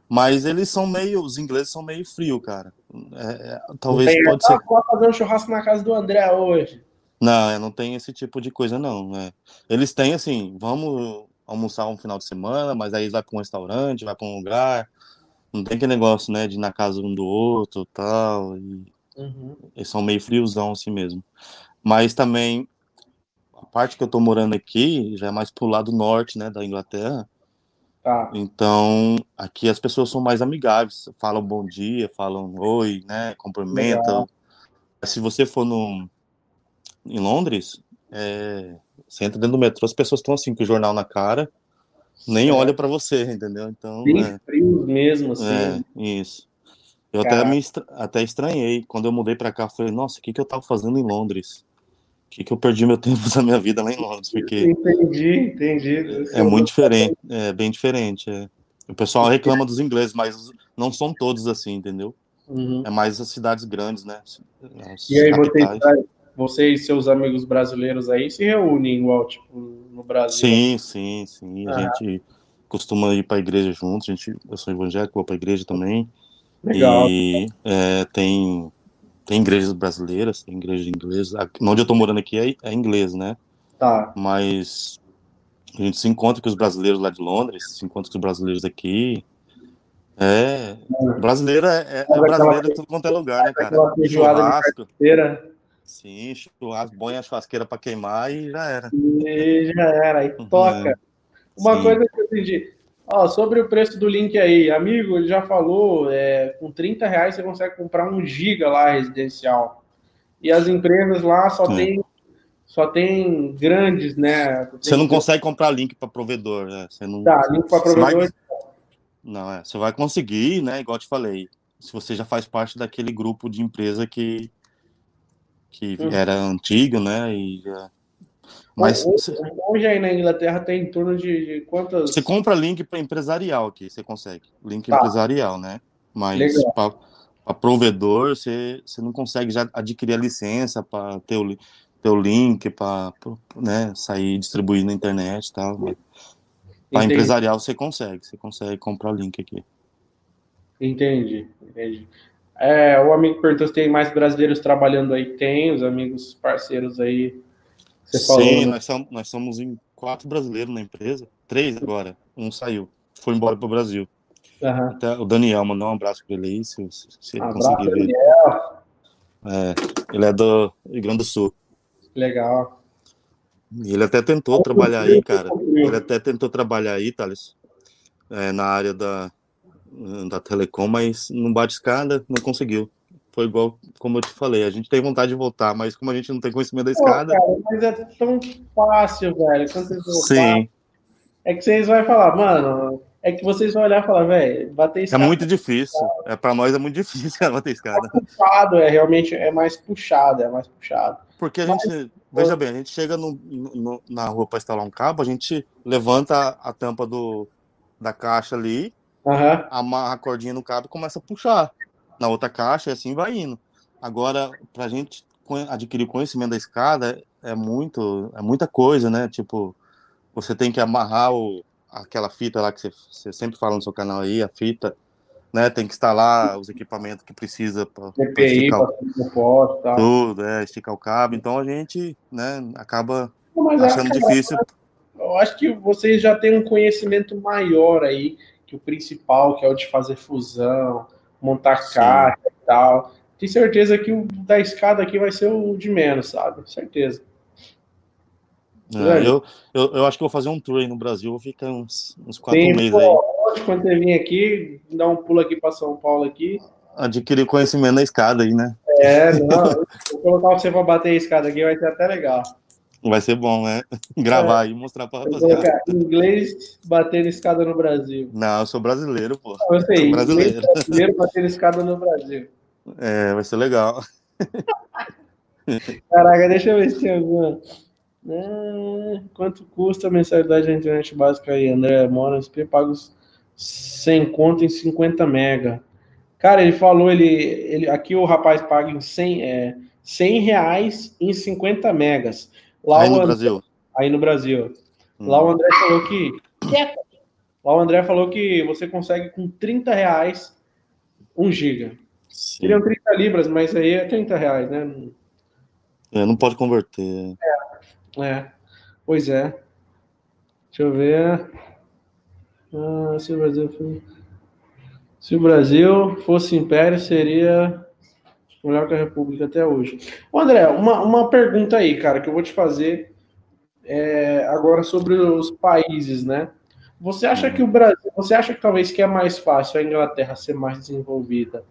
mas eles são meio, os ingleses são meio frio, cara. É, é talvez tem, pode ser. Fazer um churrasco na casa do André hoje. Não, é, não tem esse tipo de coisa, não. Né? Eles têm assim, vamos almoçar um final de semana, mas aí vai para um restaurante, vai para um lugar. Não tem aquele negócio, né, de ir na casa um do outro tal. E Uhum. Eles são meio friozão assim mesmo. Mas também, a parte que eu tô morando aqui já é mais pro lado norte, né, da Inglaterra. Tá. Então, aqui as pessoas são mais amigáveis, falam bom dia, falam oi, né, cumprimentam. Se você for no, em Londres, é, você entra dentro do metrô, as pessoas estão assim, com o jornal na cara, nem é. olha para você, entendeu? Então, Bem é, frio mesmo, assim. É, isso. Eu até, me, até estranhei. Quando eu mudei para cá, falei, nossa, o que, que eu tava fazendo em Londres? Que, que eu perdi meu tempo da minha vida lá em Londres, porque... Entendi, entendi. É muito diferente, é bem diferente. É. O pessoal reclama dos ingleses, mas não são todos assim, entendeu? Uhum. É mais as cidades grandes, né? As e aí vocês, você e seus amigos brasileiros aí se reúnem igual, tipo, no Brasil? Sim, sim, sim. A gente costuma ir para a igreja juntos. A gente, eu sou evangélico, vou para a igreja também. Legal. E é, tem, tem igrejas brasileiras, tem igreja inglesa. Onde eu estou morando aqui é, é inglês, né? Tá. Mas a gente se encontra com os brasileiros lá de Londres, se encontra com os brasileiros aqui. É, brasileiro é, é, é brasileiro em tudo quanto é lugar, né, cara? Churrasco. Sim, churrasco, põe a churrasqueira para queimar e já era. E já era, aí toca. É. Uma Sim. coisa que eu entendi. Ó, sobre o preço do link aí, amigo, ele já falou, é, com 30 reais você consegue comprar um giga lá residencial. E as empresas lá só é. tem só tem grandes, né? Você não consegue comprar link para provedor, né? Você não. Tá, link para provedor. Vai... Não, é. Você vai conseguir, né? Igual eu te falei. Se você já faz parte daquele grupo de empresa que que uhum. era antigo, né? E já mas hoje, hoje, aí na Inglaterra tem em torno de, de quantas. Você compra link para empresarial aqui, você consegue. Link tá. empresarial, né? Mas para provedor, você, você não consegue já adquirir a licença para ter o, ter o link, para né, sair distribuir na internet e tal. Para empresarial você consegue, você consegue comprar o link aqui. Entendi, entendi. É, o amigo perguntou se tem mais brasileiros trabalhando aí. Tem, os amigos parceiros aí você Sim, falou, né? nós, somos, nós somos em quatro brasileiros na empresa, três agora, um saiu, foi embora para o Brasil. Uhum. Até o Daniel, mandou um abraço para ele aí, se, se ele conseguir ver. É, ele é do Rio Grande do Sul. Legal. Ele até tentou trabalhar aí, cara. Ele até tentou trabalhar aí, Thales, é, na área da, da Telecom, mas não bate escada, não conseguiu foi igual, como eu te falei, a gente tem vontade de voltar, mas como a gente não tem conhecimento da escada. Cara, mas é tão fácil, velho. Quando vocês Sim. É que vocês vão falar, mano, é que vocês vão olhar e falar, velho, bater é escada. É muito difícil. É, para nós é muito difícil bater escada. É puxado, é realmente é mais puxado, é mais puxado. Porque a gente, mas, veja bem, a gente chega no, no, na rua para instalar um cabo, a gente levanta a tampa do, da caixa ali, uhum. amarra a cordinha no cabo e começa a puxar na outra caixa e assim vai indo. Agora, para a gente adquirir conhecimento da escada é muito, é muita coisa, né? Tipo, você tem que amarrar o, aquela fita lá que você, você sempre fala no seu canal aí, a fita, né? Tem que instalar os equipamentos que precisa para esticar o, tudo, é, esticar o cabo. Então a gente, né? Acaba achando difícil. Eu acho que vocês já têm um conhecimento maior aí que o principal, que é o de fazer fusão, montar Sim. caixa e tal. Tenho certeza que o da escada aqui vai ser o de menos, sabe? Certeza. É, eu, eu, eu, acho que vou fazer um tour aí no Brasil, vou ficar uns, uns quatro Sim, meses pô, aí. Quando você vir aqui, dar um pulo aqui para São Paulo aqui. Adquirir conhecimento na escada aí, né? É, não. vou colocar você para bater a escada aqui, vai ser até legal. Vai ser bom, né? Gravar é. e mostrar pra rapaziada. Inglês batendo escada no Brasil. Não, eu sou brasileiro, pô. Não, eu sei, sou brasileiro. brasileiro batendo escada no Brasil. É, vai ser legal. Caraca, deixa eu ver se tem alguma. É, quanto custa a mensalidade da internet básica aí, André? Mora SP pagos sem conta em 50 mega. Cara, ele falou, ele, ele aqui o rapaz paga em 100, é, 100 reais em 50 megas. Lá aí no André, Brasil. Aí no Brasil. Hum. Lá o André falou que. Lá o André falou que você consegue com 30 reais 1 giga. Seriam 30 libras, mas aí é 30 reais, né? É, não pode converter. É, é. Pois é. Deixa eu ver. Ah, se o Brasil Se o Brasil fosse império, seria melhor que a República até hoje. Ô, André, uma, uma pergunta aí, cara, que eu vou te fazer é, agora sobre os países, né? Você acha que o Brasil, você acha que talvez que é mais fácil a Inglaterra ser mais desenvolvida?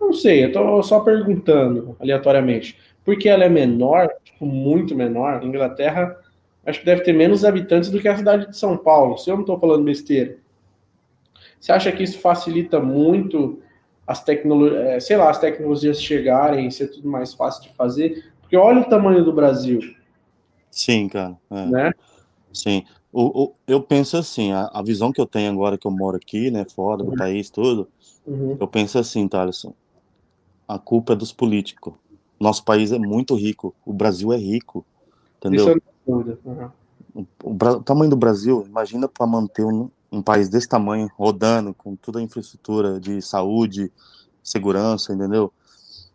Não sei, eu tô só perguntando aleatoriamente. Porque ela é menor, tipo, muito menor, a Inglaterra acho que deve ter menos habitantes do que a cidade de São Paulo, se eu não estou falando besteira. Você acha que isso facilita muito as tecnologias, é, sei lá, as tecnologias chegarem, ser tudo mais fácil de fazer, Porque olha o tamanho do Brasil. Sim, cara. É. Né? Sim. O, o, eu penso assim, a, a, visão que eu tenho agora que eu moro aqui, né, fora do uhum. país, tudo, uhum. eu penso assim, Thaleson, a culpa é dos políticos. Nosso país é muito rico, o Brasil é rico, entendeu? Isso é. Uhum. O, o, o, tamanho do Brasil, imagina para manter um, um país desse tamanho rodando com toda a infraestrutura de saúde, segurança, entendeu?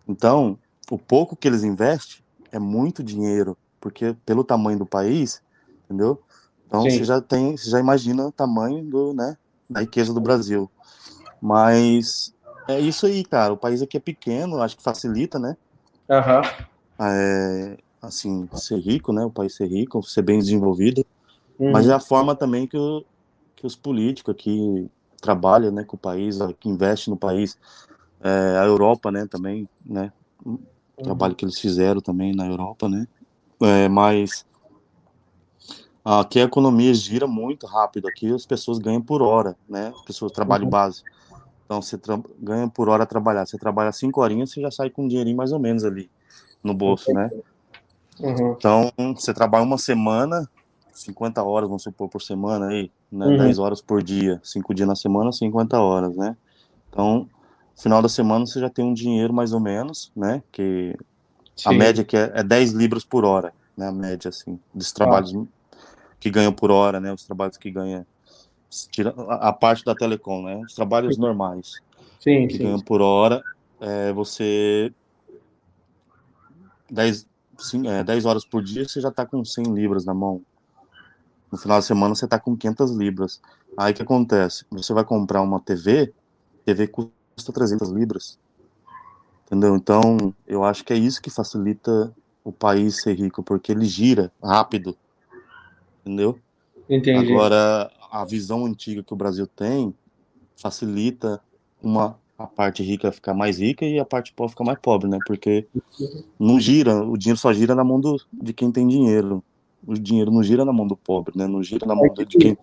Então, o pouco que eles investem é muito dinheiro, porque pelo tamanho do país, entendeu? Então Sim. você já tem, você já imagina o tamanho do, né, da riqueza do Brasil. Mas é isso aí, cara. O país aqui é pequeno, acho que facilita, né? Uhum. É, assim, ser rico, né? O país ser rico, ser bem desenvolvido. Uhum. Mas é a forma também que, o, que os políticos aqui trabalham, né, com o país, que investem no país. É, a Europa, né, também, né? O uhum. trabalho que eles fizeram também na Europa, né? É, mas Aqui a economia gira muito rápido, aqui as pessoas ganham por hora, né? As pessoas trabalham uhum. base. Então você ganha por hora trabalhar. Você trabalha cinco horinhas, você já sai com um dinheirinho mais ou menos ali no bolso, né? Uhum. Então você trabalha uma semana, 50 horas, vamos supor, por semana aí, né? Uhum. 10 horas por dia, cinco dias na semana, 50 horas, né? Então, final da semana você já tem um dinheiro mais ou menos, né? Que Sim. a média que é, é 10 libras por hora, né? A média, assim, dos trabalhos ah que ganham por hora, né? Os trabalhos que ganham tira a parte da telecom, né? Os trabalhos normais sim, que sim, ganham por hora, é, você 10, sim, é, 10 horas por dia você já está com 100 libras na mão. No final da semana você está com 500 libras. Aí o que acontece? Você vai comprar uma TV, TV custa 300 libras. Entendeu? Então, eu acho que é isso que facilita o país ser rico, porque ele gira rápido entendeu? Entendi. Agora, a visão antiga que o Brasil tem facilita uma a parte rica ficar mais rica e a parte pobre ficar mais pobre, né? Porque não gira, o dinheiro só gira na mão do, de quem tem dinheiro. O dinheiro não gira na mão do pobre, né? Não gira na mão de quem,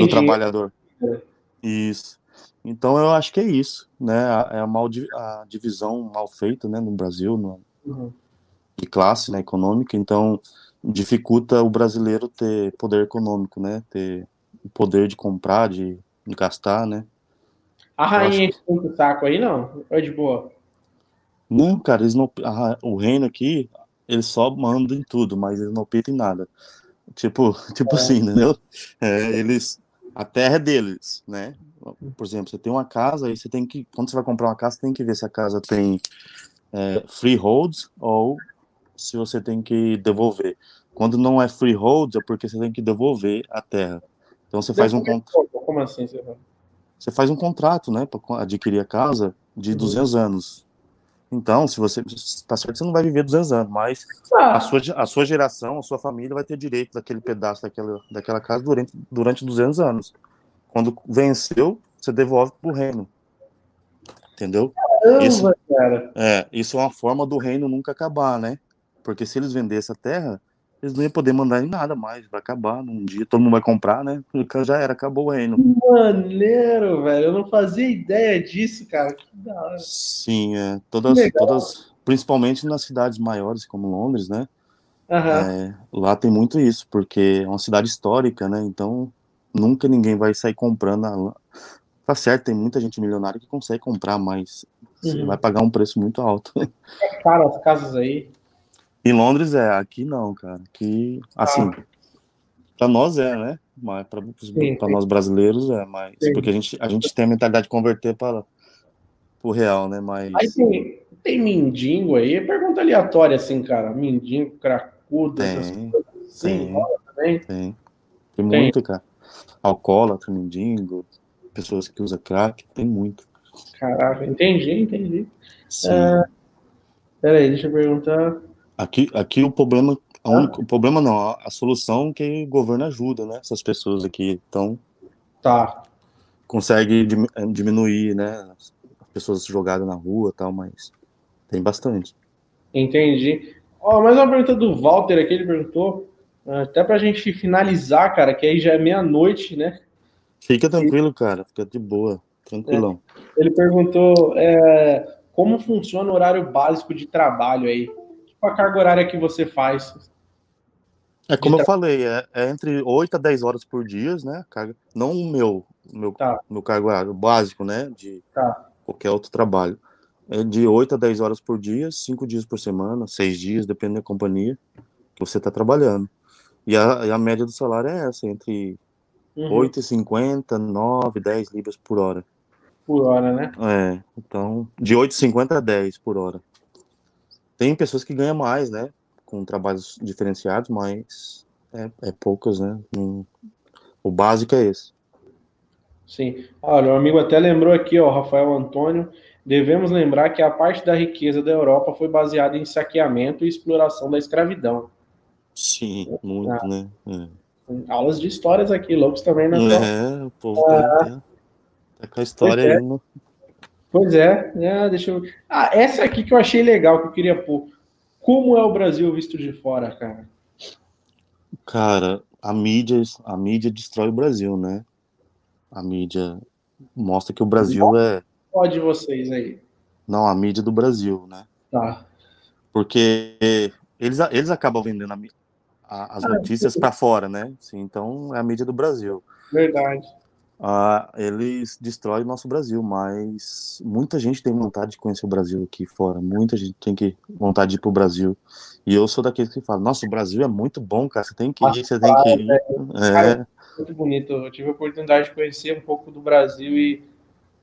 do trabalhador. Isso. Então eu acho que é isso, né? É a, mal, a divisão mal feita, né, no Brasil, no, uhum. de classe, né, econômica. Então dificulta o brasileiro ter poder econômico, né? Ter o poder de comprar, de, de gastar, né? A rainha o saco aí, não? Ou é de boa? Não, cara, eles não, a, o reino aqui, eles só mandam em tudo, mas eles não pitam em nada. Tipo, tipo é. assim, entendeu? É, eles, a terra é deles, né? Por exemplo, você tem uma casa, aí você tem que, quando você vai comprar uma casa, você tem que ver se a casa tem é, freeholds ou se você tem que devolver. Quando não é freehold, é porque você tem que devolver a terra. Então você faz um contrato. Como assim? Você faz um contrato, né, para adquirir a casa de 200 uhum. anos. Então, se você está certo, você não vai viver 200 anos, mas ah. a, sua, a sua geração, a sua família vai ter direito daquele pedaço daquela, daquela casa durante, durante 200 anos. Quando venceu, você devolve para o reino. Entendeu? Caramba, isso, cara. É, isso é uma forma do reino nunca acabar, né? Porque se eles vendessem a terra, eles não iam poder mandar em nada mais. Vai acabar num dia, todo mundo vai comprar, né? Já era, acabou o reino. Maneiro, velho. Eu não fazia ideia disso, cara. Que da hora. Sim, é. Todas, todas, principalmente nas cidades maiores, como Londres, né? Uhum. É, lá tem muito isso, porque é uma cidade histórica, né? Então nunca ninguém vai sair comprando. A... Tá certo, tem muita gente milionária que consegue comprar, mas uhum. vai pagar um preço muito alto. É caro as casas aí. Em Londres é, aqui não, cara. Aqui, assim, ah. para nós é, né? Mas para nós brasileiros é, mas sim. porque a gente, a gente tem a mentalidade de converter para o real, né? Mas aí tem, tem mindingo aí, pergunta aleatória assim, cara. Mindingo, cracudo, tem, essas coisas. Sim, tem, tem. Tem, tem muito, cara. Alcoólatra, mendigo, pessoas que usam crack, tem muito. Caraca, entendi, entendi. Sim. É... Peraí, deixa eu perguntar. Aqui, aqui o problema, a única, o problema não, a, a solução é que o governo ajuda, né? Essas pessoas aqui, então tá. consegue eh, diminuir, né? As pessoas jogadas na rua, tal, mas tem bastante. Entendi. Ó, oh, mais uma pergunta do Walter aqui, ele perguntou, até pra gente finalizar, cara, que aí já é meia-noite, né? Fica tranquilo, cara, fica de boa, tranquilão. É. Ele perguntou é, como funciona o horário básico de trabalho aí a carga horária que você faz? É como eu falei, é, é, entre 8 a 10 horas por dia, né? Carga, não o meu, meu, tá. meu cargo horário básico, né? De tá. qualquer outro trabalho. É de 8 a 10 horas por dia, 5 dias por semana, 6 dias, dependendo da companhia que você está trabalhando. E a, e a, média do salário é essa, entre uhum. 8,50, 9, 10 libras por hora. Por hora, né? É, então, de 8,50 a 10 por hora. Tem pessoas que ganham mais, né? com trabalhos diferenciados, mas é, é poucas, né? O básico é esse. Sim. Olha, o amigo até lembrou aqui, ó, Rafael Antônio. Devemos lembrar que a parte da riqueza da Europa foi baseada em saqueamento e exploração da escravidão. Sim, muito, ah. né? É. Aulas de histórias aqui, loucos também, né? É, o povo ah. tá, tá com a história é. aí. No... Pois é, é, deixa eu. Ah, essa aqui que eu achei legal, que eu queria pôr. Como é o Brasil visto de fora, cara? Cara, a mídia, a mídia destrói o Brasil, né? A mídia mostra que o Brasil é. Pode vocês aí. Não, a mídia do Brasil, né? Tá. Porque eles, eles acabam vendendo a, a, as ah, notícias para fora, né? Sim, então é a mídia do Brasil. Verdade uh, eles destroem o nosso Brasil, mas muita gente tem vontade de conhecer o Brasil aqui fora, muita gente tem que vontade de ir pro Brasil. E eu sou daqueles que falam, nossa, o Brasil é muito bom, cara, você tem que ir, você tem que ir. É, é. Muito bonito, eu tive a oportunidade de conhecer um pouco do Brasil e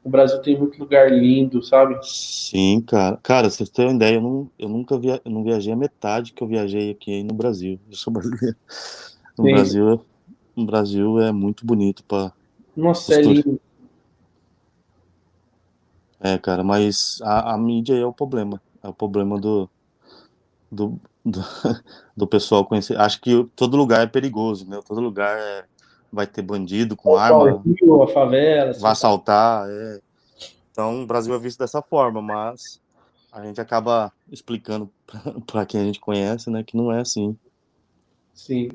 o Brasil tem muito lugar lindo, sabe? Sim, cara. Cara, vocês têm uma ideia, eu, não, eu nunca via, eu não viajei a metade que eu viajei aqui no Brasil. Eu sou brasileiro. No Brasil, no Brasil é muito bonito para nossa, é lindo. É, cara, mas a, a, mídia é o problema. É o problema do, do, do, do, pessoal conhecer. Acho que todo lugar é perigoso, né? Todo lugar é, vai ter bandido com o arma. Rio, a favela. Vai assaltar. É. Então, o Brasil é visto dessa forma, mas a gente acaba explicando para quem a gente conhece, né, que não é assim. Sim.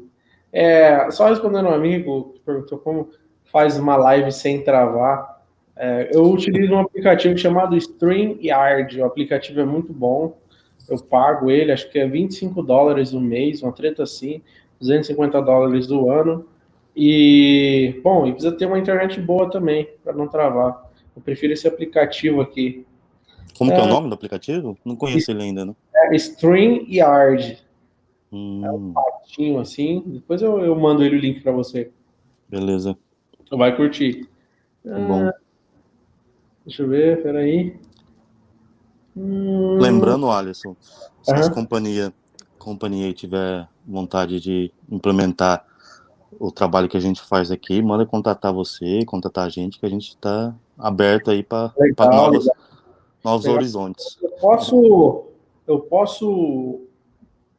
É, só respondendo um amigo que perguntou como faz uma live sem travar. É, eu utilizo um aplicativo chamado StreamYard. O aplicativo é muito bom. Eu pago ele, acho que é 25 dólares no mês, uma treta assim, 250 dólares do ano. E, bom, e precisa ter uma internet boa também, para não travar. Eu prefiro esse aplicativo aqui. Como é, que é o nome do aplicativo? Não conheço ele ainda, né? É StreamYard. Hum. É um patinho assim. Depois eu, eu mando ele o link para você. Beleza. Vai curtir. Tá bom. Ah, deixa eu ver, peraí. Hum... Lembrando, Alisson, se uhum. a companhia, companhia tiver vontade de implementar o trabalho que a gente faz aqui, manda contatar você, contatar a gente, que a gente está aberto aí para novos, novos horizontes. Eu posso, eu posso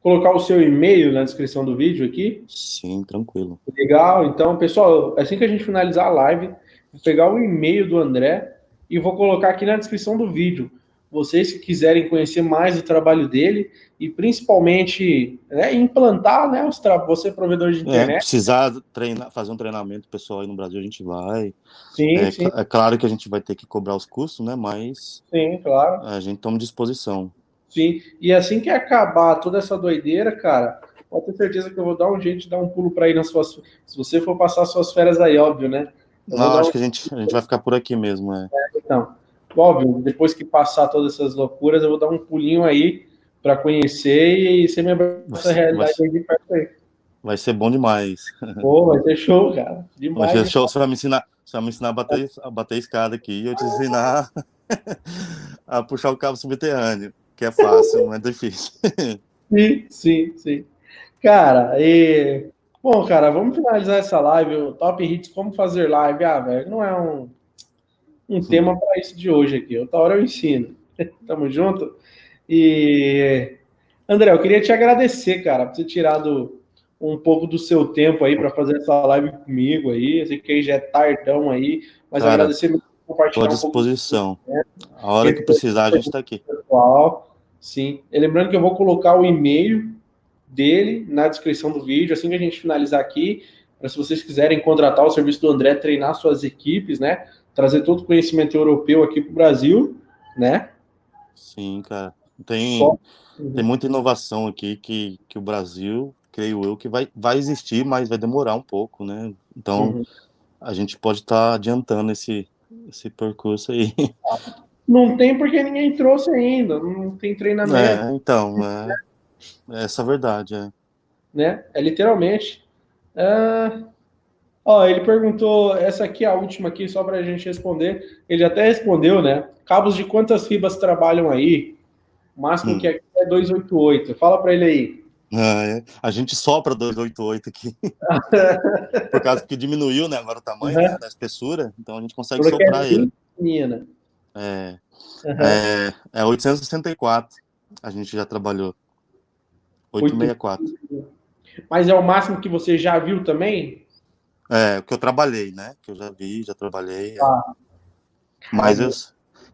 colocar o seu e-mail na descrição do vídeo aqui? Sim, tranquilo. Legal. Então, pessoal, assim que a gente finalizar a live, vou pegar o e-mail do André e vou colocar aqui na descrição do vídeo. Vocês que quiserem conhecer mais o trabalho dele e principalmente né, implantar, né, os você provedor de é, internet. É, precisar treinar, fazer um treinamento pessoal aí no Brasil, a gente vai. Sim, é, sim. é claro que a gente vai ter que cobrar os custos, né? Mas sim, claro. a gente toma disposição. Sim, e assim que acabar toda essa doideira, cara, pode ter certeza que eu vou dar um jeito de dar um pulo para ir nas suas. Se você for passar suas férias aí, óbvio, né? Eu Não, acho um... que a gente, a gente vai ficar por aqui mesmo, é. é. Então, óbvio, depois que passar todas essas loucuras, eu vou dar um pulinho aí para conhecer e ser minha essa realidade vai, aí de perto aí. Vai ser bom demais. Pô, vai ser show, cara. Demais. Vai ser show, você vai me ensinar, você vai me ensinar a bater, a bater a escada aqui e eu te ensinar a puxar o cabo subterrâneo que é fácil, não é difícil. sim, sim, sim. Cara, e. Bom, cara, vamos finalizar essa live. O Top Hits, como fazer live? Ah, velho, não é um, um tema para isso de hoje aqui. Outra hora eu ensino. Tamo junto. E. André, eu queria te agradecer, cara, por ter tirado um pouco do seu tempo aí para fazer essa live comigo aí. Eu sei que aí já é tardão aí, mas cara, agradecer muito compartilhar. Estou à disposição. Um a hora que precisar, a gente está aqui. Pessoal, sim. E lembrando que eu vou colocar o e-mail dele na descrição do vídeo, assim que a gente finalizar aqui, para se vocês quiserem contratar o serviço do André, treinar suas equipes, né? Trazer todo o conhecimento europeu aqui para o Brasil, né? Sim, cara. Tem, Só... uhum. tem muita inovação aqui que, que o Brasil, creio eu, que vai, vai existir, mas vai demorar um pouco, né? Então, uhum. a gente pode estar tá adiantando esse, esse percurso aí. Não tem porque ninguém trouxe ainda, não tem treinamento. É, então, é, é essa a verdade, é. Né? É literalmente. Uh, ó, ele perguntou, essa aqui é a última aqui, só para a gente responder. Ele até respondeu, né? Cabos de quantas fibras trabalham aí? O máximo hum. que é, é 288. Fala para ele aí. Ah, é. A gente sopra 288 aqui. Por causa que diminuiu, né? Agora o tamanho uhum. né, da espessura, então a gente consegue Porque soprar é ele. Menina. É, uhum. é, é 864. A gente já trabalhou. 864. Mas é o máximo que você já viu também? É, o que eu trabalhei, né? Que eu já vi, já trabalhei. Ah. Mas eu,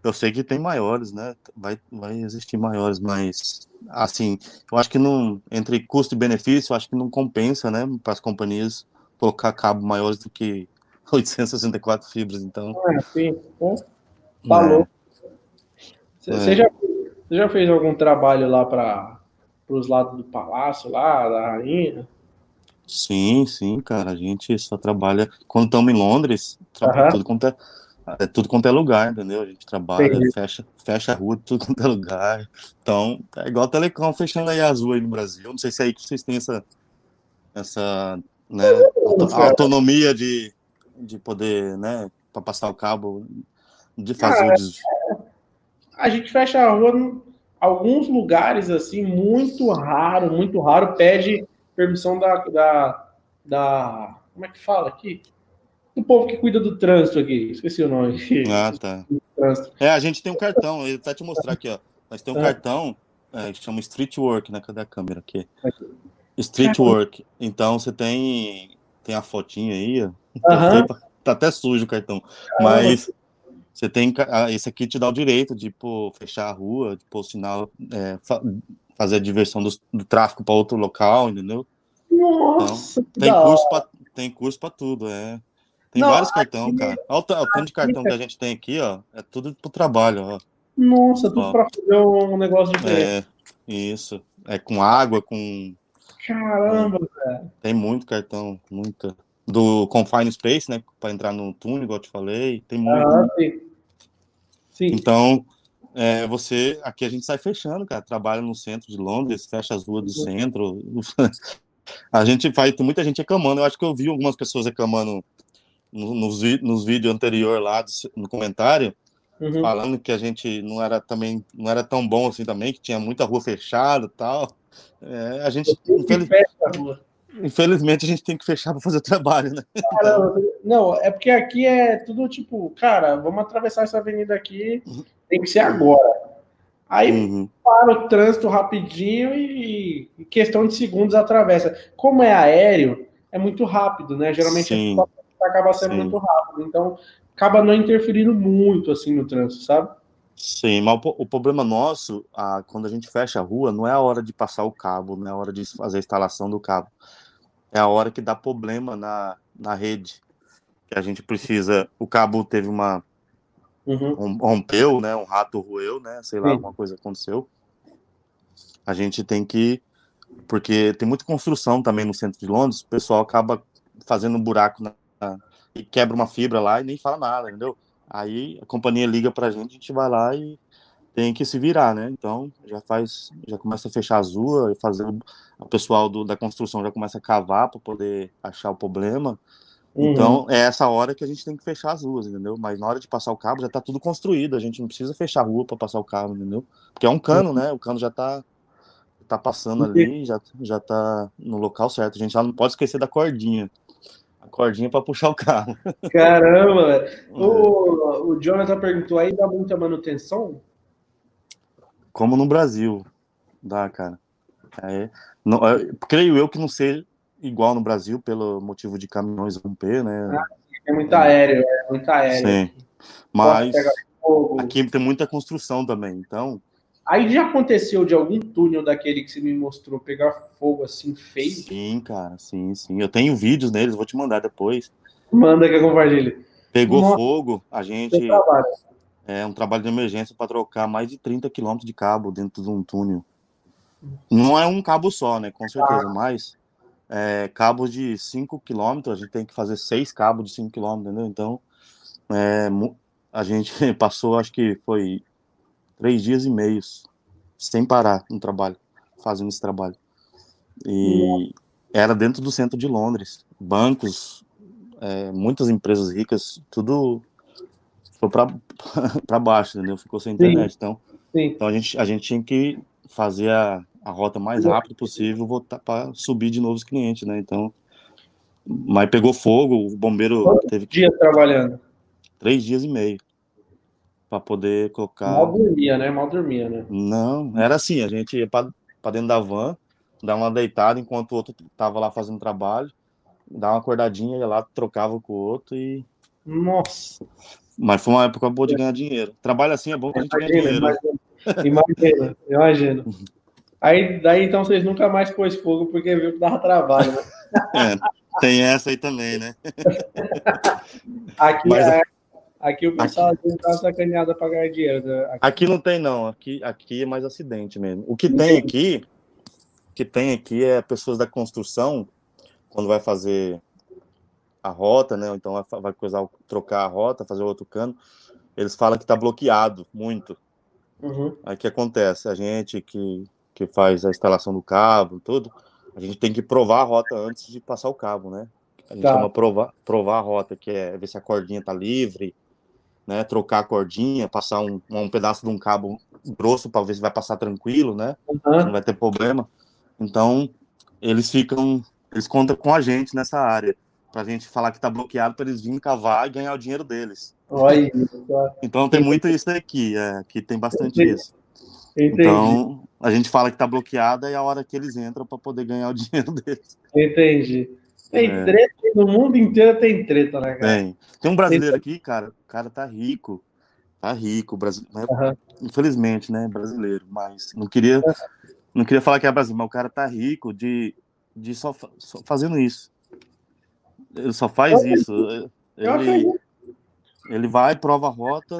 eu sei que tem maiores, né? Vai, vai existir maiores, mas assim, eu acho que não entre custo e benefício, eu acho que não compensa, né, para as companhias colocar cabo maiores do que 864 fibras, então. É, sim. Falou. Você, é. já, já fez algum trabalho lá para os lados do palácio, lá, da rainha? Sim, sim, cara. A gente só trabalha. Quando estamos em Londres, trabalha uhum. tudo quanto é é tudo quanto é lugar, entendeu? A gente trabalha, fecha, fecha a rua, tudo quanto é lugar. Então, é igual a Telecom fechando aí azul aí no Brasil. Não sei se é aí que vocês têm essa, essa né, autonomia de, de poder, né, para passar o cabo, de fazer Cara, A gente fecha a rua em alguns lugares, assim, muito raro, muito raro, pede permissão da, da, da como é que fala aqui? O povo que cuida do trânsito aqui. Esqueci o nome. Ah, tá. É, a gente tem um cartão, ele tá te mostrar aqui, ó. Nós temos um ah. cartão é, que chama Street Work, né? Cadê a câmera aqui? aqui. Street Work. Então você tem tem a fotinha aí, ó. Tá até sujo o cartão. Mas você tem esse aqui te dá o direito de pô, fechar a rua, de pôr o sinal, é, fa fazer a diversão do, do tráfego para outro local, entendeu? Nossa, então, tem curso para tem curso para tudo, é. Tem não, vários cartões, cara. Olha o, tanto de cartão que a gente tem aqui, ó. É tudo pro trabalho, ó. Nossa, tudo ó. pra fazer um negócio diferente. É, isso. É com água, com. Caramba, velho. Tem muito cartão, muita. Do Confine Space, né? Pra entrar no túnel, igual eu te falei. Tem muito. Ah, sim. sim. Então, é, você. Aqui a gente sai fechando, cara. Trabalha no centro de Londres, fecha as ruas do centro. A gente faz, tem muita gente reclamando. Eu acho que eu vi algumas pessoas reclamando nos, nos vídeos anterior lá no comentário, uhum. falando que a gente não era também não era tão bom assim também, que tinha muita rua fechada e tal. É, a gente infeliz... infelizmente a gente tem que fechar para fazer o trabalho, né? Cara, não, é porque aqui é tudo tipo, cara, vamos atravessar essa avenida aqui, tem que ser agora. Aí uhum. para o trânsito rapidinho e, e, questão de segundos atravessa. Como é aéreo, é muito rápido, né? Geralmente Sim. é acaba sendo Sim. muito rápido. Então, acaba não interferindo muito assim no trânsito, sabe? Sim, mas o, o problema nosso, a, quando a gente fecha a rua, não é a hora de passar o cabo, não é a hora de fazer a instalação do cabo. É a hora que dá problema na, na rede. Que a gente precisa. O cabo teve uma. Uhum. rompeu, né? Um rato roeu, né? Sei lá, Sim. alguma coisa aconteceu. A gente tem que. Porque tem muita construção também no centro de Londres, o pessoal acaba fazendo um buraco na, e quebra uma fibra lá e nem fala nada, entendeu? Aí a companhia liga pra gente, a gente vai lá e tem que se virar, né? Então já faz, já começa a fechar as ruas, fazer o pessoal do, da construção já começa a cavar para poder achar o problema. Uhum. Então é essa hora que a gente tem que fechar as ruas, entendeu? Mas na hora de passar o cabo já tá tudo construído, a gente não precisa fechar a rua para passar o cabo, entendeu? Porque é um cano, né? O cano já tá tá passando ali, já já tá no local certo. A gente já não pode esquecer da cordinha cordinha para puxar o carro. Caramba, é. o, o Jonathan perguntou aí, dá muita manutenção? Como no Brasil, dá, cara. É, não, é, creio eu que não seja igual no Brasil, pelo motivo de caminhões romper, né? Ah, é muito aéreo, é muito aéreo. Sim. Mas aqui tem muita construção também, então Aí já aconteceu de algum túnel daquele que você me mostrou pegar fogo assim feio? Sim, cara, sim, sim. Eu tenho vídeos neles, vou te mandar depois. Manda que eu compartilhe. Pegou Nossa. fogo, a gente. É um trabalho de emergência para trocar mais de 30 quilômetros de cabo dentro de um túnel. Não é um cabo só, né? Com certeza, ah. mas é, cabos de 5 quilômetros, a gente tem que fazer seis cabos de 5 quilômetros, entendeu? Então, é, a gente passou, acho que foi três dias e meios sem parar no trabalho, fazendo esse trabalho. E era dentro do centro de Londres. Bancos, é, muitas empresas ricas, tudo foi para baixo, entendeu? Ficou sem internet. Sim. Então, Sim. então a, gente, a gente tinha que fazer a, a rota mais rápido possível, voltar para subir de novo os clientes, né? Então, mas pegou fogo, o bombeiro Quanto teve que. dias trabalhando? Três dias e meio. Para poder colocar. Mal dormia, né? Mal dormia, né? Não, era assim: a gente ia para dentro da van, dar uma deitada enquanto o outro tava lá fazendo trabalho, dar uma acordadinha, ia lá, trocava com o outro e. Nossa! Mas foi uma época boa de ganhar dinheiro. Trabalho assim é bom que a gente ganha dinheiro. Imagina, imagina, imagina. Aí, daí então vocês nunca mais pôs fogo porque viu que dava trabalho, né? É, tem essa aí também, né? aqui, Mas, é, aqui o pessoal aqui, tá sacaneado pra ganhar dinheiro. Né? Aqui. aqui. não tem, não. Aqui, aqui é mais acidente mesmo. O que tem aqui, que tem aqui é pessoas da construção, quando vai fazer a rota, né? Ou então vai, vai coisar, trocar a rota, fazer outro cano, eles falam que tá bloqueado muito. Uhum. Aí o que acontece? A gente que que faz a instalação do cabo, tudo, a gente tem que provar a rota antes de passar o cabo, né? A gente tá. chama provar, provar a rota, que é ver se a cordinha tá livre, né? Trocar a cordinha, passar um, um pedaço de um cabo grosso para ver se vai passar tranquilo, né? Uhum. Não vai ter problema. Então, eles ficam, eles contam com a gente nessa área, para a gente falar que tá bloqueado para eles virem cavar e ganhar o dinheiro deles. Oi, então tem muito isso aqui, é, que tem bastante isso. Entendi. Então, a gente fala que tá bloqueada e é a hora que eles entram para poder ganhar o dinheiro deles. Entendi. Tem é. treta, no mundo inteiro tem treta, né, cara? Tem. Tem um brasileiro aqui, cara, o cara tá rico. Tá rico, brasileiro. Uhum. Infelizmente, né, brasileiro, mas não queria não queria falar que é brasileiro, mas o cara tá rico de, de só, só fazendo isso. Ele só faz Eu isso. Ele, ele vai, prova a rota,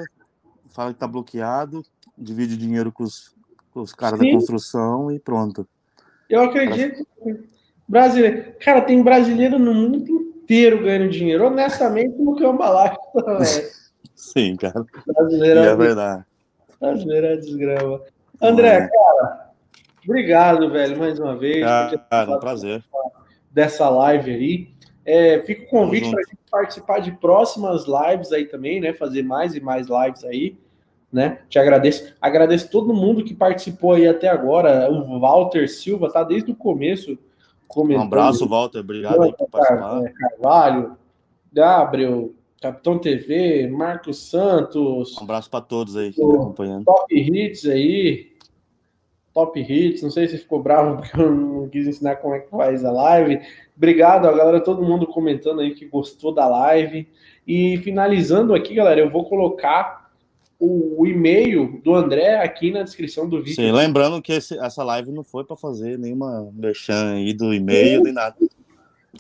fala que tá bloqueado, divide dinheiro com os, com os caras da construção e pronto. Eu acredito. Brasileiro. Cara, tem brasileiro no mundo inteiro ganhando dinheiro. Honestamente, no que é uma. Sim, cara. Brasileiro é, é verdade. Brasileiro é desgrama. André, é. cara, obrigado, velho, mais uma vez. Cara, um prazer. Dessa live aí. É, fica o convite para a gente participar de próximas lives aí também, né? Fazer mais e mais lives aí né? Te agradeço. Agradeço todo mundo que participou aí até agora. O Walter Silva tá desde o começo. Comentando. Um abraço, Walter. Obrigado aí por participar. É, Carvalho, Gabriel, Capitão TV, Marcos Santos. Um abraço para todos aí que estão acompanhando. Top Hits aí. Top Hits. Não sei se ficou bravo porque eu não quis ensinar como é que faz a live. Obrigado a galera, todo mundo comentando aí que gostou da live. E finalizando aqui, galera, eu vou colocar o, o e-mail do André aqui na descrição do vídeo. Sim, lembrando que esse, essa live não foi para fazer nenhuma merchan aí do e-mail, nem nada.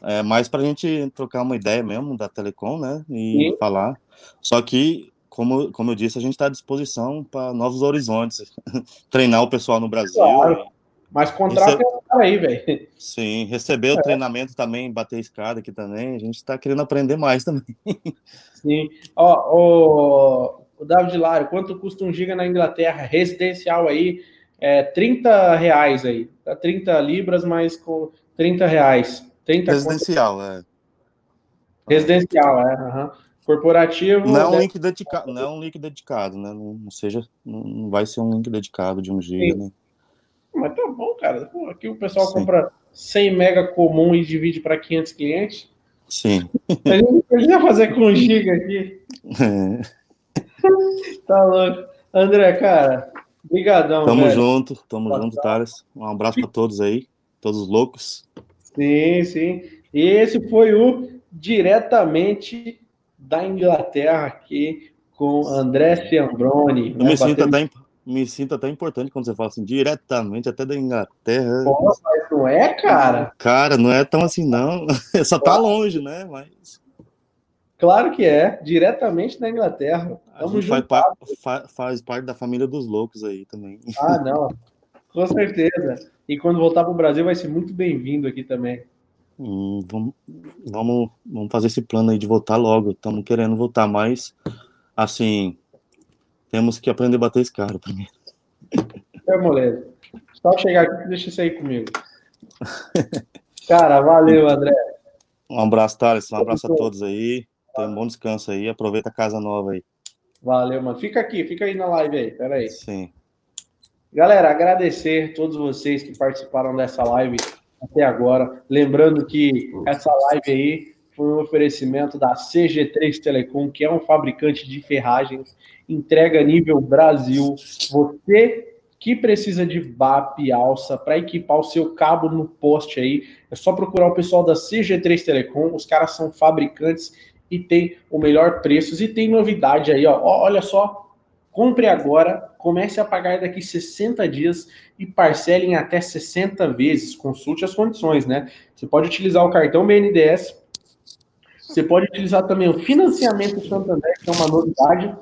É mais para a gente trocar uma ideia mesmo da Telecom, né? E Sim. falar. Só que, como, como eu disse, a gente está à disposição para novos horizontes. Treinar o pessoal no Brasil. Claro. Mas contrato Rece... é aí, velho. Sim, receber o é. treinamento também, bater escada aqui também. A gente está querendo aprender mais também. Sim. Ó, ó, o David Lário, quanto custa um giga na Inglaterra? Residencial aí, é 30 reais aí. Tá 30 libras, mas com 30 reais. 30 Residencial, conto... é. Residencial, é. Uhum. Corporativo. Não é um link dedicado, não é um link dedicado, né? Não, seja, não vai ser um link dedicado de um giga, né? Mas tá bom, cara. Pô, aqui o pessoal Sim. compra 100 mega comum e divide para 500 clientes. Sim. A gente podia fazer com um giga aqui. É. tá louco. André, cara, brigadão. Tamo velho. junto, tamo Boa junto, Thales. Um abraço para todos aí, todos os loucos. Sim, sim. E esse foi o diretamente da Inglaterra aqui com André Ciambroni. Eu né, me, sinto até, me sinto até importante quando você fala assim, diretamente até da Inglaterra. Pô, mas não é, cara? Cara, não é tão assim, não. Só tá longe, né? Mas. Claro que é, diretamente da Inglaterra. Faz, par, faz, parte da família dos loucos aí também. Ah, não. Com certeza. E quando voltar para o Brasil, vai ser muito bem-vindo aqui também. Hum, vamos, vamos, vamos fazer esse plano aí de voltar logo. Estamos querendo voltar, mas assim, temos que aprender a bater esse cara primeiro. É moleza. Só chegar aqui, deixa isso aí comigo. Cara, valeu, André. Um abraço, Thales. Um abraço a todos aí. Um bom descanso aí. Aproveita a casa nova aí. Valeu, mano. Fica aqui, fica aí na live aí. Pera aí. Sim. Galera, agradecer a todos vocês que participaram dessa live até agora. Lembrando que essa live aí foi um oferecimento da CG3 Telecom, que é um fabricante de ferragens, entrega nível Brasil. Você que precisa de VAP alça para equipar o seu cabo no poste aí, é só procurar o pessoal da CG3 Telecom. Os caras são fabricantes e tem o melhor preço. E tem novidade aí, ó. Olha só. Compre agora, comece a pagar daqui 60 dias e parcele em até 60 vezes. Consulte as condições, né? Você pode utilizar o cartão BNDES. Você pode utilizar também o financiamento Santander, que é uma novidade.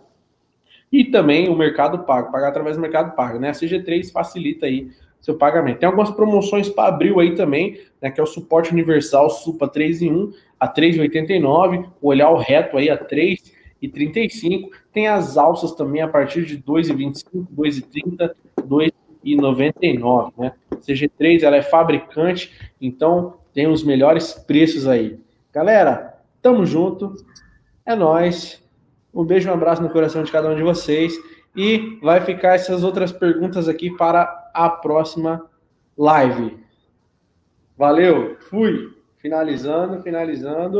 E também o Mercado Pago, pagar através do Mercado Pago, né? A CG3 facilita aí seu pagamento. Tem algumas promoções para abril aí também, né, que é o suporte universal Supa 3 em 1 a 3,89, o olhar o reto aí a 3,35. Tem as alças também a partir de 2,25, 2,30, 2,99, né? CG3 ela é fabricante, então tem os melhores preços aí. Galera, tamo junto. É nós. Um beijo, um abraço no coração de cada um de vocês e vai ficar essas outras perguntas aqui para a próxima live. Valeu, fui. Finalizando, finalizando.